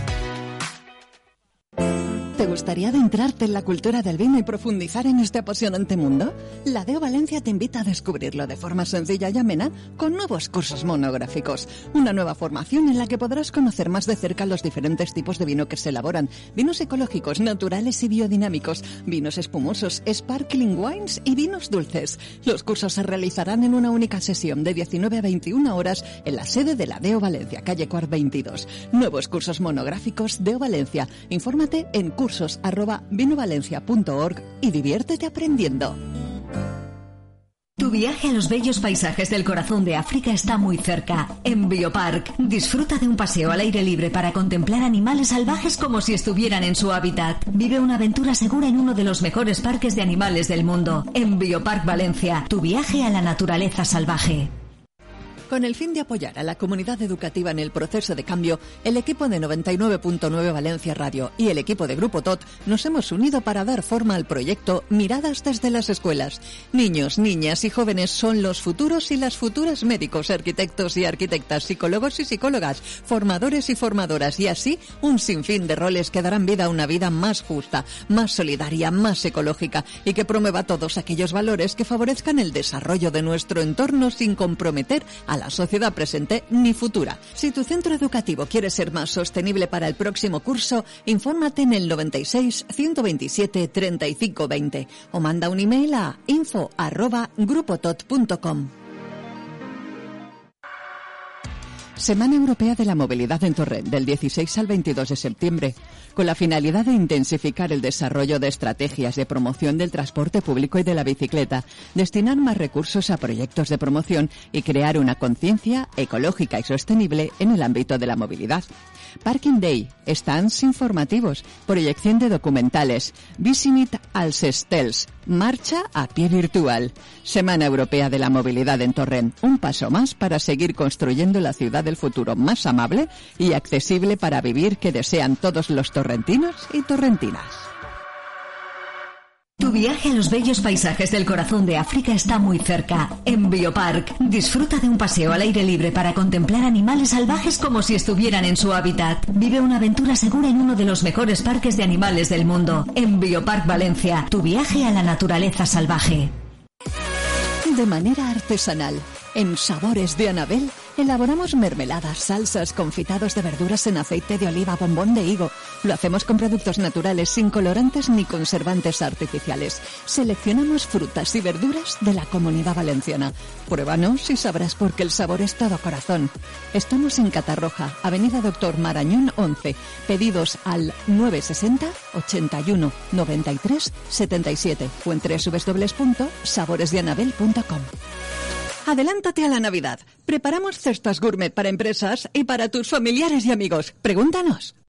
H: ¿Te gustaría adentrarte en la cultura del vino y profundizar en este apasionante mundo? La Deo Valencia te invita a descubrirlo de forma sencilla y amena con nuevos cursos monográficos. Una nueva formación en la que podrás conocer más de cerca los diferentes tipos de vino que se elaboran. Vinos ecológicos, naturales y biodinámicos, vinos espumosos, sparkling wines y vinos dulces. Los cursos se realizarán en una única sesión de 19 a 21 horas en la sede de la Deo Valencia, calle Cuart 22. Nuevos cursos monográficos Deo Valencia. Infórmate en cursos arroba vinovalencia.org y diviértete aprendiendo.
I: Tu viaje a los bellos paisajes del corazón de África está muy cerca. En Biopark, disfruta de un paseo al aire libre para contemplar animales salvajes como si estuvieran en su hábitat. Vive una aventura segura en uno de los mejores parques de animales del mundo. En Biopark Valencia, tu viaje a la naturaleza salvaje.
H: Con el fin de apoyar a la comunidad educativa en el proceso de cambio, el equipo de 99.9 Valencia Radio y el equipo de Grupo TOT nos hemos unido para dar forma al proyecto Miradas desde las escuelas. Niños, niñas y jóvenes son los futuros y las futuras médicos, arquitectos y arquitectas, psicólogos y psicólogas, formadores y formadoras y así un sinfín de roles que darán vida a una vida más justa, más solidaria, más ecológica y que promueva todos aquellos valores que favorezcan el desarrollo de nuestro entorno sin comprometer a la sociedad presente ni futura. Si tu centro educativo quiere ser más sostenible para el próximo curso, infórmate en el 96 127 35 20 o manda un email a info Semana Europea de la Movilidad en Torrent, del 16 al 22 de septiembre, con la finalidad de intensificar el desarrollo de estrategias de promoción del transporte público y de la bicicleta, destinar más recursos a proyectos de promoción y crear una conciencia ecológica y sostenible en el ámbito de la movilidad. Parking Day, stands informativos, proyección de documentales, Visimit als Estels, marcha a pie virtual, Semana Europea de la Movilidad en Torrent, un paso más para seguir construyendo la ciudad del futuro más amable y accesible para vivir que desean todos los torrentinos y torrentinas.
I: Tu viaje a los bellos paisajes del corazón de África está muy cerca. En Biopark, disfruta de un paseo al aire libre para contemplar animales salvajes como si estuvieran en su hábitat. Vive una aventura segura en uno de los mejores parques de animales del mundo. En Biopark Valencia, tu viaje a la naturaleza salvaje.
H: De manera artesanal, en Sabores de Anabel, elaboramos mermeladas, salsas, confitados de verduras en aceite de oliva, bombón de higo. Lo hacemos con productos naturales, sin colorantes ni conservantes artificiales. Seleccionamos frutas y verduras de la comunidad valenciana. Pruébanos y sabrás por qué el sabor es todo corazón. Estamos en Catarroja, Avenida Doctor Marañón 11. Pedidos al 960 81 93 77 o en www.saboresdeanabel.com. Adelántate a la Navidad. Preparamos cestas gourmet para empresas y para tus familiares y amigos. Pregúntanos.